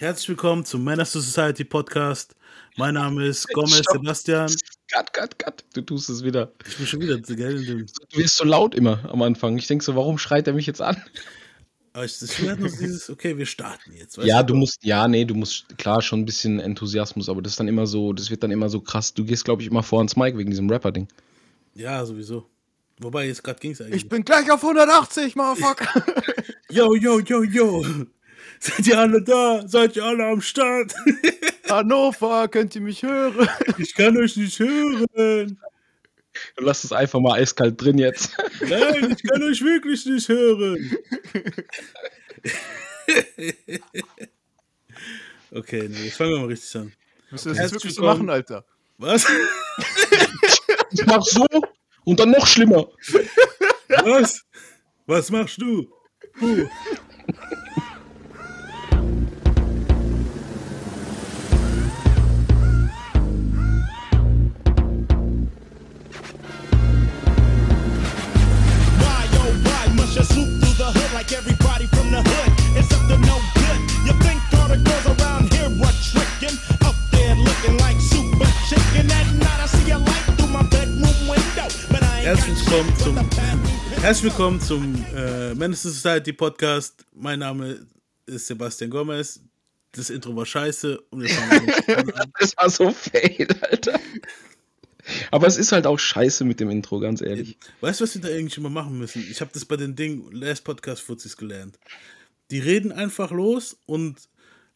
Herzlich willkommen zum Manners to Society Podcast. Mein Name ist Gomez Stopp. Sebastian. Cut, cut, cut. Du tust es wieder. Ich bin schon wieder, gell? in dem- Du wirst so laut immer am Anfang. Ich denke so, warum schreit er mich jetzt an? Aber ich, ich will noch dieses, okay, wir starten jetzt. weißt Ja, du musst, ja, nee, du musst, klar, schon ein bisschen Enthusiasmus, aber das ist dann immer so, das wird dann immer so krass. Du gehst, glaube ich, immer vor ans Mic wegen diesem Rapper-Ding. Ja, sowieso. Wobei, jetzt gerade ging es eigentlich. Ich bin gleich auf 180, Motherfucker. Yo, yo, yo, yo. Seid ihr alle da? Seid ihr alle am Start? Hannover, könnt ihr mich hören? Ich kann euch nicht hören. Du lass es einfach mal eiskalt drin jetzt. Nein, ich kann euch wirklich nicht hören. okay, nee, jetzt fangen wir mal richtig an. Müsst ihr das jetzt wirklich so machen, Alter? Was? Ich mach so und dann noch schlimmer. Was? Was machst du? Puh. Like everybody from the hood? It's up to no good. You think all the girls around here were tricking? Up there looking like super chicken. At night I see a light through my bedroom window. But I ain't Herzlich got willkommen zum, herzlich willkommen zum äh, Menace Society Podcast. Mein Name ist Sebastian Gomez. Das Intro war scheiße und wir fangen an. Das war so fail, Alter. Aber es ist halt auch scheiße mit dem Intro, ganz ehrlich. Weißt du, was wir da eigentlich immer machen müssen? Ich habe das bei den Ding Last Podcast Fuzis gelernt. Die reden einfach los und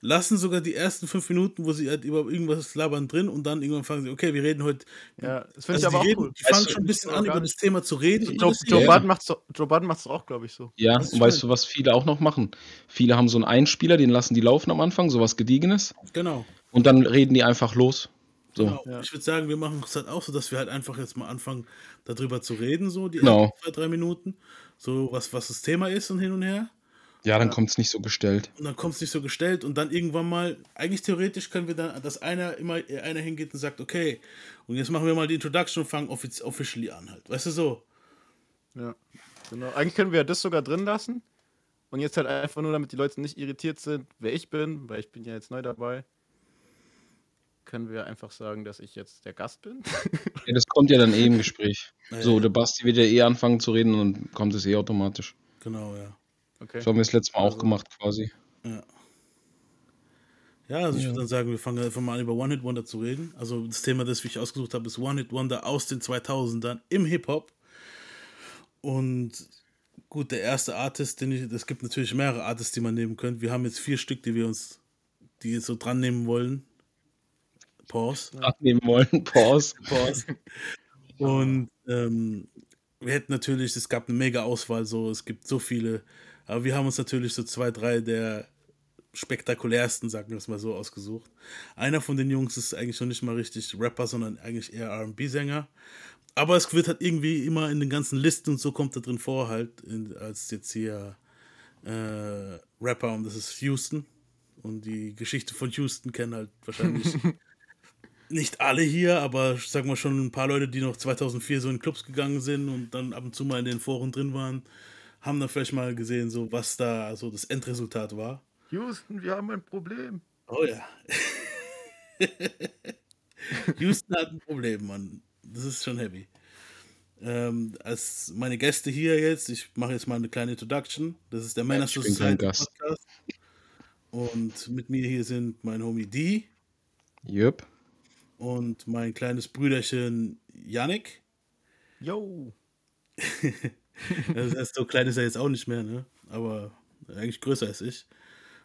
lassen sogar die ersten fünf Minuten, wo sie halt über irgendwas labern drin und dann irgendwann fangen sie, okay, wir reden heute. Ja, das finde ich Also aber die, auch reden, cool. die fangen schon ein bisschen an, über das Thema zu reden. Joe, Joe Budden macht's doch auch, glaube ich, so. Ja, und weißt du, was viele auch noch machen? Viele haben so einen Einspieler, den lassen die laufen am Anfang, sowas Gediegenes. Genau. Und dann reden die einfach los. So. genau. Ja. Ich würde sagen, wir machen es halt auch so, dass wir halt einfach jetzt mal anfangen, darüber zu reden, so die Genau. ersten zwei, drei Minuten. So, was, was das Thema ist und hin und her. Ja, dann kommt's nicht so gestellt. Und dann kommt es nicht so gestellt und dann irgendwann mal, eigentlich theoretisch können wir dann, dass einer immer einer hingeht und sagt, okay, und jetzt machen wir mal die Introduction und fangen offiz officially an halt. Weißt du so? Ja. Genau. Eigentlich können wir ja das sogar drin lassen. Und jetzt halt einfach nur, damit die Leute nicht irritiert sind, wer ich bin, weil ich bin ja jetzt neu dabei. Können wir einfach sagen, dass ich jetzt der Gast bin? Ja, das kommt ja dann eh im Gespräch. Ja, So, der Basti wird ja eh anfangen zu reden und dann kommt es eh automatisch. Genau, ja. Okay. Das haben wir das letzte Mal auch Also- gemacht quasi. Ja. Ja, also ich würde dann sagen, wir fangen einfach mal an, über One-Hit-Wonder zu reden. Also das Thema, das ich ausgesucht habe, ist One-Hit-Wonder aus den 2000ern im Hip-Hop. Und gut, der erste Artist, den ich, es gibt natürlich mehrere Artists, die man nehmen könnte. Wir haben jetzt vier Stück, die wir uns, die jetzt so dran nehmen wollen. Pause. Abnehmen wollen, Pause. Pause. Und ähm, wir hätten natürlich, es gab eine mega Auswahl, so, es gibt so viele, aber wir haben uns natürlich so zwei, drei der spektakulärsten, sagen wir es mal so, ausgesucht. Einer von den Jungs ist eigentlich schon nicht mal richtig Rapper, sondern eigentlich eher RB-Sänger. Aber es wird halt irgendwie immer in den ganzen Listen und so kommt er drin vor, halt, in, als jetzt hier äh, Rapper und das ist Houston. Und die Geschichte von Houston kennen halt wahrscheinlich nicht alle hier, aber ich sag mal schon ein paar Leute, die noch 2004 so in Clubs gegangen sind und dann ab und zu mal in den Foren drin waren, haben dann vielleicht mal gesehen, so was da so das Endresultat war. Houston, wir haben ein Problem. Oh ja. Houston hat ein Problem, Mann. Das ist schon heavy. Ähm, als meine Gäste hier jetzt, ich mache jetzt mal eine kleine Introduction. Das ist der Männer Gast. Podcast. Und mit mir hier sind mein Homie D Jupp. Und mein kleines Brüderchen Yannick. Yo. Das heißt, so klein ist er jetzt auch nicht mehr, ne? Aber eigentlich größer als ich.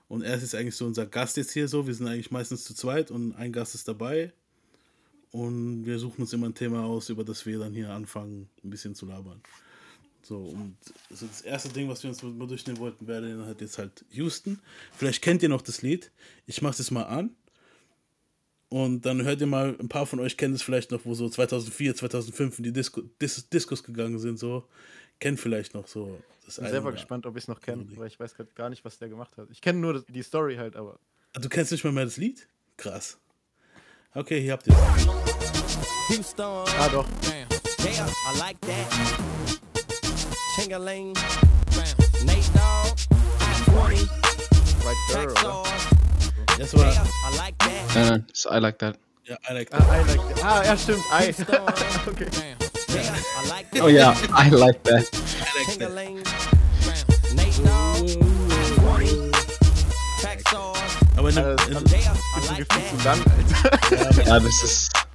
Und er ist jetzt eigentlich so unser Gast jetzt hier so. Wir sind eigentlich meistens zu zweit und ein Gast ist dabei. Und wir suchen uns immer ein Thema aus, über das wir dann hier anfangen, ein bisschen zu labern. So, und so das erste Ding, was wir uns mal durchnehmen wollten, wäre dann halt jetzt halt Houston. Vielleicht kennt ihr noch das Lied. Ich mach's jetzt mal an. Und dann hört ihr mal, ein paar von euch kennen es vielleicht noch, wo so 2004, 2005 in die Disco, Dis Discos gegangen sind, so. Kennt vielleicht noch so das Ich bin selber gespannt, ob ich es noch kenne, weil ich weiß grad gar nicht, was der gemacht hat. Ich kenne nur die Story halt, aber. Ah, Du kennst nicht mal mehr das Lied? Krass. Okay, hier habt ihr es. Ah, doch. Yeah, I like that. Chingaling. Nate Dogg. I-20. Right there, Guess what? Uh, so I like that. Yeah, I like that. Uh, I like that. Ah, ja, stimmt. I. okay. Oh yeah, I like that. I like that. Aber in, in, in, in, in, in, in, in, in, in, in, in, in,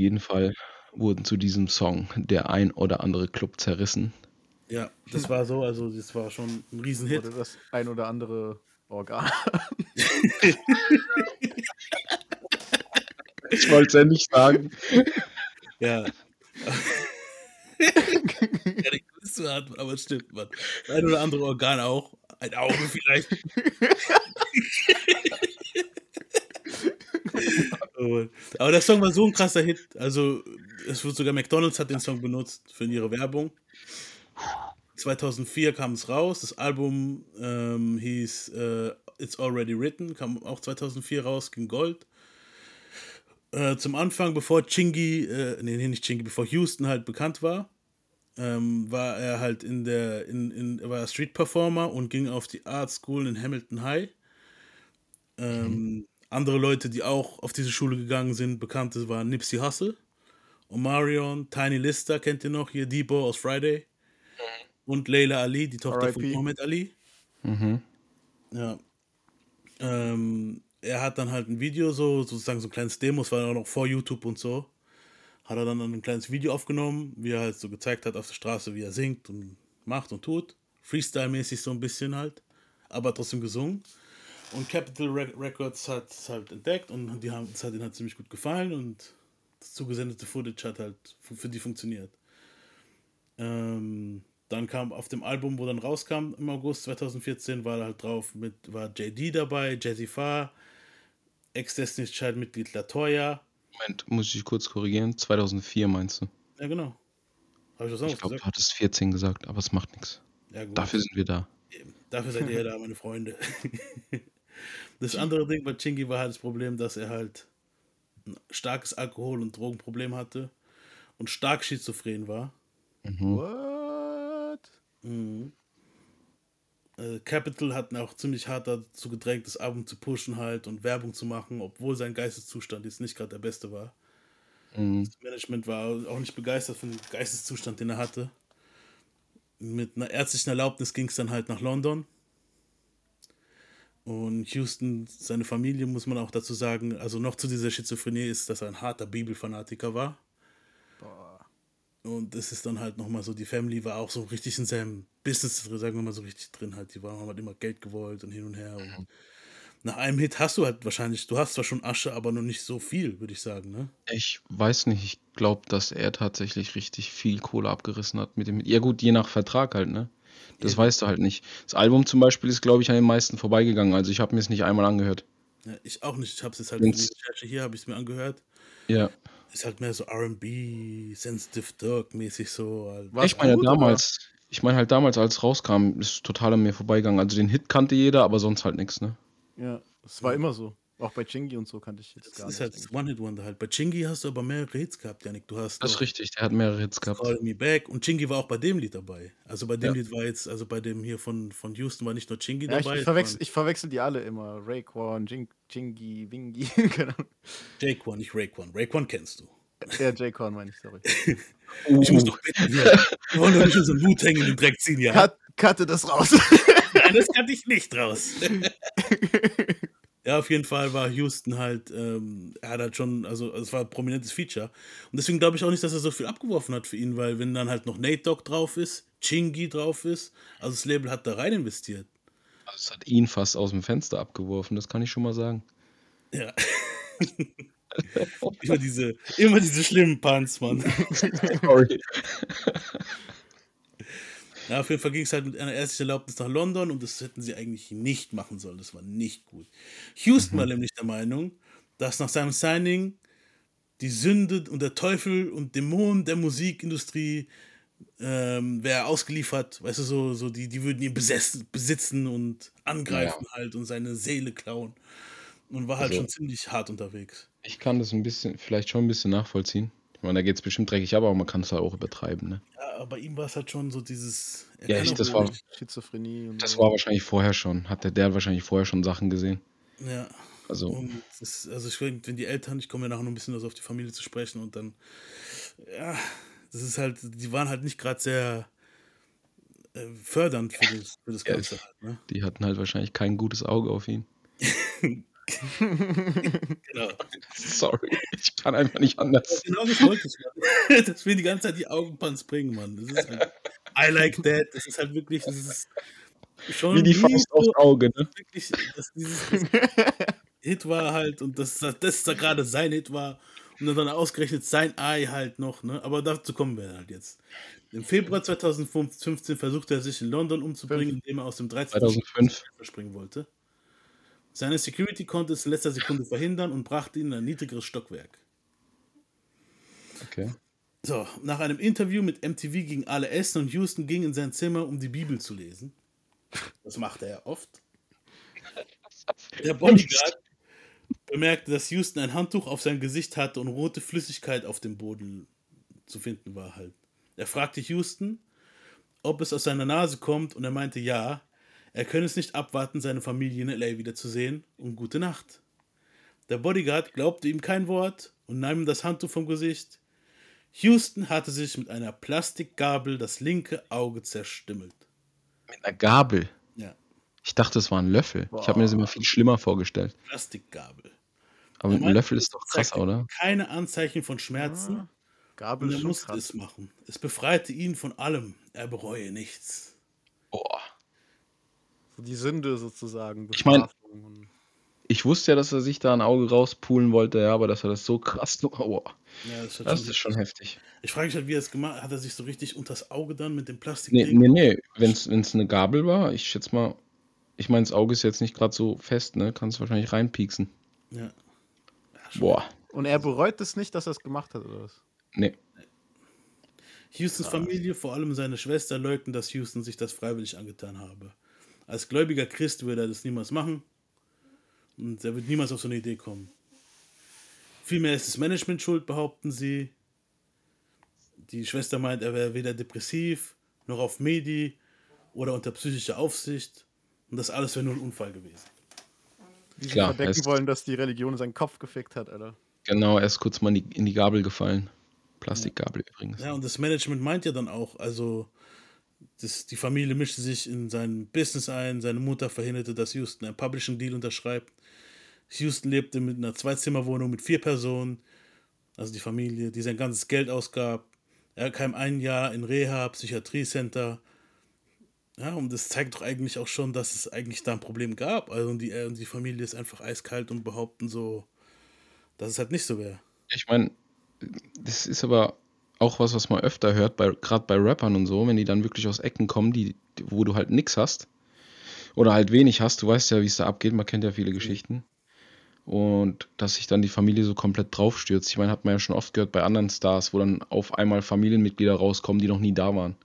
jeden Fall wurden zu diesem Song der ein oder andere Club zerrissen. ja, das war so, also das war schon ein Riesenhit. Oder das ein oder andere Organ. Ich wollte es ja nicht sagen. Ja. ja, die Größe hat, aber es stimmt, man. Das ein oder andere Organ auch. Ein Auge vielleicht. Aber der Song war so ein krasser Hit. Also, es wird sogar McDonalds hat den Song benutzt für ihre Werbung. 2004 kam es raus. Das Album ähm, hieß äh, It's Already Written, kam auch 2004 raus, ging Gold. Äh, zum Anfang, bevor Chingy, äh, nee, nicht Chingy, bevor Houston halt bekannt war, ähm, war er halt in der, in, in, war Street Performer und ging auf die Art School in Hamilton High. Ähm, Andere Leute, die auch auf diese Schule gegangen sind, bekannte waren Nipsey Hussle, Omarion, Tiny Lister, kennt ihr noch, hier Debo aus Friday. Und Leila Ali, die Tochter von. Muhammad Ali. Mhm. Ja. Ähm, er hat dann halt ein Video, so sozusagen so ein kleines Demo, es war auch noch vor YouTube und so. Hat er dann ein kleines Video aufgenommen, wie er halt so gezeigt hat auf der Straße, wie er singt und macht und tut. Freestyle-mäßig so ein bisschen halt, aber trotzdem gesungen. Und Capital Re Records hat es halt entdeckt und die haben es hat ihnen halt ziemlich gut gefallen und das zugesendete Footage hat halt für, die funktioniert. Ähm, dann kam auf dem Album, wo dann rauskam im August 2014, war halt drauf mit war JD dabei, Jazzy Farr, Ex-Destiny's Child-Mitglied Latoya. Moment, muss ich kurz korrigieren? 2004 meinst du? Ja, genau. Habe ich was Ich anderes glaube, du hattest 14 gesagt, aber es macht nichts. Ja. Dafür sind wir da. Dafür seid ihr ja da, meine Freunde. Das andere Ding bei Chingy war halt das Problem, dass er halt ein starkes Alkohol- und Drogenproblem hatte und stark schizophren war. Mhm. What? Mhm. Äh, Capital hat ihn auch ziemlich hart dazu gedrängt, das Album zu pushen halt und Werbung zu machen, obwohl sein Geisteszustand jetzt nicht gerade der beste war. Mhm. Das Management war auch nicht begeistert von dem Geisteszustand, den er hatte. Mit einer ärztlichen Erlaubnis ging es dann halt nach London. Und Houston, seine Familie, muss man auch dazu sagen, also noch zu dieser Schizophrenie ist, dass er ein harter Bibelfanatiker war. Boah. Und es ist dann halt nochmal so, die Family war auch so richtig in seinem Business, sagen wir mal so richtig drin halt. Die waren, halt immer Geld gewollt und hin und her. Und nach einem Hit hast du halt wahrscheinlich, du hast zwar schon Asche, aber noch nicht so viel, würde ich sagen, ne? Ich weiß nicht, ich glaube, dass er tatsächlich richtig viel Kohle abgerissen hat mit dem. Ja, gut, je nach Vertrag halt, ne? Das Eben. weißt du halt nicht. Das Album zum Beispiel ist, glaube ich, an den meisten vorbeigegangen. Also ich habe mir es nicht einmal angehört. Ja, ich auch nicht. Ich habe es jetzt halt die Wenn's- Recherche hier, habe ich es mir angehört. Ja. Ist halt mehr so RB, Sensitive Dirk mäßig so. Halt. War's ich meine gut, damals, ich meine halt damals, als es rauskam, ist es total an mir vorbeigegangen. Also den Hit kannte jeder, aber sonst halt nichts, ne? Ja, es war immer so. Auch bei Chingy und so kannte ich jetzt Das gar ist nicht. halt das One-Hit-Wonder halt. Bei Chingy hast du aber mehrere Hits gehabt, Janik. Du hast Das ist richtig, der hat mehrere Hits gehabt. Call Me Back und Chingy war auch bei dem Lied dabei. Also bei dem Ja. Lied war jetzt, also bei dem hier von, von Houston war nicht nur Chingy ja, ich, dabei. ich, es verwechsel, ich verwechsel die alle immer. Raekwon, Jing, Chingy, Wingy. keine Ahnung. Jaquan, nicht Raekwon. Raekwon kennst du. Ja, J-Con meine ich, sorry. Ich muss doch bitten hier. Wir wollen doch nicht unseren Wu-Tang in den Dreck ziehen, ja? Cut, cutte das raus. Nein, das kann ich nicht raus. Ja, auf jeden Fall war Houston halt, ähm, er hat halt schon, also es war ein prominentes Feature. Und deswegen glaube ich auch nicht, dass er so viel abgeworfen hat für ihn, weil wenn dann halt noch Nate Dogg drauf ist, Chingy drauf ist, also das Label hat da rein investiert. Also es hat ihn fast aus dem Fenster abgeworfen, das kann ich schon mal sagen. Ja. immer diese, immer diese schlimmen Punts, Mann. Sorry. Ja, auf jeden Fall ging es halt mit einer ärztlichen Erlaubnis nach London und das hätten sie eigentlich nicht machen sollen. Das war nicht gut. Houston war nämlich der Meinung, dass nach seinem Signing die Sünde und der Teufel und Dämonen der Musikindustrie ähm, wäre ausgeliefert, weißt du, so, so die, die würden ihn besessen, besitzen und angreifen halt und seine Seele klauen. Und war halt Also- schon ziemlich hart unterwegs. Ich kann das ein bisschen, vielleicht schon ein bisschen nachvollziehen. Ich meine, da geht es bestimmt dreckig ab, aber man kann es halt auch übertreiben, ne? Ja, aber bei ihm war es halt schon so dieses. Ja, ich- das war- Schizophrenie und Das so. war wahrscheinlich vorher schon. Hat der, der hat wahrscheinlich vorher schon Sachen gesehen. Ja. Also, das, also ich wenn die Eltern, ich komme ja nachher noch ein bisschen also auf die Familie zu sprechen und dann, ja, das ist halt, die waren halt nicht gerade sehr äh, fördernd für das, für das Ja, Ganze ich- halt, ne? die hatten halt wahrscheinlich kein gutes Auge auf ihn. Genau. Sorry, ich kann einfach nicht anders. Genau das wollte ich, Mann. Dass wir die ganze Zeit die Augenpans bringen, Mann. Das ist halt, I like that. Das ist halt wirklich, das ist schon Wie die Faust so- aufs Auge, ne? wirklich, dass dieses das Hit war halt und dass das, das da gerade sein Hit war und dann ausgerechnet sein Ei halt noch, ne? Aber dazu kommen wir halt jetzt. Im Februar 2015 versuchte er sich in London umzubringen, indem er aus dem 13. 2005. Stock verspringen wollte. Seine Security konnte es in letzter Sekunde verhindern und brachte ihn in ein niedrigeres Stockwerk. Okay. So, nach einem Interview mit MTV gingen alle essen und Houston ging in sein Zimmer, um die Bibel zu lesen. Das machte er oft. Der Bodyguard bemerkte, dass Houston ein Handtuch auf sein Gesicht hatte und rote Flüssigkeit auf dem Boden zu finden war halt. Er fragte Houston, ob es aus seiner Nase kommt und er meinte ja. Er könne es nicht abwarten, seine Familie in LA wiederzusehen und gute Nacht. Der Bodyguard glaubte ihm kein Wort und nahm ihm das Handtuch vom Gesicht. Houston hatte sich mit einer Plastikgabel das linke Auge zerstümmelt. Mit einer Gabel. Ja, Ich dachte, es war ein Löffel. Ich habe mir das immer viel schlimmer vorgestellt. Plastikgabel. Aber mit einem Löffel ist doch krass, oder? Keine Anzeichen von Schmerzen Gabel und ist er schon musste krass. es machen. Es befreite ihn von allem. Er bereue nichts. Boah. Die Sünde sozusagen. Ich mein- Bestrafung und- Ich wusste ja, dass er sich da ein Auge rauspulen wollte, ja, aber dass er das so krass. Boah. Ja, das, ist Das schon, ist schon heftig. ich frage mich halt, wie er es gemacht hat. Hat er sich so richtig unters Auge dann mit dem Nee, Plastikding? nee, nee. Wenn es eine Gabel war, ich schätze mal, ich meine, das Auge ist jetzt nicht gerade so fest, ne? Kannst wahrscheinlich reinpieksen. Ja. Boah. Und er bereut es nicht, dass er es gemacht hat, oder was? Nee. Houstons Familie, vor allem seine Schwester, leugnen, dass Houston sich das freiwillig angetan habe. Als gläubiger Christ würde er das niemals machen und er wird niemals auf so eine Idee kommen. Vielmehr ist das Management schuld, behaupten sie. Die Schwester meint, er wäre weder depressiv noch auf Medi oder unter psychischer Aufsicht und das alles wäre nur ein Unfall gewesen. Die sie Klar, verdecken wollen, dass die Religion seinen Kopf gefickt hat, Alter. Genau, er ist kurz mal in die, in die Gabel gefallen. Plastikgabel übrigens. Ja, und das Management meint ja dann auch, also das, die Familie mischte sich in sein Business ein, seine Mutter verhinderte, dass Houston einen Publishing-Deal unterschreibt. Houston lebte mit einer Zweizimmerwohnung mit vier Personen, also die Familie, die sein ganzes Geld ausgab. Er kam ein Jahr in Reha, Psychiatriecenter. Ja, und das zeigt doch eigentlich auch schon, dass es eigentlich da ein Problem gab. Also und die, er und die Familie ist einfach eiskalt und behaupten so, dass es halt nicht so wäre. Ich meine, das ist aber auch was, was man öfter hört, gerade bei Rappern und so, wenn die dann wirklich aus Ecken kommen, die, wo du halt nix hast oder halt wenig hast, du weißt ja, wie es da abgeht, man kennt ja viele Geschichten. Und dass sich dann die Familie so komplett draufstürzt. Ich meine, hat man ja schon oft gehört bei anderen Stars, wo dann auf einmal Familienmitglieder rauskommen, die noch nie da waren.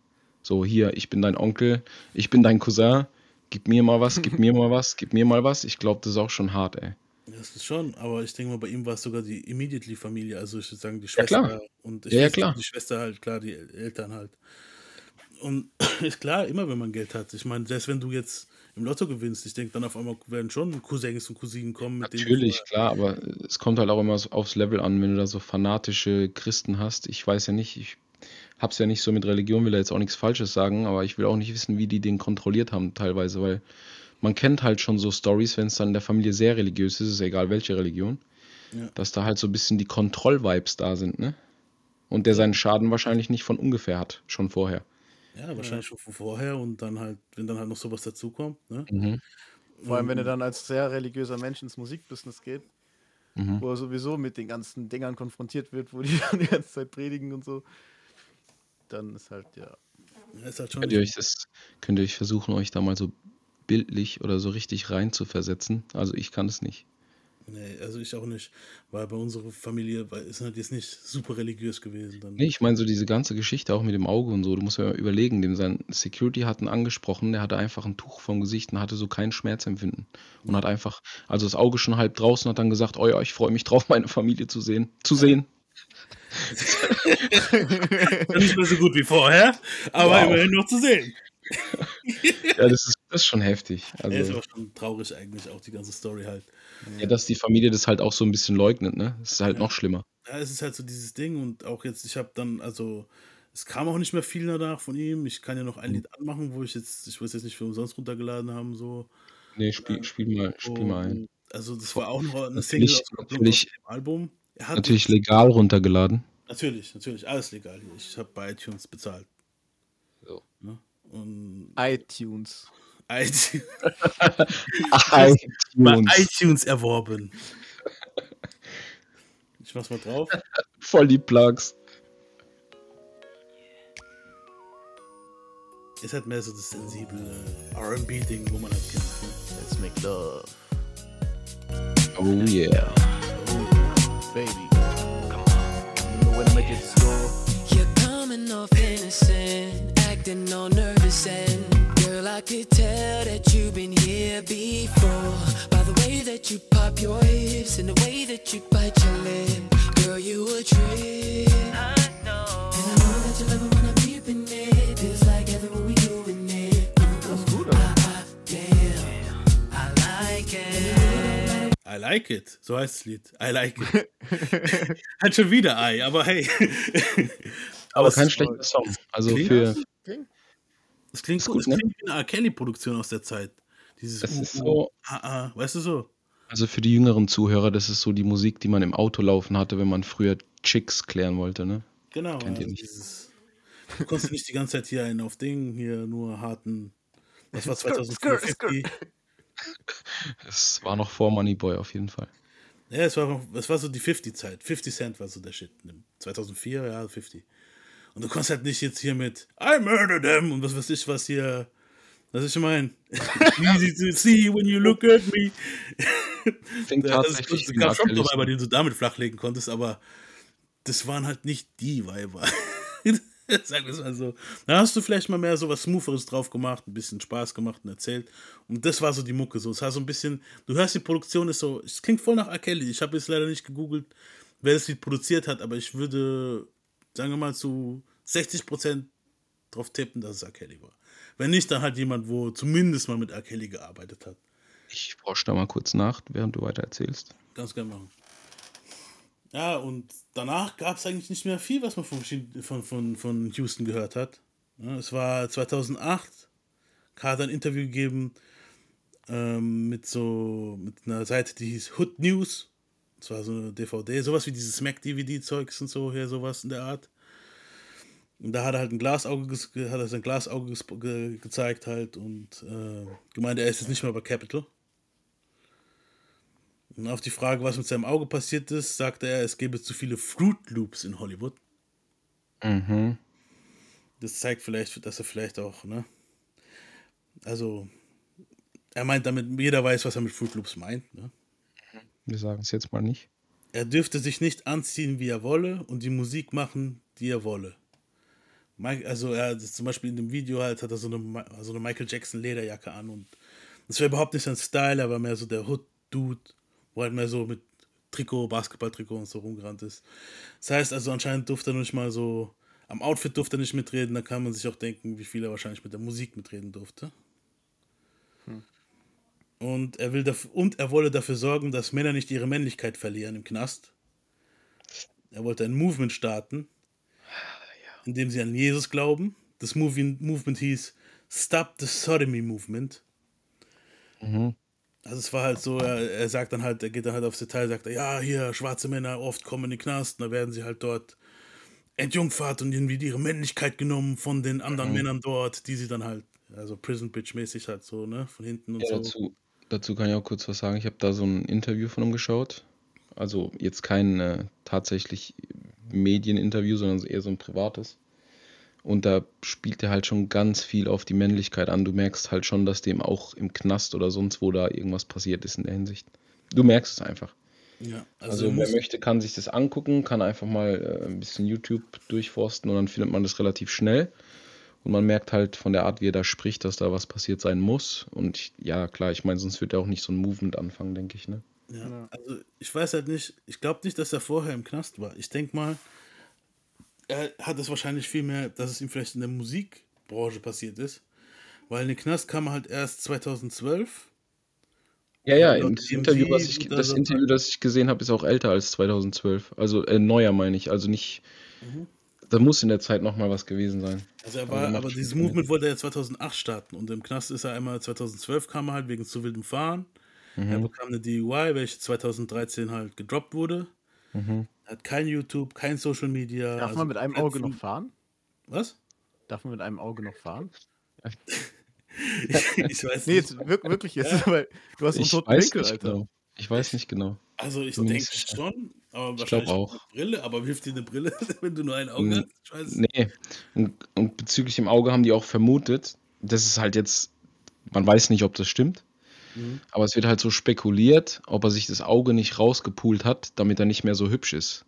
So, hier, ich bin dein Onkel, ich bin dein Cousin, gib mir mal was, gib mir mal was, gib mir mal was. Ich glaube, das ist auch schon hart, ey. Das ist schon, aber ich denke mal, bei ihm war es sogar die Immediately-Familie, also ich würde sagen, die Ja, Schwester klar. und ich Ja, ja, klar. die Schwester halt, klar, die El- Eltern halt. Und ist klar, immer wenn man Geld hat. Ich meine, selbst wenn du jetzt im Lotto gewinnst, ich denke, dann auf einmal werden schon Cousins und Cousinen kommen, Natürlich, klar, aber es kommt halt auch immer so aufs Level an, wenn du da so fanatische Christen hast. Ich weiß ja nicht, ich hab's ja nicht so mit Religion, will ja jetzt auch nichts Falsches sagen, aber ich will auch nicht wissen, wie die den kontrolliert haben teilweise, weil man kennt halt schon so Stories, wenn es dann in der Familie sehr religiös ist, ist egal welche Religion, Ja. dass da halt so ein bisschen die Kontrollvibes da sind, ne? Und der seinen Schaden wahrscheinlich nicht von ungefähr hat, schon vorher. Ja, wahrscheinlich schon von vorher und dann halt, wenn dann halt noch sowas dazukommt, ne? Mhm. Vor allem, wenn er dann als sehr religiöser Mensch ins Musikbusiness geht, Mhm. wo er sowieso mit den ganzen Dingern konfrontiert wird, wo die dann die ganze Zeit predigen und so, dann ist halt, ja. Ja, ist halt schon Könnt ihr euch das, könnt ihr euch versuchen, euch da mal so bildlich oder so richtig rein zu versetzen? Also ich kann es nicht. Nee, also ich auch nicht. Weil bei unserer Familie ist halt jetzt nicht super religiös gewesen. Dann. Nee, ich meine so diese ganze Geschichte auch mit dem Auge und so, du musst ja mal überlegen, dem sein Security hat ihn angesprochen, der hatte einfach ein Tuch vom Gesicht und hatte so kein Schmerzempfinden. Und hat einfach, also das Auge schon halb draußen, hat dann gesagt, oh ja, ich freue mich drauf, meine Familie zu sehen. Zu sehen. Nicht mehr so gut wie vorher, aber Wow. immerhin noch zu sehen. Ja, das ist, das ist schon heftig. Er ist Also, auch schon traurig eigentlich, auch die ganze Story halt. ja, dass die Familie das halt auch so ein bisschen leugnet, ne? Das ist halt Ja. noch schlimmer. Ja, es ist halt so dieses Ding und auch jetzt, ich habe dann, also, es kam auch nicht mehr viel danach von ihm. Ich kann ja noch ein Lied anmachen, wo ich jetzt, ich weiß jetzt nicht, für umsonst runtergeladen haben, so. Nee, spiel, spiel mal, spiel mal ein. Und, Also, das war auch noch eine Single aus natürlich- dem Album. Natürlich legal runtergeladen. Natürlich, natürlich, alles legal. Ich habe bei iTunes bezahlt. Und iTunes. iTunes, iTunes. iTunes erworben. Ich mach's mal drauf. Voll die Plugs. Ist halt mehr so das sensible RB-Ding, wo man halt kennt. Let's make love, Oh yeah. baby. You know when I make it to school. You're coming off innocent, acting all nervous and girl, I could tell that you've been here before by the way that you pop your hips and the way that you bite your lip. Girl, you a trip. I know. And I know that you love it when I'm deep in it. Feels like everyone we doing it. Gut, oder? Ah, damn, I like it. I like it. So heißt das Lied. I like it. hat schon wieder Ei, aber hey. Aber es kein schlechter Song. Also Klingt Es klingt Ist gut. gut, ne? klingt wie eine R. Kelly-Produktion aus der Zeit. Dieses Das ist so- ah, ah, weißt du so? also für die jüngeren Zuhörer, das ist so die Musik, die man im Auto laufen hatte, wenn man früher Chicks klären wollte, ne? Genau. Kennt ihr also nicht. Dieses, du konntest nicht die ganze Zeit hier einen auf Ding, hier nur harten. Das war Skirt, 2050. skirt, Es war noch vor Moneyboy auf jeden Fall. Ja, es war, es war so die 50-Zeit. 50 Cent war so der Shit. 2004, ja, 50. Und du konntest halt nicht jetzt hier mit I murder them und was weiß ich was hier. Was ich meine. Easy to see when you look at me. Klingt Ja, das ein gab schon Achilles- Weiber, die du damit flachlegen konntest, aber das waren halt nicht die Weiber. Wir es mal so. Da hast du vielleicht mal mehr so was Smootheres drauf gemacht, ein bisschen Spaß gemacht und erzählt. Und das war so die Mucke. So. Es war so ein bisschen, du hörst die Produktion, ist so, es klingt voll nach R. Kelly. Ich habe jetzt leider nicht gegoogelt, wer das Lied produziert hat, aber ich würde, sagen wir mal, zu 60% drauf tippen, dass es R. Kelly war. Wenn nicht, dann halt jemand, wo zumindest mal mit R. Kelly gearbeitet hat. Ich forsche da mal kurz nach, während du weiter erzählst. Ganz gerne machen. Ja, und danach gab es eigentlich nicht mehr viel, was man von, von, von, von Houston gehört hat. Ja, es war 2008, hat ein Interview gegeben ähm, mit so mit einer Seite, die hieß Hood News. Das war so eine DVD, sowas wie dieses Mac-DVD-Zeugs und so, hier sowas in der Art. Und da hat er halt ein Glasauge, hat er sein Glasauge ge gezeigt halt und äh, gemeint, er ist jetzt nicht mehr bei Capital. Und auf die Frage, was mit seinem Auge passiert ist, sagte er, es gäbe zu viele Fruit Loops in Hollywood. Mhm. Das zeigt vielleicht, dass er vielleicht auch, ne? Also, er meint damit, jeder weiß, was er mit Fruit Loops meint, ne? Wir sagen es jetzt mal nicht. Er dürfte sich nicht anziehen, wie er wolle und die Musik machen, die er wolle. Also, er zum Beispiel in dem Video halt hat er so eine, so eine Michael Jackson Lederjacke an und das war überhaupt nicht sein Style, er war mehr so der Hood-Dude, wo halt mehr so mit Trikot, Basketball-Trikot und so rumgerannt ist. Das heißt also, anscheinend durfte er nicht mal so, am Outfit durfte er nicht mitreden, da kann man sich auch denken, wie viel er wahrscheinlich mit der Musik mitreden durfte. Und er will dafür, und er wolle dafür sorgen, dass Männer nicht ihre Männlichkeit verlieren im Knast. Er wollte ein Movement starten, in dem sie an Jesus glauben. Das Movement hieß Stop the Sodomy Movement. Mhm. Also es war halt so, er, er sagt dann halt, er geht dann halt aufs Detail, sagt er, ja, hier, schwarze Männer oft kommen in den Knast, und da werden sie halt dort entjungfert und irgendwie ihre Männlichkeit genommen von den anderen Männern dort, die sie dann halt, also Prison Bitch mäßig halt so, ne, von hinten und Ja, so. dazu, dazu kann ich auch kurz was sagen. Ich habe da so ein Interview von ihm geschaut. Also jetzt kein äh, tatsächlich Medieninterview, sondern eher so ein privates. Und da spielt er halt schon ganz viel auf die Männlichkeit an. Du merkst halt schon, dass dem auch im Knast oder sonst wo da irgendwas passiert ist in der Hinsicht. Du merkst es einfach. Ja, also, Also, wer möchte, kann sich das angucken, kann einfach mal äh, ein bisschen YouTube durchforsten und dann findet man das relativ schnell. Und man merkt halt von der Art, wie er da spricht, dass da was passiert sein muss. Und ich, ja, klar, ich meine, sonst wird er auch nicht so ein Movement anfangen, denke ich, ne? ja, also ich weiß halt nicht, ich glaube nicht, dass er vorher im Knast war. Ich denke mal, er hat es wahrscheinlich viel mehr, dass es ihm vielleicht in der Musikbranche passiert ist. Weil in den Knast kam er halt erst 2012. Ja, ja, das DMV Interview, was ich, das Interview, das ich gesehen habe, ist auch älter als 2012. Also äh, neuer, meine ich. Also nicht. Da muss in der Zeit nochmal was gewesen sein. Also er Aber war, aber schon dieses. Movement wollte er ja 2008 starten und im Knast ist er einmal 2012 kam er halt wegen zu wildem Fahren. Mhm. Er bekam eine DUI, welche 2013 halt gedroppt wurde. Mhm. Hat kein YouTube, kein Social Media. Darf also man mit einem Auge noch fahren? Was? Darf man mit einem Auge noch fahren? ich weiß Nee, nicht. jetzt wirklich jetzt, weil du hast einen Ich toten weiß Winkel, nicht Alter. genau. Ich weiß nicht genau. Also ich denke schon, aber Ich wahrscheinlich glaub auch. Brille, aber hilft dir eine Brille, wenn du nur ein Auge hast? Nicht. Nee. Und, und bezüglich dem Auge haben die auch vermutet, das ist halt jetzt, man weiß nicht, ob das stimmt, Mhm. aber es wird halt so spekuliert, ob er sich das Auge nicht rausgepult hat, damit er nicht mehr so hübsch ist.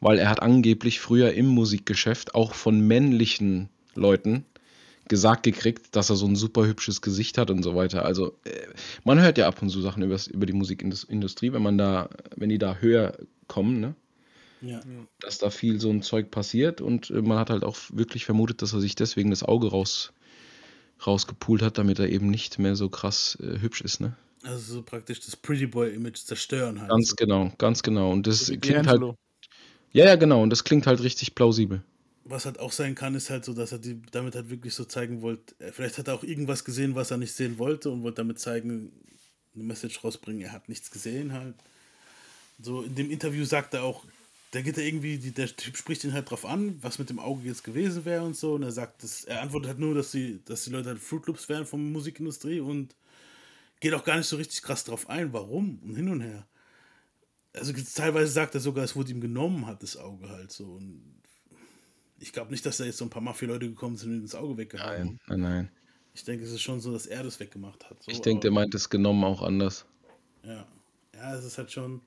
Weil er hat angeblich früher im Musikgeschäft auch von männlichen Leuten gesagt gekriegt, dass er so ein super hübsches Gesicht hat und so weiter. Also äh, man hört ja ab und zu Sachen übers, über die Musikindustrie, wenn man da, wenn die da höher kommen, ne? Ja. dass da viel so ein Zeug passiert und äh, man hat halt auch wirklich vermutet, dass er sich deswegen das Auge raus, rausgepult hat, damit er eben nicht mehr so krass äh, hübsch ist, ne? Also so praktisch das Pretty Boy Image zerstören halt. Ganz so. genau, ganz genau. Und das So klingt halt, ja, ja, genau, und das klingt halt richtig plausibel. Was halt auch sein kann, ist halt so, dass er die, damit halt wirklich so zeigen wollte, äh, vielleicht hat er auch irgendwas gesehen, was er nicht sehen wollte und wollte damit zeigen, eine Message rausbringen, er hat nichts gesehen halt. So in dem Interview sagt er auch, da geht er irgendwie, die, der Typ spricht ihn halt drauf an, was mit dem Auge jetzt gewesen wäre und so. Und er sagt, dass, er antwortet halt nur, dass die, dass die Leute halt Fruit Loops wären von der Musikindustrie und geht auch gar nicht so richtig krass drauf ein, warum und hin und her. Also teilweise sagt er sogar, es wurde ihm genommen hat, das Auge halt so. Und ich glaube nicht, dass da jetzt so ein paar Mafia-Leute gekommen sind und das Auge weggehauen. Nein, nein, nein. Ich denke, es ist schon so, dass er das weggemacht hat. So, Ich denke, der meint es genommen auch anders. Ja. Ja, es ist halt schon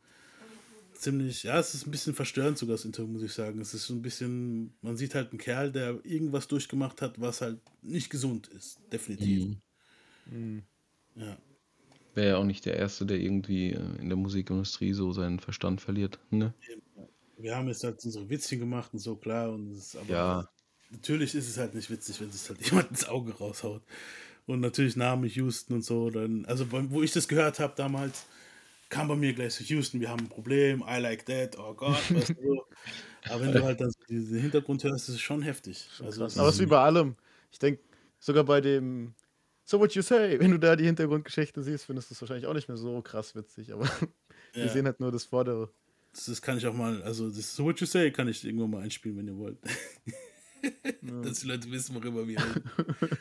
ziemlich, ja, es ist ein bisschen verstörend sogar das Interview, muss ich sagen. Es ist so ein bisschen, man sieht halt einen Kerl, der irgendwas durchgemacht hat, was halt nicht gesund ist. Definitiv. Mhm. Ja. Wäre ja auch nicht der Erste, der irgendwie äh, in der Musikindustrie so seinen Verstand verliert, ne? Wir haben jetzt halt unsere Witzchen gemacht und so, klar. Und es aber Ja. natürlich ist es halt nicht witzig, wenn es halt jemand ins Auge raushaut. Und natürlich Name Houston und so. Dann, also wo ich das gehört habe damals, kam bei mir gleich so Houston, wir haben ein Problem, I like that, oh Gott, weißt du. so. Aber wenn du halt dann so diesen Hintergrund hörst, ist es schon heftig. Also, es Aber es ist, wie bei allem. Ich denke, sogar bei dem So What You Say, wenn du da die Hintergrundgeschichte siehst, findest du es wahrscheinlich auch nicht mehr so krass witzig. Aber wir Ja. sehen halt nur das Vordere. Das, das kann ich auch mal, also das So What You Say kann ich irgendwann mal einspielen, wenn ihr wollt. Dass die Leute wissen, worüber wir reden.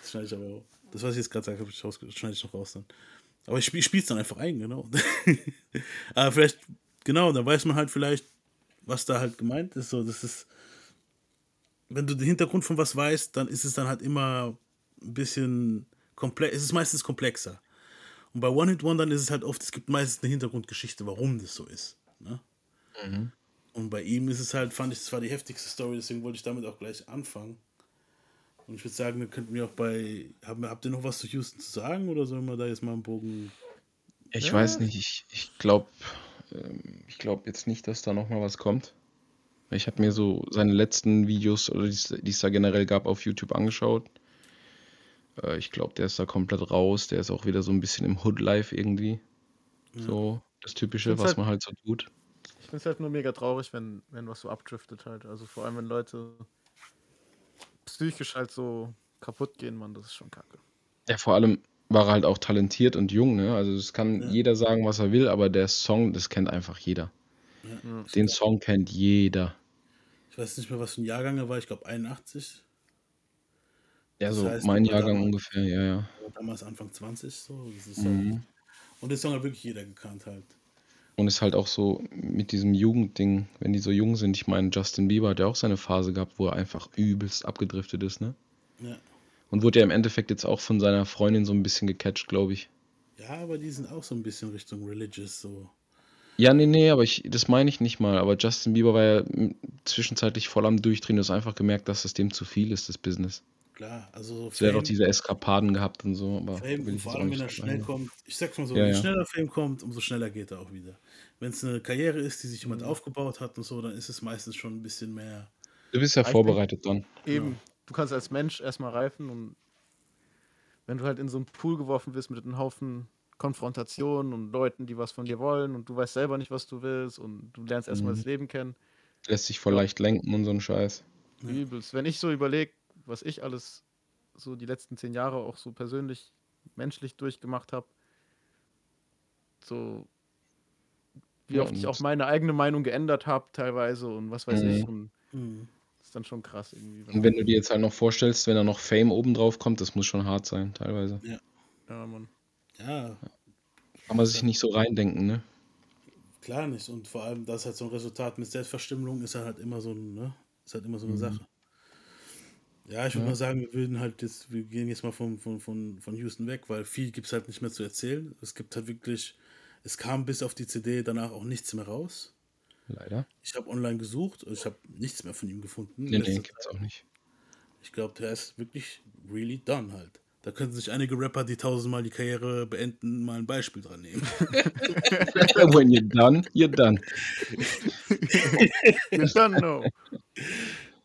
Das schneide ich aber auch. Das, was ich jetzt gerade sage, habe ich raus, schneide ich noch raus dann. Aber ich, spiel- ich spiele es dann einfach ein, genau. aber vielleicht, genau, dann weiß man halt vielleicht, was da halt gemeint ist. So, das ist, wenn du den Hintergrund von was weißt, dann ist es dann halt immer ein bisschen komplex. Es ist meistens komplexer. Und bei One Hit Wondern ist es halt oft, es gibt meistens eine Hintergrundgeschichte, warum das so ist. Ne? Und bei ihm ist es halt, fand ich, das war die heftigste Story, deswegen wollte ich damit auch gleich anfangen. Und ich würde sagen, dann könnten wir auch bei. Haben, habt ihr noch was zu Houston zu sagen oder sollen wir da jetzt mal einen Bogen. Ich Ja. weiß nicht, ich, ich glaube ähm, ich glaub jetzt nicht, dass da nochmal was kommt. Ich habe mir so seine letzten Videos, oder die es- da generell gab, auf YouTube angeschaut. Äh, ich glaube, der ist da komplett raus. Der ist auch wieder so ein bisschen im Hood-Life irgendwie. So das Typische, was halt- man halt so tut. Ich finde es halt nur mega traurig, wenn, wenn was so abdriftet halt. Also vor allem, wenn Leute psychisch halt so kaputt gehen, man, das ist schon kacke. Ja, vor allem war er halt auch talentiert und jung, ne? Also es kann Ja. jeder sagen, was er will, aber der Song, das kennt einfach jeder. Ja. Den Song kennt jeder. Ich weiß nicht mehr, was für ein Jahrgang er war, ich glaube 81. Ja, Das so heißt, mein Jahrgang damals- ungefähr, ja, ja. Damals Anfang 20 so. Das ist halt, Mhm. Und den Song hat wirklich jeder gekannt halt. Und ist halt auch so mit diesem Jugendding, wenn die so jung sind. Ich meine, Justin Bieber hat ja auch seine Phase gehabt, wo er einfach übelst abgedriftet ist, ne? Ja. Und wurde ja im Endeffekt jetzt auch von seiner Freundin so ein bisschen gecatcht, glaube ich. Ja, aber die sind auch so ein bisschen Richtung religious, so. Ja, nee, nee, aber ich, das meine ich nicht mal. Aber Justin Bieber war ja zwischenzeitlich voll am Durchdrehen. Du hast einfach gemerkt, dass das dem zu viel ist, das Business. Klar, also doch Fame- diese Eskapaden gehabt und so, aber Fame, will und ich vor allem, wenn er so schnell rein. kommt, ich sag's mal so, Ja, je ja. schneller Fame kommt, umso schneller geht er auch wieder. Wenn es eine Karriere ist, die sich jemand Mhm. aufgebaut hat und so, dann ist es meistens schon ein bisschen mehr. Du bist ja denk- vorbereitet dann. Eben, du kannst als Mensch erstmal reifen und wenn du halt in so einen Pool geworfen wirst mit einem Haufen Konfrontationen und Leuten, die was von dir wollen und du weißt selber nicht, was du willst und du lernst erstmal Mhm. das Leben kennen, Lässt sich voll leicht lenken und so ein Scheiß. Übelst. Wenn ich so überlege, was ich alles so die letzten zehn Jahre auch so persönlich, menschlich durchgemacht habe, so wie Ja, oft ich und- auch meine eigene Meinung geändert habe teilweise und was weiß Mhm. ich und Hm. das ist dann schon krass irgendwie. Und wenn du dir jetzt halt noch vorstellst, wenn da noch Fame oben drauf kommt, das muss schon hart sein, teilweise. ja, Mann. Ja, Kann man sich nicht so reindenken, ne? klar nicht. Und vor allem, das halt so ein Resultat mit Selbstverstümmelung ist halt immer so ein, ne? Ist halt immer so eine Mhm. Sache. Ja, ich würde Ja. mal sagen, wir würden halt jetzt, wir gehen jetzt mal von, von, von, von Houston weg, weil viel gibt es halt nicht mehr zu erzählen. Es gibt halt wirklich, es kam bis auf die CD danach auch nichts mehr raus. Leider. Ich habe online gesucht und ich habe nichts mehr von ihm gefunden. Nee, nee, gibt's auch nicht. Ich glaube, der ist wirklich really done halt. Da könnten sich einige Rapper, die tausendmal die Karriere beenden, mal ein Beispiel dran nehmen. When you're done, you're done. You don't know.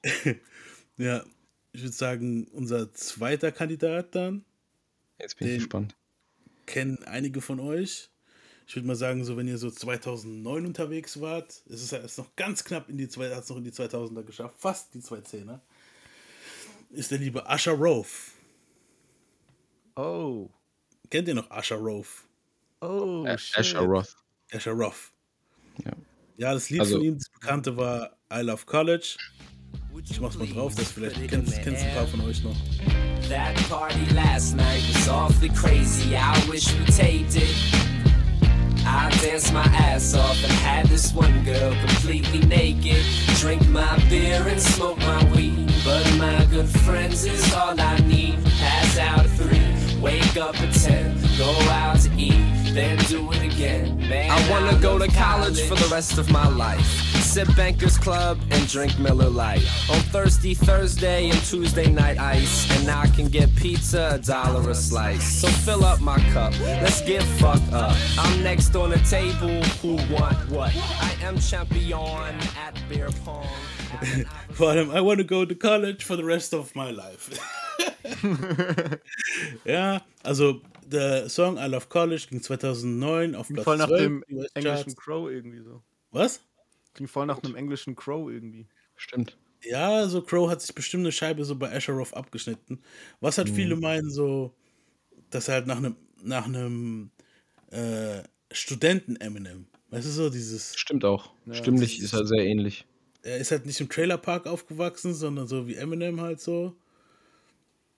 ja, ich würde sagen, unser zweiter Kandidat dann, Jetzt bin ich gespannt. kennen einige von euch. Ich würde mal sagen, so wenn ihr so 2009 unterwegs wart, ist es ja erst noch ganz knapp in die zwei, hat es noch in die 2000er geschafft, fast die 2010er, ist der liebe Usher Rove. Oh. Kennt ihr noch Usher Rove? Oh. Asher Roth. Usher Rove. Ja. Ja, das Lied Also- von ihm, das bekannte war I Love College. Ich mach's mal drauf, das vielleicht kennt kennt's ein paar von euch noch. That party last night was awfully crazy. I wish we taped it. I danced my ass off and had this one girl completely naked. Drink my beer and smoke my weed. But my good friends is all I need. Pass out at three, wake up at ten, go out to eat, then do it again. Man, I wanna go to college for the rest of my life. Sip Bankers Club and drink Miller Lite. On Thirsty Thursday and Tuesday night ice. And I can get pizza, a dollar a slice. So fill up my cup, let's get fucked up. I'm next on the table, who want what? I am champion at beer pong. Vor allem, um, I want to go to college for the rest of my life. ja, also der Song I Love College ging 2009 auf Platz Voll nach 12 dem US englischen Charts. Crow irgendwie so. Was? Klingt voll nach einem englischen Crow irgendwie. Stimmt. Ja, so Crow hat sich bestimmt eine Scheibe so bei Asheroth abgeschnitten. Was halt viele meinen so, dass er halt nach einem nach einem äh, Studenten Eminem, weißt du so dieses Stimmt auch. Ja, Stimmlich ist halt sehr ähnlich. er ist halt nicht im Trailerpark aufgewachsen, sondern so wie Eminem halt so.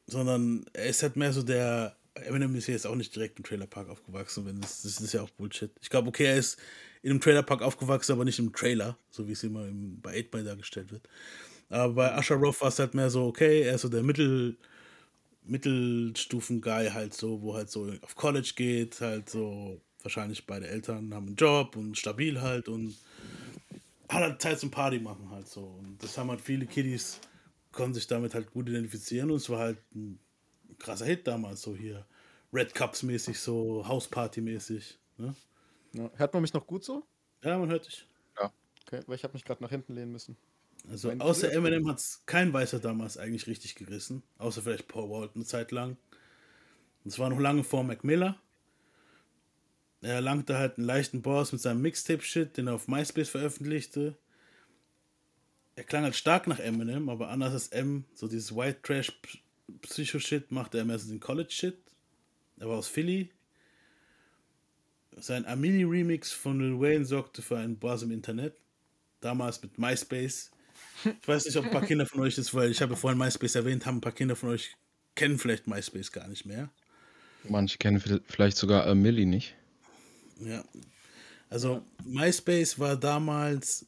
Sondern er ist halt mehr so der. Eminem ist ja jetzt auch nicht direkt im Trailerpark aufgewachsen, wenn das, das ist ja auch Bullshit. Ich glaube, okay, er ist in einem Trailerpark aufgewachsen, aber nicht im Trailer, so wie es immer im, bei 8 dargestellt wird. Aber bei Usher Roth war es halt mehr so, okay, er ist so der Mittel, Mittelstufen-Guy halt so, wo halt so auf College geht, halt so, wahrscheinlich beide Eltern haben einen Job und stabil halt und hat halt Zeit zum Party machen halt so. Und das haben halt viele Kiddies, konnten sich damit halt gut identifizieren und es war halt ein krasser Hit damals, so hier Red Cups mäßig, so Hausparty mäßig. Ne? Ja. Hört man mich noch gut so? Ja, man hört dich. Okay, weil ich habe mich gerade nach hinten lehnen müssen. Also Mein außer Eminem hat es kein Weißer damals eigentlich richtig gerissen, außer vielleicht Paul Walton eine Zeit lang. Und es war noch lange vor Mac Miller. Er erlangte halt einen leichten Boss mit seinem Mixtape-Shit, den er auf MySpace veröffentlichte. Er klang halt stark nach Eminem, aber anders als M, so dieses White Trash Psycho-Shit, machte er mehr so den College-Shit. Er war aus Philly. Sein Amini-Remix von Lil Wayne sorgte für einen Buzz im Internet. Damals mit MySpace. Ich weiß nicht, ob ein paar Kinder von euch das, weil ich habe ja vorhin MySpace erwähnt, haben ein paar Kinder von euch kennen vielleicht MySpace gar nicht mehr. Manche kennen vi- vielleicht sogar äh, Millie nicht. Ja. Also MySpace war damals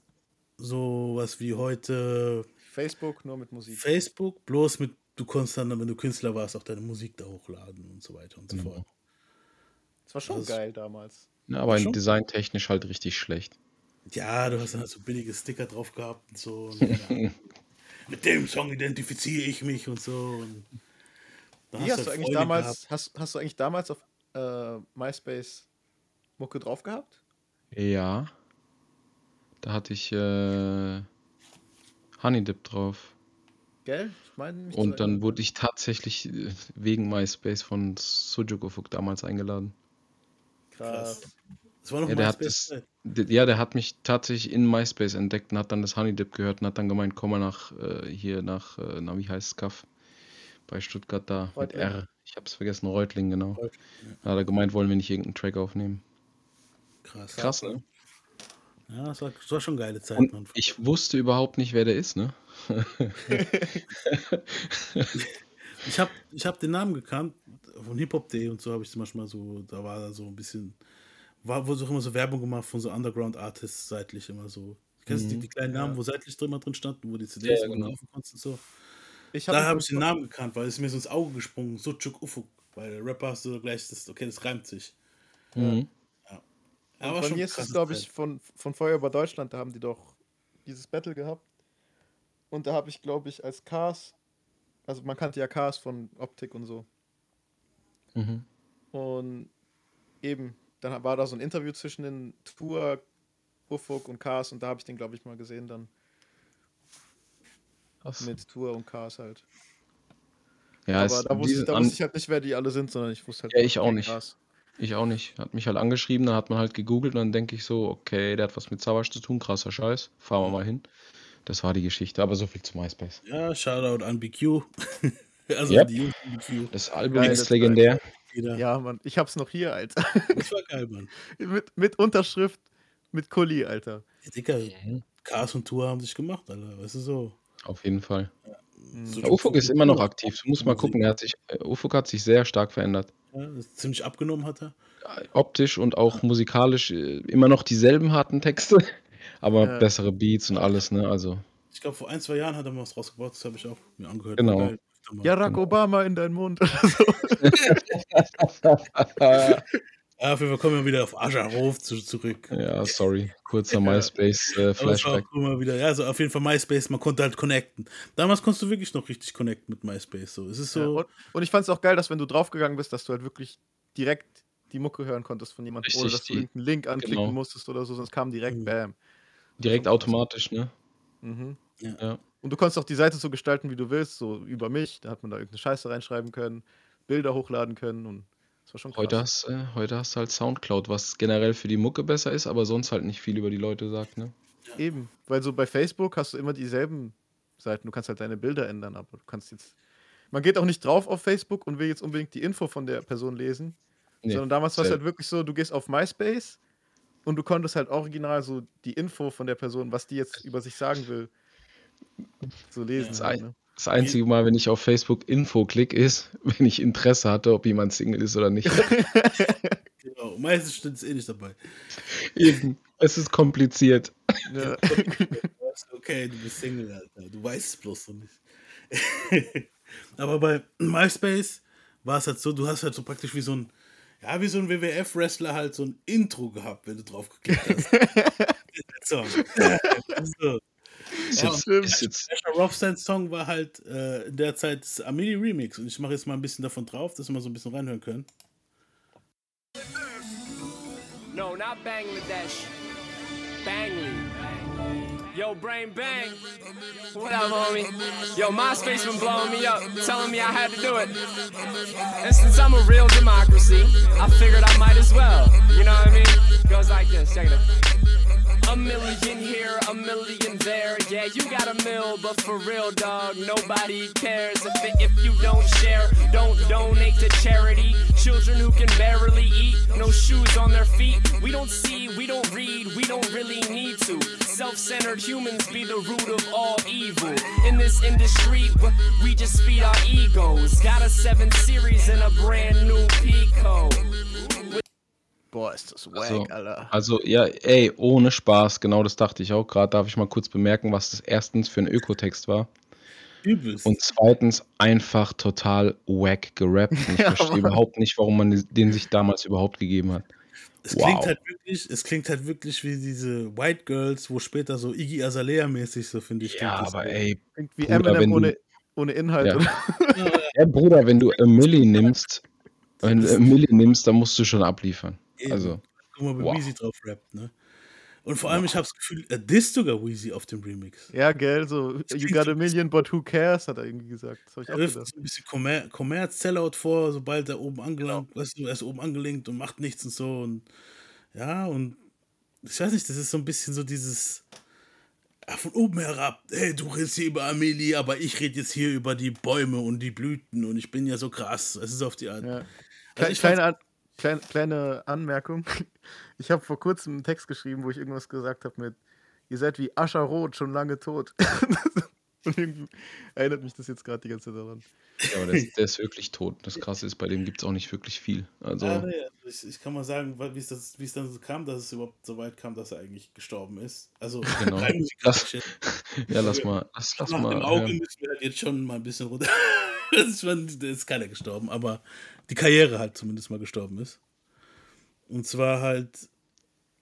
so was wie heute Facebook nur mit Musik. Facebook, bloß mit, du konntest dann, wenn du Künstler warst, auch deine Musik da hochladen und so weiter und so Genau. fort. Das war schon Das- geil damals. Ja, aber Schon? designtechnisch halt richtig schlecht. Ja, du hast dann halt so billige Sticker drauf gehabt und so. Und, ja. Mit dem Song identifiziere ich mich und so. Und dann Wie hast halt du eigentlich Freude damals, hast, hast du eigentlich damals auf äh, MySpace Mucke drauf gehabt? Ja. Da hatte ich äh, Honeydip drauf. Gell? Ich meine Und dann wurde ich tatsächlich äh, wegen MySpace von Sujuk Ufuk damals eingeladen. Krass. Das war noch Ja, der hat MySpace das, ja, der hat mich tatsächlich in MySpace entdeckt und hat dann das Honeydip gehört und hat dann gemeint, komm mal nach äh, hier nach, äh, na wie heißt es, Kaff? Bei Stuttgart da mit Reutling. R. Ich hab's vergessen, Reutling, genau. Reutling, Da hat er gemeint, wollen wir nicht irgendeinen Track aufnehmen. Krass. Krass, ne? Ja, das war, das war schon geile Zeit, Und ich wusste überhaupt nicht, wer der ist, ne? Ich habe ich hab den Namen gekannt von Hip Hop Day und so habe ich zum Beispiel mal so, da war da so ein bisschen, war, wurde auch immer so Werbung gemacht von so Underground Artists seitlich immer so. Kennst du die, die kleinen Namen, wo seitlich drin, drin standen, wo die CDs Ja, ja, genau. laufen konntest und so? Ich Da ihn habe ich den Namen gekannt, weil es mir so ins Auge gesprungen, so Chuk Ufuk. Weil der Rapper hast du gleich das, okay, das reimt sich. Mhm. Aber Bei mir ist es, glaube ich, von, von Feuer über Deutschland, da haben die doch dieses Battle gehabt. Und da habe ich, glaube ich, als Cars, also man kannte ja Cars von Optik und so. Mhm. Und eben, dann war da so ein Interview zwischen den Tour, Ufuk und Cars und da habe ich den, glaube ich, mal gesehen dann Krass. mit Tour und Cars halt. Ja, Aber da, wusste, da wusste ich halt nicht, wer die alle sind, sondern ich wusste halt Ja, ich auch nicht. Cars. ich auch nicht. Hat mich halt angeschrieben, dann hat man halt gegoogelt und dann denke ich so, okay, der hat was mit Savage zu tun, krasser Scheiß. Fahren wir mal hin. Das war die Geschichte, aber so viel zu MySpace. Ja, Shoutout an BQ. also Yep. die BQ. Das Album Geile ist legendär. Jeder. Ja, Mann, ich hab's noch hier, Alter. Das war geil, Mann. mit, mit Unterschrift, mit Kuli, Alter. Ja, Dicker, Cars und Tour haben sich gemacht, Alter. Weißt du so. Auf jeden Fall. so Ja, Ufuk ist immer noch aktiv. Du musst mal gucken, er hat sich, äh, Ufuk hat sich sehr stark verändert. Ja, das ziemlich abgenommen hat er. Optisch und auch musikalisch äh, immer noch dieselben harten Texte, aber Ja. bessere Beats und alles, ne? Also, Ich glaube, vor ein, zwei Jahren hat er mal was rausgebracht. Das habe ich auch mir angehört. Genau. Mal. Barack Obama in deinen Mund. oder so. Ja, auf jeden Fall kommen wir wieder auf Ajarov zu, zurück. ja, sorry. Kurzer MySpace äh, es wieder, ja, also auf jeden Fall MySpace, man konnte halt connecten. Damals konntest du wirklich noch richtig connecten mit MySpace. So. Es ist Ja, so, und, und ich fand's auch geil, dass wenn du draufgegangen bist, dass du halt wirklich direkt die Mucke hören konntest von jemandem, ohne dass du irgendeinen Link anklicken genau. musstest oder so, sonst kam direkt Mhm. Bam. Direkt automatisch, ne? Mhm. Ja. Und du konntest auch die Seite so gestalten, wie du willst, so über mich. Da hat man da irgendeine Scheiße reinschreiben können, Bilder hochladen können und das war schon krass. Heute hast, äh, heute hast du halt Soundcloud, was generell für die Mucke besser ist, aber sonst halt nicht viel über die Leute sagt, ne? Eben, weil so bei Facebook hast du immer dieselben Seiten. Du kannst halt deine Bilder ändern, aber du kannst jetzt. Man geht auch nicht drauf auf Facebook und will jetzt unbedingt die Info von der Person lesen, Nee, sondern damals war es halt wirklich so, du gehst auf MySpace und du konntest halt original so die Info von der Person, was die jetzt über sich sagen will, so lesen. Das halt, ein- ne? Das einzige Mal, wenn ich auf Facebook Info klick, ist, wenn ich Interesse hatte, ob jemand Single ist oder nicht. genau. meistens steht es eh nicht dabei. Eben. Es ist kompliziert. Ja. Okay, du bist Single, Alter. Du weißt es bloß noch nicht. Aber bei MySpace war es halt so, du hast halt so praktisch wie so ein, ja, wie so ein WWF-Wrestler halt so ein Intro gehabt, wenn du drauf geklickt hast. so. so. Ist Ja, jetzt, ist jetzt, Sasha Rothsteins Song war halt äh, in der Zeit das Ameli Remix und ich mache jetzt mal ein bisschen davon drauf, dass wir mal so ein bisschen reinhören können. No, not Bangladesh. Bangly. Yo, Brain Bang. What up, homie? Yo, MySpace been blowing me up, telling me I had to do it. And since I'm a real democracy, I figured I might as well. You know what I mean? Goes like this. Check it out. A million here, a million there. Yeah, you got a mill, but for real, dog, nobody cares if it, if you don't share. Don't donate to charity. Children who can barely eat, no shoes on their feet. We don't see, we don't read, we don't really need to. Self-centered humans be the root of all evil. In this industry, we just feed our egos. Got a seven series and a brand new Pico. Boah, ist das wack, Also- Alter. also, ja, ey, ohne Spaß, genau das dachte ich auch gerade. Darf ich mal kurz bemerken, was das erstens für ein Ökotext war? Übelst. Und zweitens einfach total wack gerappt. Und ich Ja, verstehe Mann. überhaupt nicht, warum man den sich damals überhaupt gegeben hat. Es Wow. klingt halt wirklich, es klingt halt wirklich wie diese White Girls, wo später so Iggy Azalea mäßig so finde ich. Ja, klingt aber ey, Irgendwie Bruder, wenn Eminem du- ohne, ohne Inhalt. Ja. ja, Bruder, wenn du a Milli nimmst, wenn du a Milli nimmst, dann musst du schon abliefern. Eben. Also, Guck mal, wie wow. Weezy drauf rappt, ne? Und vor allem, ich habe das Gefühl, er disst sogar Weezy auf dem Remix. Ja, gell, so, you got a million, but who cares, hat er irgendwie gesagt. Das habe ich Er wirft so ein bisschen Kommer Kommerz, Sellout vor, sobald er oben angelangt, weißt du, er ist oben angelenkt und macht nichts und so. Und ja, und ich weiß nicht, das ist so ein bisschen so dieses von oben herab, hey, du redest hier über Amelie, aber ich rede jetzt hier über die Bäume und die Blüten und ich bin ja so krass. Es ist auf die Art. Ja. Also kleine, An kleine, kleine Anmerkung. Ich habe vor kurzem einen Text geschrieben, wo ich irgendwas gesagt habe mit Ihr seid wie Ascher Roth, schon lange tot. Und irgendwie erinnert mich das jetzt gerade die ganze Zeit daran. ja, aber der, ist- der ist wirklich tot. Das Krasse ist, bei dem gibt es auch nicht wirklich viel. Also, Ah, nee, also ich, ich kann mal sagen, wie es das- wie es dann so kam, dass es überhaupt so weit kam, dass er eigentlich gestorben ist. Also Genau. jetzt. ja, lass mal, lass, lass Nach mal. dem Auge hören. müssen wir halt jetzt schon mal ein bisschen runter. das ist, schon, da ist keiner gestorben, aber die Karriere halt zumindest mal gestorben ist. Und zwar halt,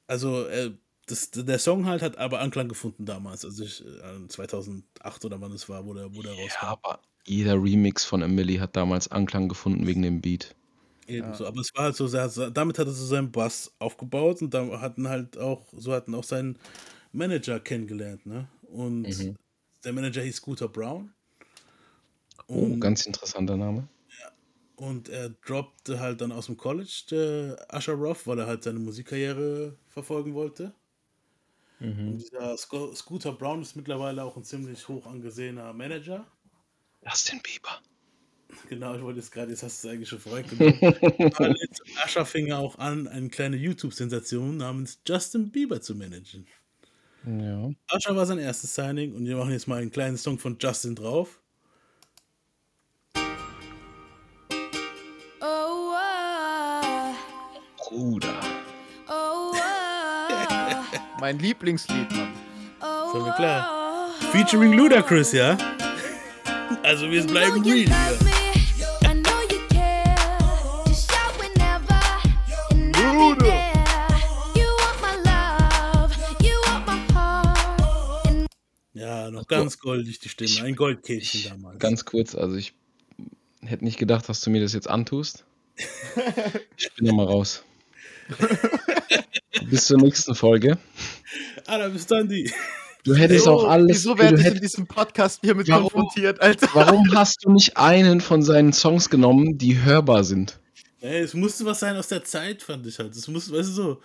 also äh, das, der Song halt hat aber Anklang gefunden damals, also ich, äh, 2008 oder wann es war, wo der, wo der Ja, rauskam. aber jeder Remix von Emily hat damals Anklang gefunden wegen dem Beat. Ebenso. Aber es war halt so, damit hat er so seinen Bass aufgebaut und da hatten halt auch, so hatten auch seinen Manager kennengelernt, ne? Und Mhm. der Manager hieß Scooter Brown. Oh, Und, ganz interessanter Name. und er droppte halt dann aus dem College der Usher Roth, weil er halt seine Musikkarriere verfolgen wollte. Und dieser Sco Scooter Brown ist mittlerweile auch ein ziemlich hoch angesehener Manager. Justin Bieber. Genau, ich wollte jetzt gerade, jetzt hast du es eigentlich schon vorweggenommen. Usher fing er auch an, eine kleine YouTube-Sensation namens Justin Bieber zu managen. Ja. Usher war sein erstes Signing und wir machen jetzt mal einen kleinen Song von Justin drauf. Oh, oh, Bruder. Mein Lieblingslied, Mann. oh, Ist mir klar. Featuring Ludacris, ja? Also wir bleiben real hier. and Ja, noch ganz goldig die Stimme. Ein Goldkehlchen damals. Ganz kurz, also ich hätte nicht gedacht, dass du mir das jetzt antust. Ich bin nochmal raus. Bis zur nächsten Folge. ah, da bist dann die. Du hättest Oh, auch alles. Wieso du werde ich in diesem Podcast hiermit Warum? konfrontiert, Alter? warum hast du nicht einen von seinen Songs genommen, die hörbar sind? Ey, es musste was sein aus der Zeit, fand ich halt. Es musste, weißt du so,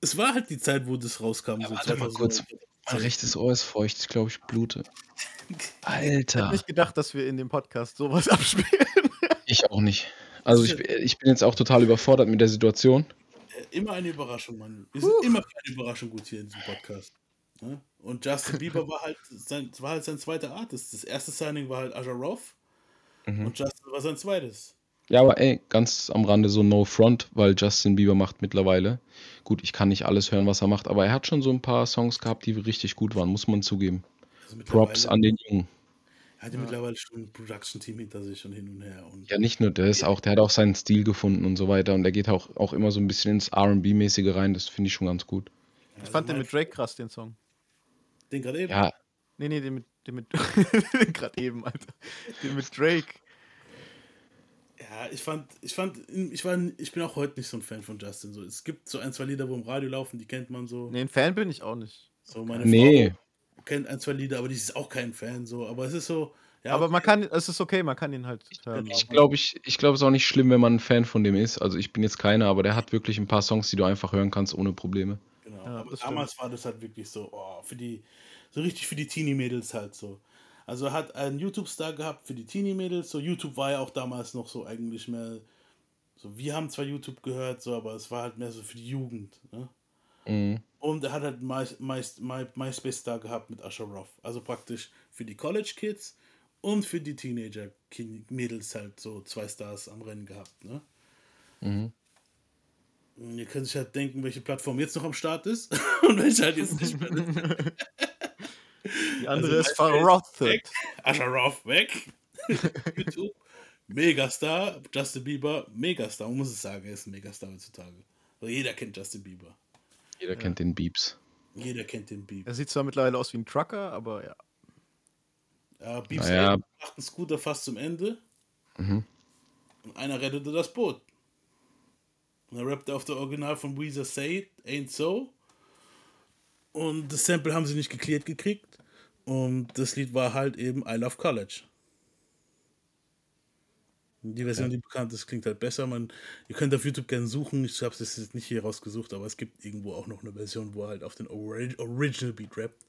es war halt die Zeit, wo das rauskam. so warte mal 2009. kurz. Mein rechtes Ohr ist feucht, ich glaube, ich blute. Ich Alter. hätte nicht gedacht, dass wir in dem Podcast sowas abspielen. Ich auch nicht. Also ich, ich bin jetzt auch total überfordert mit der Situation. Immer eine Überraschung, Mann. Wir sind immer für eine Überraschung gut hier in diesem Podcast. Ne? Und Justin Bieber war halt sein, war halt sein zweiter Artist. Das erste Signing war halt Usher Roth. Und Justin war sein zweites. Ja, aber ey, ganz am Rande so No Front, weil Justin Bieber macht mittlerweile. Gut, ich kann nicht alles hören, was er macht, aber er hat schon so ein paar Songs gehabt, die richtig gut waren, muss man zugeben. Also Props an den Jungen. Er hatte mittlerweile schon ein Production-Team hinter sich und hin und her. Und Ja, nicht nur das, auch der hat auch seinen Stil gefunden und so weiter und der geht auch, auch immer so ein bisschen ins RB-mäßige rein, das finde ich schon ganz gut. Ich fand den mein- mit Drake krass, den Song. Den gerade eben. Ja, Nee, nee, den mit, den mit, gerade eben, Alter. Den mit Drake. Ja, ich fand, ich fand, ich war, ich bin auch heute nicht so ein Fan von Justin. So, es gibt so ein, zwei Lieder, wo im Radio laufen, die kennt man so. Nee, ein Fan bin ich auch nicht. So meine Nee. Frau kennt ein, zwei Lieder, aber die ist auch kein Fan. So, aber es ist so. Ja, Aber man kann, es ist okay, man kann ihn halt hören. Ich glaube, ich, ich glaube, es ist auch nicht schlimm, wenn man ein Fan von dem ist. Also ich bin jetzt keiner, aber der hat wirklich ein paar Songs, die du einfach hören kannst ohne Probleme. Genau. Ja, aber das damals war das halt wirklich so, oh, für die, so richtig für die Teenie-Mädels halt so. Also er hat einen YouTube-Star gehabt für die Teenie-Mädels. So, YouTube war ja auch damals noch so eigentlich mehr. So, wir haben zwar YouTube gehört, so, aber es war halt mehr so für die Jugend. Ne? Mhm. Und er hat halt My, My, My, MySpace Star gehabt mit Usher Roth. Also praktisch für die College Kids und für die Teenager Mädels halt so zwei Stars am Rennen gehabt. Ne? Mhm. Ihr könnt sich halt denken, welche Plattform jetzt noch am Start ist und welche halt jetzt nicht mehr ist. Die andere Also ist verrottet. Weg. Asherov weg. YouTube. Megastar. Justin Bieber, Megastar. Man muss es sagen, er ist ein Megastar heutzutage. Also jeder kennt Justin Bieber. Jeder kennt den Beeps. Jeder kennt den Beep. Er sieht zwar mittlerweile aus wie ein Trucker, aber ja. Ja, Beeps Naja. Eltern machten Scooter fast zum Ende. Mhm. Und einer rettete das Boot. Und er rappte auf der Original von Weezer Say It, Ain't So. Und das Sample haben sie nicht geklärt gekriegt. Und das Lied war halt eben I Love College. Die Version, die bekannt ist, klingt halt besser. Man, ihr könnt auf YouTube gerne suchen. Ich habe es jetzt nicht hier rausgesucht, aber es gibt irgendwo auch noch eine Version, wo er halt auf den Ori Original Beat rappt.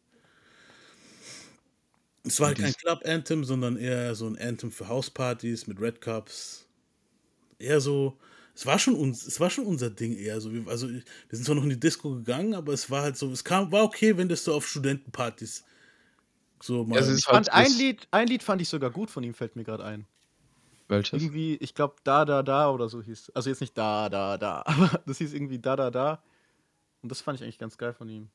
Es war halt kein Club-Anthem, sondern eher so ein Anthem für Hauspartys mit Red Cups. Eher so, es war schon uns, es war schon unser Ding eher so. Wir, also wir sind zwar noch in die Disco gegangen, aber es war halt so, es kam, war okay, wenn das so auf Studentenpartys so mal. Ist Ich fand halt ein Lied, ein Lied fand ich sogar gut von ihm, fällt mir gerade ein. Welches? Irgendwie, ich glaube, da, da, da oder so hieß. Also jetzt nicht da, da, da, aber das hieß irgendwie da, da, da. Und das fand ich eigentlich ganz geil von ihm.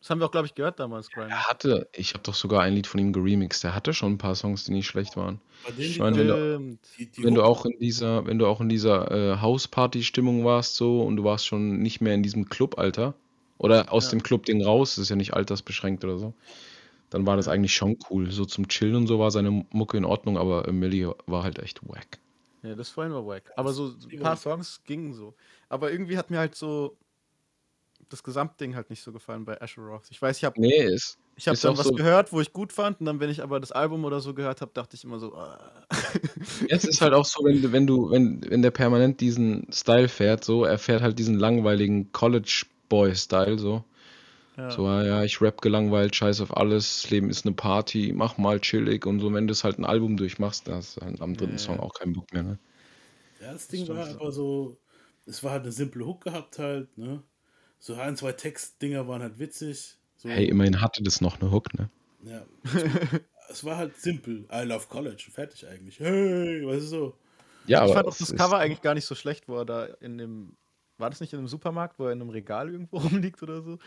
Das haben wir auch, glaube ich, gehört damals, Grime. Er hatte, ich habe doch sogar ein Lied von ihm geremixed. Er hatte schon ein paar Songs, die nicht schlecht waren. ich meine, wenn du- Wenn du auch in dieser, wenn du auch in dieser äh, Hausparty-Stimmung warst so und du warst schon nicht mehr in diesem Club-Alter oder aus Ja. dem Club-Ding raus, das ist ja nicht altersbeschränkt oder so, dann war das eigentlich schon cool. So zum Chillen und so war seine Mucke in Ordnung, aber äh, Millie war halt echt wack. Ja, das vorhin war wack. Aber so ein paar Songs gingen so. Aber irgendwie hat mir halt so das Gesamtding halt nicht so gefallen bei Asher Roth. Ich weiß, ich habe Nee, ist. ich hab dann was so- gehört, wo ich gut fand. Und dann, wenn ich aber das Album oder so gehört habe, dachte ich immer so, ah. Es ist halt auch so, wenn du, wenn du, wenn, wenn der permanent diesen Style fährt, so, er fährt halt diesen langweiligen College-Boy-Style, so. Ja. So, ja, ich rap gelangweilt, scheiß auf alles, das Leben ist eine Party, mach mal chillig und so, wenn du es halt ein Album durchmachst, da hast du halt am dritten Ja, Song ja. auch keinen Bock mehr, ne? Ja, das Ding war aber so, es war halt eine simple Hook gehabt halt, ne? So ein, zwei Textdinger waren halt witzig. So, Hey, immerhin hatte das noch eine Hook, ne? Ja. es war halt simpel. I love college. Fertig eigentlich. Hey, weißt du so. Ja, ich aber fand auch das ist- Cover eigentlich gar nicht so schlecht, wo er da in dem. War das nicht in einem Supermarkt, wo er in einem Regal irgendwo rumliegt oder so?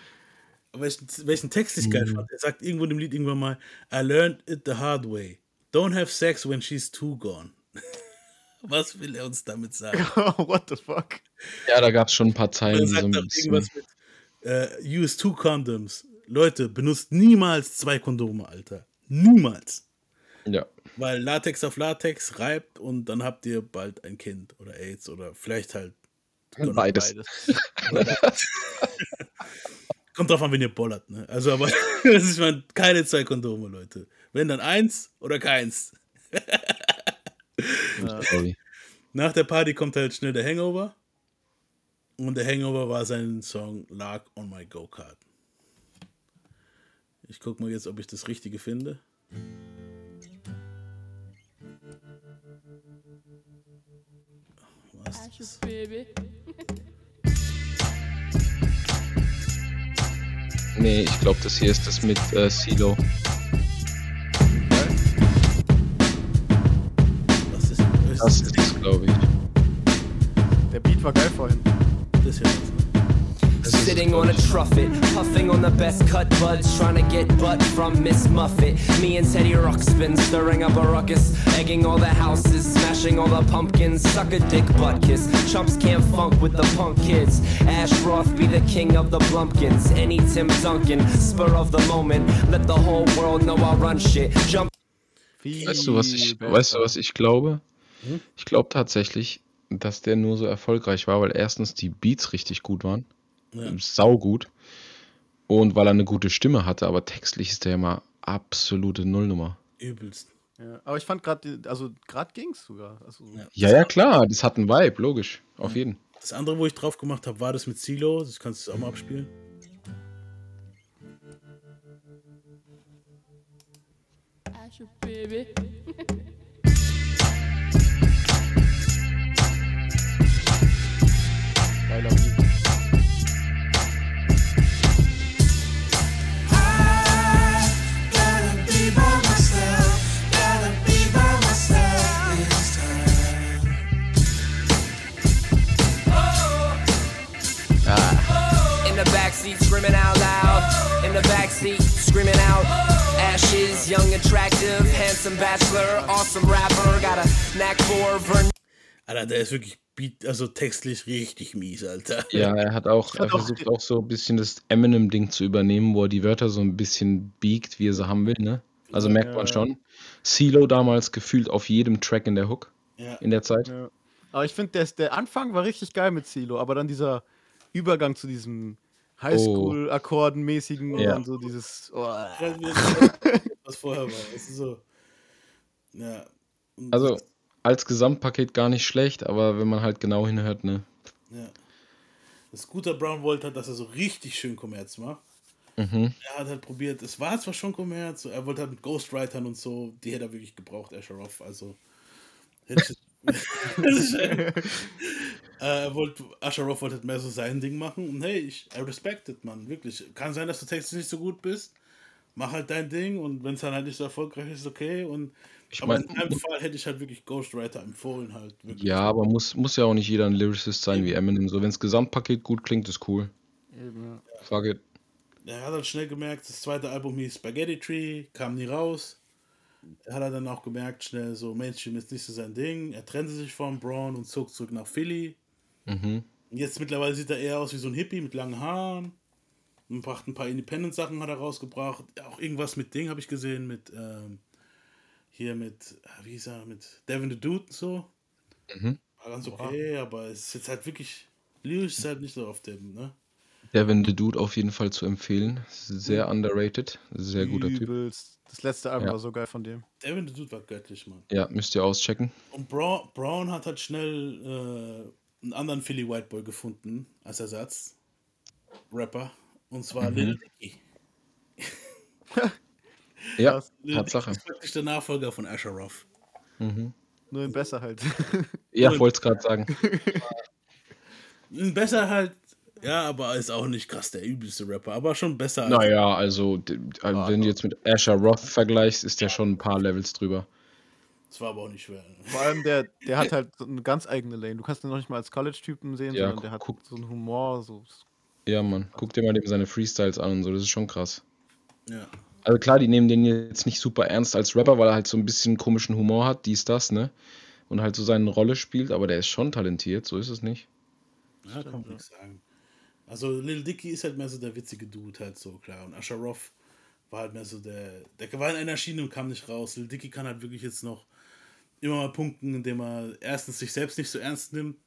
Welchen, welchen Text ich geil fand. Er sagt irgendwo in dem Lied irgendwann mal, I learned it the hard way. Don't have sex when she's too gone. Was will er uns damit sagen? What the fuck? Ja, da gab es schon ein paar Er Zeilen, so sagt ein doch bisschen. irgendwas mit äh, use two condoms. Leute, benutzt niemals zwei Kondome, Alter. Niemals. Ja. Weil Latex auf Latex reibt und dann habt ihr bald ein Kind oder AIDS oder vielleicht halt. Beides. Kommt drauf an, wenn ihr bollert, ne? Also, aber das ist man keine zwei Kondome, Leute. Wenn dann eins oder keins. Sorry. Nach der Party kommt halt schnell der Hangover. Und der Hangover war sein Song Lag on My Go-Kart. Ich guck mal jetzt, ob ich das Richtige finde. Was ist das? baby. Nee, ich glaube, das hier ist das mit äh, CeeLo. Was ist Das das? ist glaube ich. Der Beat war geil vorhin. Das hier. was, ne? Sitting on a truffet, puffing on the best cut buds, trying to get butt from Miss Muffet. Me and Teddy Ruxpin stirring up a ruckus, egging all the houses, smashing all the pumpkins, suck a dick butt kiss. Chumps can't funk with the punk kids. Ash Roth be the king of the Blumpkins. Any Tim Duncan, spur of the moment, let the whole world know I run shit. Jump Weißt du, was ich, weißt du, was ich glaube? Hm? Ich glaube tatsächlich, dass der nur so erfolgreich war, weil erstens die Beats richtig gut waren. Ja. Sau gut. Und weil er eine gute Stimme hatte, aber textlich ist der immer absolute Nullnummer. Übelst. Ja, aber ich fand gerade, also gerade ging's sogar. Also, Ja. Ja, ja, klar, das hat einen Vibe, logisch. Auf jeden. Das andere, wo ich drauf gemacht habe, war das mit Silo. Das kannst du auch mal abspielen. Asher, baby. Geiler Beat. Backseat screaming out loud. In the backseat screaming out. ashes. Young, attractive, handsome bachelor, awesome rapper, got a knack for vern. Alter, der ist wirklich beat, also textlich richtig mies, Alter. Ja, er hat auch, er versucht auch so ein bisschen das Eminem-Ding zu übernehmen, wo er die Wörter so ein bisschen biegt, wie er sie haben will, ne? Also merkt man ja. schon. CeeLo damals gefühlt auf jedem Track in der Hook Ja. in der Zeit. Ja. Aber ich finde, der, der Anfang war richtig geil mit Silo, aber dann dieser Übergang zu diesem Highschool-Akkorden-mäßigen Ja. und so dieses. Oh, was vorher war. Es ist so. Ja. Und Also als Gesamtpaket gar nicht schlecht, aber wenn man halt genau hinhört, ne? Ja. Das Scooter Brown wollte halt, dass er so richtig schön Kommerz macht. Mhm. Er hat halt probiert, es war zwar schon Kommerz, er wollte halt mit Ghostwritern und so, die hätte er wirklich gebraucht, Asheroff, also. Hätte ich, äh, er wollte, Asheroff wollte halt mehr so sein Ding machen und hey, ich I respect it, man, wirklich. Kann sein, dass du textlich nicht so gut bist, mach halt dein Ding und wenn es dann halt nicht so erfolgreich ist, okay. Und, Ich aber mein- in deinem Fall hätte ich halt wirklich Ghostwriter empfohlen, halt. Wirklich. Ja, aber muss, muss ja auch nicht jeder ein Lyricist sein wie Eminem. So, wenn das Gesamtpaket gut klingt, ist cool. eben, ja. Fuck it. Er hat halt schnell gemerkt, das zweite Album hieß Spaghetti Tree, kam nie raus. Er hat er dann auch gemerkt, schnell so, Mainstream ist nicht so sein Ding. Er trennte sich von Braun und zog zurück nach Philly. Mhm. Jetzt mittlerweile sieht er eher aus wie so ein Hippie mit langen Haaren. Und bracht ein paar Independent-Sachen hat er rausgebracht. Auch irgendwas mit Ding habe ich gesehen, mit ähm, hier mit, ah, wie hieß er, mit Devin the Dude und so. Mhm. War ganz okay, aber es ist jetzt halt wirklich, lyrisch ist halt nicht so auf dem, ne? Devin the Dude auf jeden Fall zu empfehlen. Sehr underrated. Sehr guter Typ. Übelst. Das letzte Album Ja. war so geil von dem. Devin the Dude war göttlich, Mann. Ja, müsst ihr auschecken. Und Brown, Brown hat halt schnell äh, einen anderen Philly White Boy gefunden als Ersatz. Rapper. Und zwar Mhm. Lil Dicky. Ja. Lil Tatsache. Dicky ist praktisch der Nachfolger von Asheroff. Mhm. Nur in besser halt. Ja, wollte es gerade sagen. Besser halt, ja, aber ist auch nicht krass der übelste Rapper, aber schon besser als. Naja, also, also wenn du jetzt mit Asher Roth vergleichst, ist der schon ein paar Levels drüber. Das war aber auch nicht schwer. Vor allem der, der hat halt so eine ganz eigene Lane. Du kannst ihn noch nicht mal als College-Typen sehen, Ja, sondern der hat guck- so einen Humor. So. Ja, Mann. Guck dir mal dem seine Freestyles an und so, das ist schon krass. Ja. Also klar, die nehmen den jetzt nicht super ernst als Rapper, weil er halt so ein bisschen komischen Humor hat, dies, das, ne? Und halt so seine Rolle spielt, aber der ist schon talentiert, so ist es nicht. Ja, kann man nichts sagen. Also Lil Dicky ist halt mehr so der witzige Dude, halt so, klar. Und Asheroff war halt mehr so der. Der war in einer Schiene und kam nicht raus. Lil Dicky kann halt wirklich jetzt noch immer mal punkten, indem er erstens sich selbst nicht so ernst nimmt.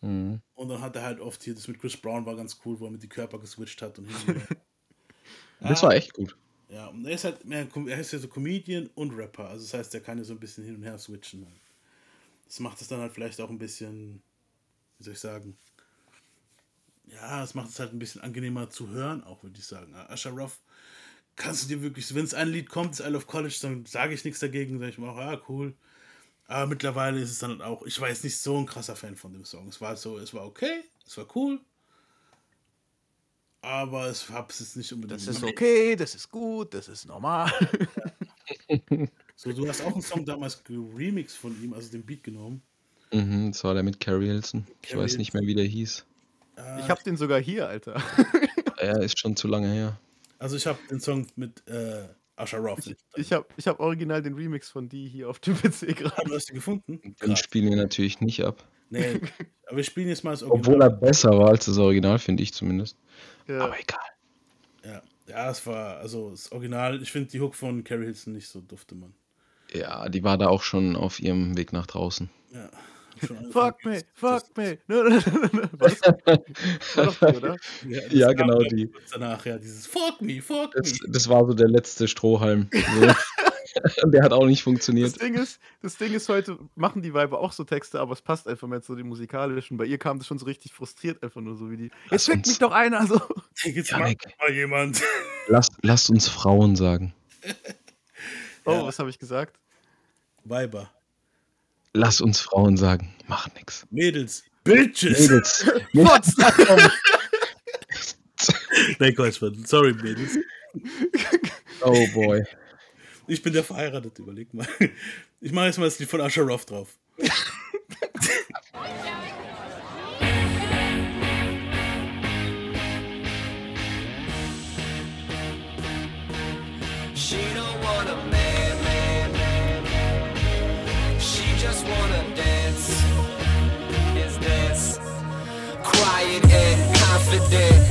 Mhm. Und dann hat er halt oft hier, das mit Chris Brown war ganz cool, wo er mit die Körper geswitcht hat und. Das war echt gut. Ja, und er ist halt mehr, er ist ja so Comedian und Rapper. Also das heißt, er kann ja so ein bisschen hin und her switchen. Halt. Das macht es dann halt vielleicht auch ein bisschen, wie soll ich sagen, ja, es macht es halt ein bisschen angenehmer zu hören, auch würde ich sagen. Asheroff, kannst du dir wirklich, wenn es ein Lied kommt, das I Love College, dann sage ich nichts dagegen, sage ich mir auch, ja, cool. Aber mittlerweile ist es dann auch, ich war jetzt nicht so ein krasser Fan von dem Song. Es war so, es war okay, es war cool. Aber es hab's jetzt nicht unbedingt. Das ist okay, das ist gut, das ist normal. So, du hast auch einen Song damals geremixed von ihm, also den Beat genommen. Mhm, das war der mit Carrie Hilson. Ich Carrie weiß nicht mehr, wie der hieß. Ich hab den sogar hier, Alter. Er ist schon zu lange her. Also ich habe den Song mit äh, Asher Roth. Ich hab, ich hab original den Remix von die hier auf dem PC gerade. Du hast ihn gefunden? Den Krass. spielen wir natürlich nicht ab. Nee, aber wir spielen jetzt mal das Original. Obwohl er besser war als das Original, finde ich zumindest. Ja. Aber egal. Ja, ja, es war, also das Original, ich finde die Hook von Carrie Hilson nicht so dufte, Mann. Ja, die war da auch schon auf ihrem Weg nach draußen. Ja. Fuck me, das- fuck me. Was? War doch die, oder? Ja, das Ja, genau die. Danach, ja, dieses Fuck me, fuck Das, me. das war so der letzte Strohhalm. So. der hat auch nicht Das funktioniert. Ding, ist, das Ding ist, heute machen die Weiber auch so Texte, aber es passt einfach mehr zu dem musikalischen. Bei ihr kam das schon so richtig frustriert, einfach nur so wie die. Lass Jetzt fickt mich doch einer so. Jetzt Janik. macht mal jemand. Lasst, lasst uns Frauen sagen. Oh, Ja. was habe ich gesagt? Weiber. Lass uns Frauen sagen. Mach nix. Mädels. Bitches. Mädels. Nee, Quatsch, Mann. Sorry, Mädels. Oh boy. Ich bin der Verheiratete, überleg mal. Ich mache jetzt mal das Lied von Asher Roth drauf. dead.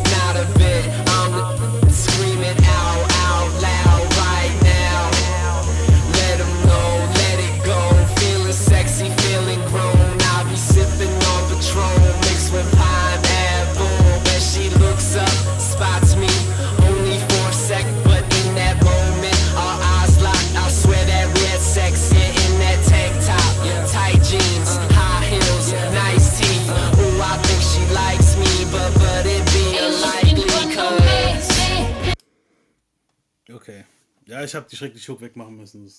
Ja, ich habe die schreckliche Hook wegmachen müssen.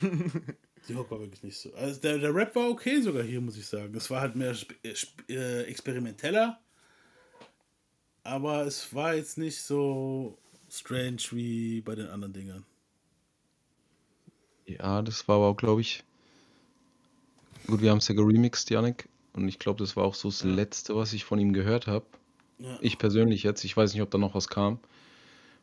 Die Hook war wirklich nicht so. Also der, der Rap war okay sogar hier, muss ich sagen. Es war halt mehr äh, äh, experimenteller. Aber es war jetzt nicht so strange wie bei den anderen Dingern. Ja, das war aber auch, glaube ich. Gut, wir haben es ja geremixed, Yannick. Und ich glaube, das war auch so das Letzte, was ich von ihm gehört habe. Ja. Ich persönlich jetzt. Ich weiß nicht, ob da noch was kam.